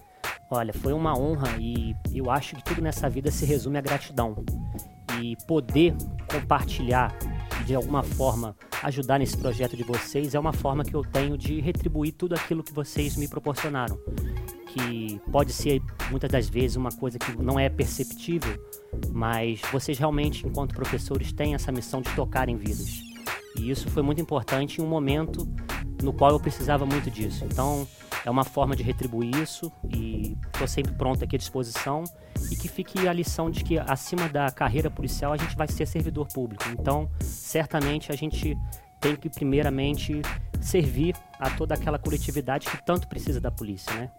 Olha, foi uma honra e eu acho que tudo nessa vida se resume à gratidão. E poder compartilhar e de alguma forma ajudar nesse projeto de vocês é uma forma que eu tenho de retribuir tudo aquilo que vocês me proporcionaram. Que pode ser muitas das vezes uma coisa que não é perceptível, mas vocês realmente, enquanto professores, têm essa missão de tocar em vidas. E isso foi muito importante em um momento no qual eu precisava muito disso. Então, é uma forma de retribuir isso e estou sempre pronto aqui à disposição e que fique a lição de que acima da carreira policial a gente vai ser servidor público. Então, certamente a gente tem que primeiramente servir a toda aquela coletividade que tanto precisa da polícia, né?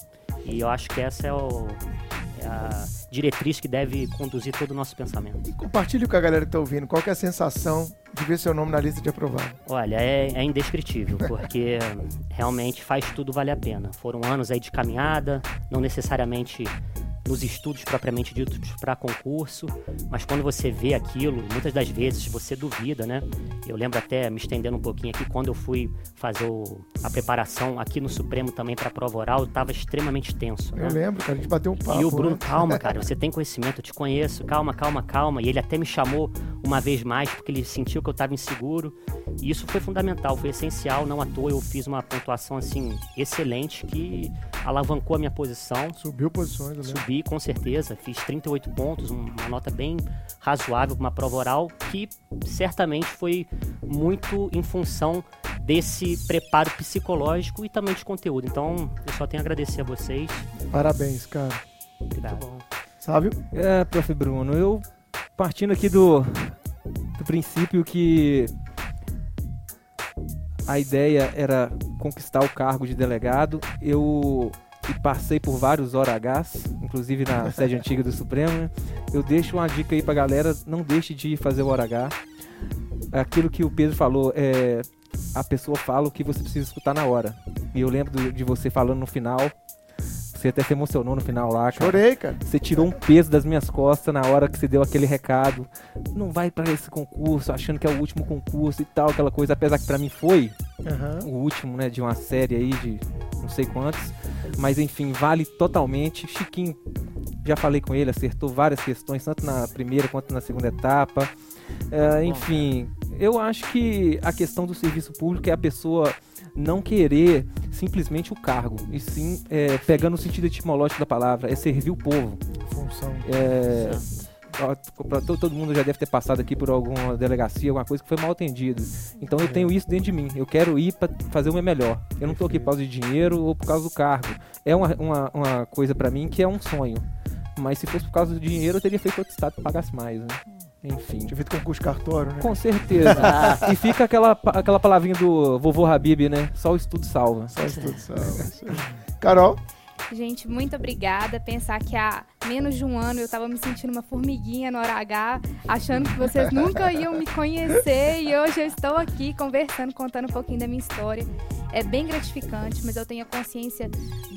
E eu acho que essa é, o, a diretriz que deve conduzir todo o nosso pensamento. Compartilhe com a galera que está ouvindo. Qual é a sensação de ver seu nome na lista de aprovado? Olha, é, é indescritível, porque realmente faz tudo valer a pena. Foram anos aí de caminhada, não necessariamente nos estudos propriamente ditos para concurso, mas quando você vê aquilo, muitas das vezes você duvida, né? Eu lembro até, me estendendo um pouquinho aqui, quando eu fui fazer o, a preparação aqui no Supremo também para a prova oral, eu estava extremamente tenso, né? Eu lembro, cara, a gente bateu um papo. E o Bruno, né? calma, cara, você tem conhecimento, eu te conheço, calma, calma, calma. E ele até me chamou uma vez mais, porque ele sentiu que eu estava inseguro. E isso foi fundamental, foi essencial, não à toa eu fiz uma pontuação, assim, excelente, que alavancou a minha posição. Subiu posições, né? Subi, com certeza, fiz 38 pontos, uma nota bem razoável para uma prova oral, que certamente foi muito em função desse preparo psicológico e também de conteúdo. Então, eu só tenho a agradecer a vocês. Parabéns, cara. Obrigado. Sábio? É, prof. Bruno, eu partindo aqui do, do princípio que a ideia era conquistar o cargo de delegado, eu passei por vários Hs, inclusive na sede antiga do Supremo, né? eu deixo uma dica aí pra galera, não deixe de fazer o hora H. Aquilo que o Pedro falou, é, a pessoa fala o que você precisa escutar na hora. E eu lembro de você falando no final, você até se emocionou no final lá, cara. Chorei, cara. Você tirou um peso das minhas costas na hora que você deu aquele recado. Não vai para esse concurso, achando que é o último concurso e tal, aquela coisa. Apesar que para mim foi Uhum. o último, né, de uma série aí de não sei quantos. Mas enfim, vale totalmente. Chiquinho, já falei com ele, acertou várias questões, tanto na primeira quanto na segunda etapa. É, enfim, eu acho que a questão do serviço público é a pessoa não querer simplesmente o cargo, e sim, é, pegando o sentido etimológico da palavra, é servir o povo. Função. É, pra to- todo mundo já deve ter passado aqui por alguma delegacia, alguma coisa que foi mal atendido. Então eu tenho isso dentro de mim. Eu quero ir para fazer o meu melhor. Eu não tô aqui por causa de dinheiro ou por causa do cargo. É uma, uma, uma coisa para mim que é um sonho. Mas se fosse por causa do dinheiro, eu teria feito outro estado que pagasse mais, né? Enfim. Tinha feito concurso cartório, né? Com certeza. e fica aquela, aquela palavrinha do vovô Habib, né? Só o estudo salva. Só estudo, salva. Carol? Gente, muito obrigada. Pensar que há menos de um ano eu tava me sentindo uma formiguinha no hora H, achando que vocês nunca iam me conhecer e hoje eu estou aqui conversando, contando um pouquinho da minha história. É bem gratificante, mas eu tenho a consciência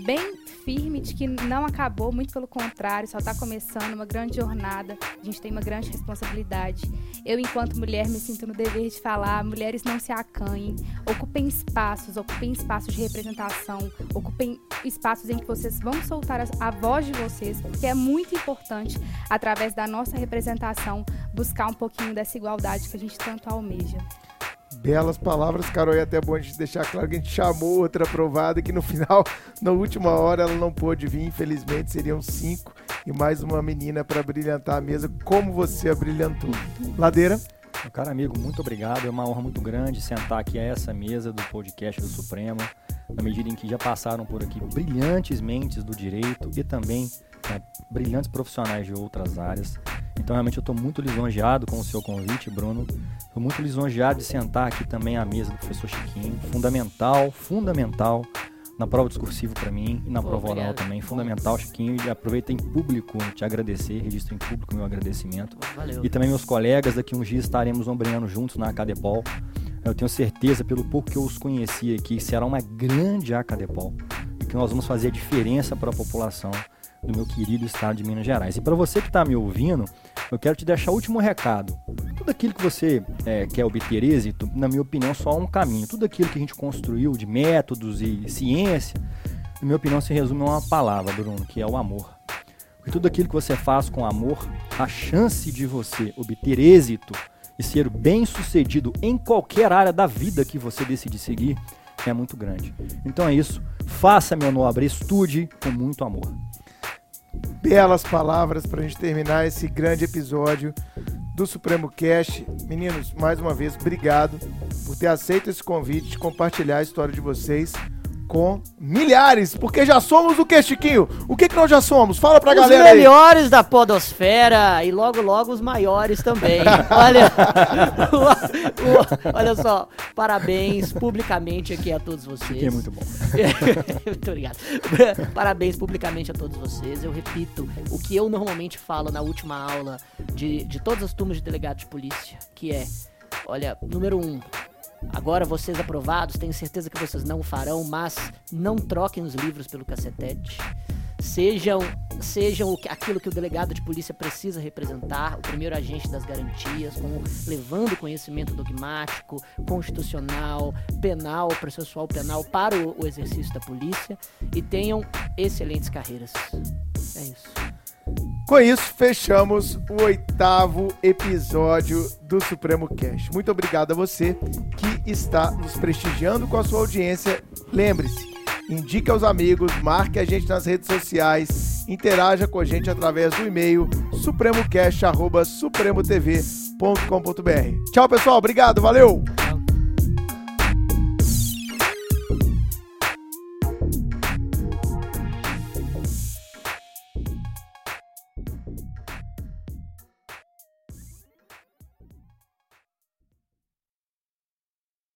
bem firme de que não acabou, muito pelo contrário, só está começando uma grande jornada. A gente tem uma grande responsabilidade. Eu, enquanto mulher, me sinto no dever de falar: mulheres não se acanhem, ocupem espaços, ocupem espaços de representação, ocupem espaços em que vocês vão soltar a voz de vocês, porque é muito importante, através da nossa representação, buscar um pouquinho dessa igualdade que a gente tanto almeja. Belas palavras, Carol, e até bom a gente deixar claro que a gente chamou outra aprovada que no final, na última hora, ela não pôde vir, infelizmente seriam cinco e mais uma menina para brilhantar a mesa, como você a brilhantou. Ladeira? Meu amigo, muito obrigado. É uma honra muito grande sentar aqui a essa mesa do podcast do Supremo, na medida em que já passaram por aqui brilhantes mentes do direito e também né, brilhantes profissionais de outras áreas. Então, realmente, eu estou muito lisonjeado com o seu convite, Bruno. Estou muito lisonjeado de sentar aqui também à mesa do professor Chiquinho. Fundamental, fundamental na prova discursiva para mim e na Pô, prova oral também. Fundamental, Chiquinho. E aproveito em público te agradecer, registro em público meu agradecimento. Valeu. E também meus colegas, daqui uns dias estaremos ombreando juntos na Acadepol. Eu tenho certeza, pelo pouco que eu os conheci aqui, será uma grande Acadepol e que nós vamos fazer a diferença para a população do meu querido estado de Minas Gerais. E para você que está me ouvindo, eu quero te deixar o último recado. Tudo aquilo que você é, quer obter êxito, na minha opinião, só há um caminho. Tudo aquilo que a gente construiu de métodos e ciência, na minha opinião, se resume a uma palavra, Bruno, que é o amor. Porque tudo aquilo que você faz com amor, a chance de você obter êxito e ser bem sucedido em qualquer área da vida que você decidir seguir é muito grande. Então é isso. Faça, meu nobre, estude com muito amor belas palavras para a gente terminar esse grande episódio do Supremo Cash. Meninos, mais uma vez, obrigado por ter aceito esse convite de compartilhar a história de vocês com milhares, porque já somos o que, Chiquinho? O que, que nós já somos? Fala pra os galera aí. Os melhores da podosfera e logo, logo os maiores também. olha, olha só, parabéns publicamente aqui a todos vocês. Chiquinho é muito bom. muito obrigado. Parabéns publicamente a todos vocês. Eu repito o que eu normalmente falo na última aula de, de todas as turmas de delegado de polícia, que é, olha, número um, Agora vocês aprovados, tenho certeza que vocês não o farão, mas não troquem os livros pelo cacetete. Sejam, sejam aquilo que o delegado de polícia precisa representar, o primeiro agente das garantias, com, levando conhecimento dogmático, constitucional, penal, processual penal para o, o exercício da polícia e tenham excelentes carreiras. É isso. Com isso, fechamos o oitavo episódio do Supremo Cash. Muito obrigado a você que está nos prestigiando com a sua audiência. Lembre-se, indique aos amigos, marque a gente nas redes sociais, interaja com a gente através do e-mail supremocast.supremotv.com.br. Tchau, pessoal. Obrigado. Valeu!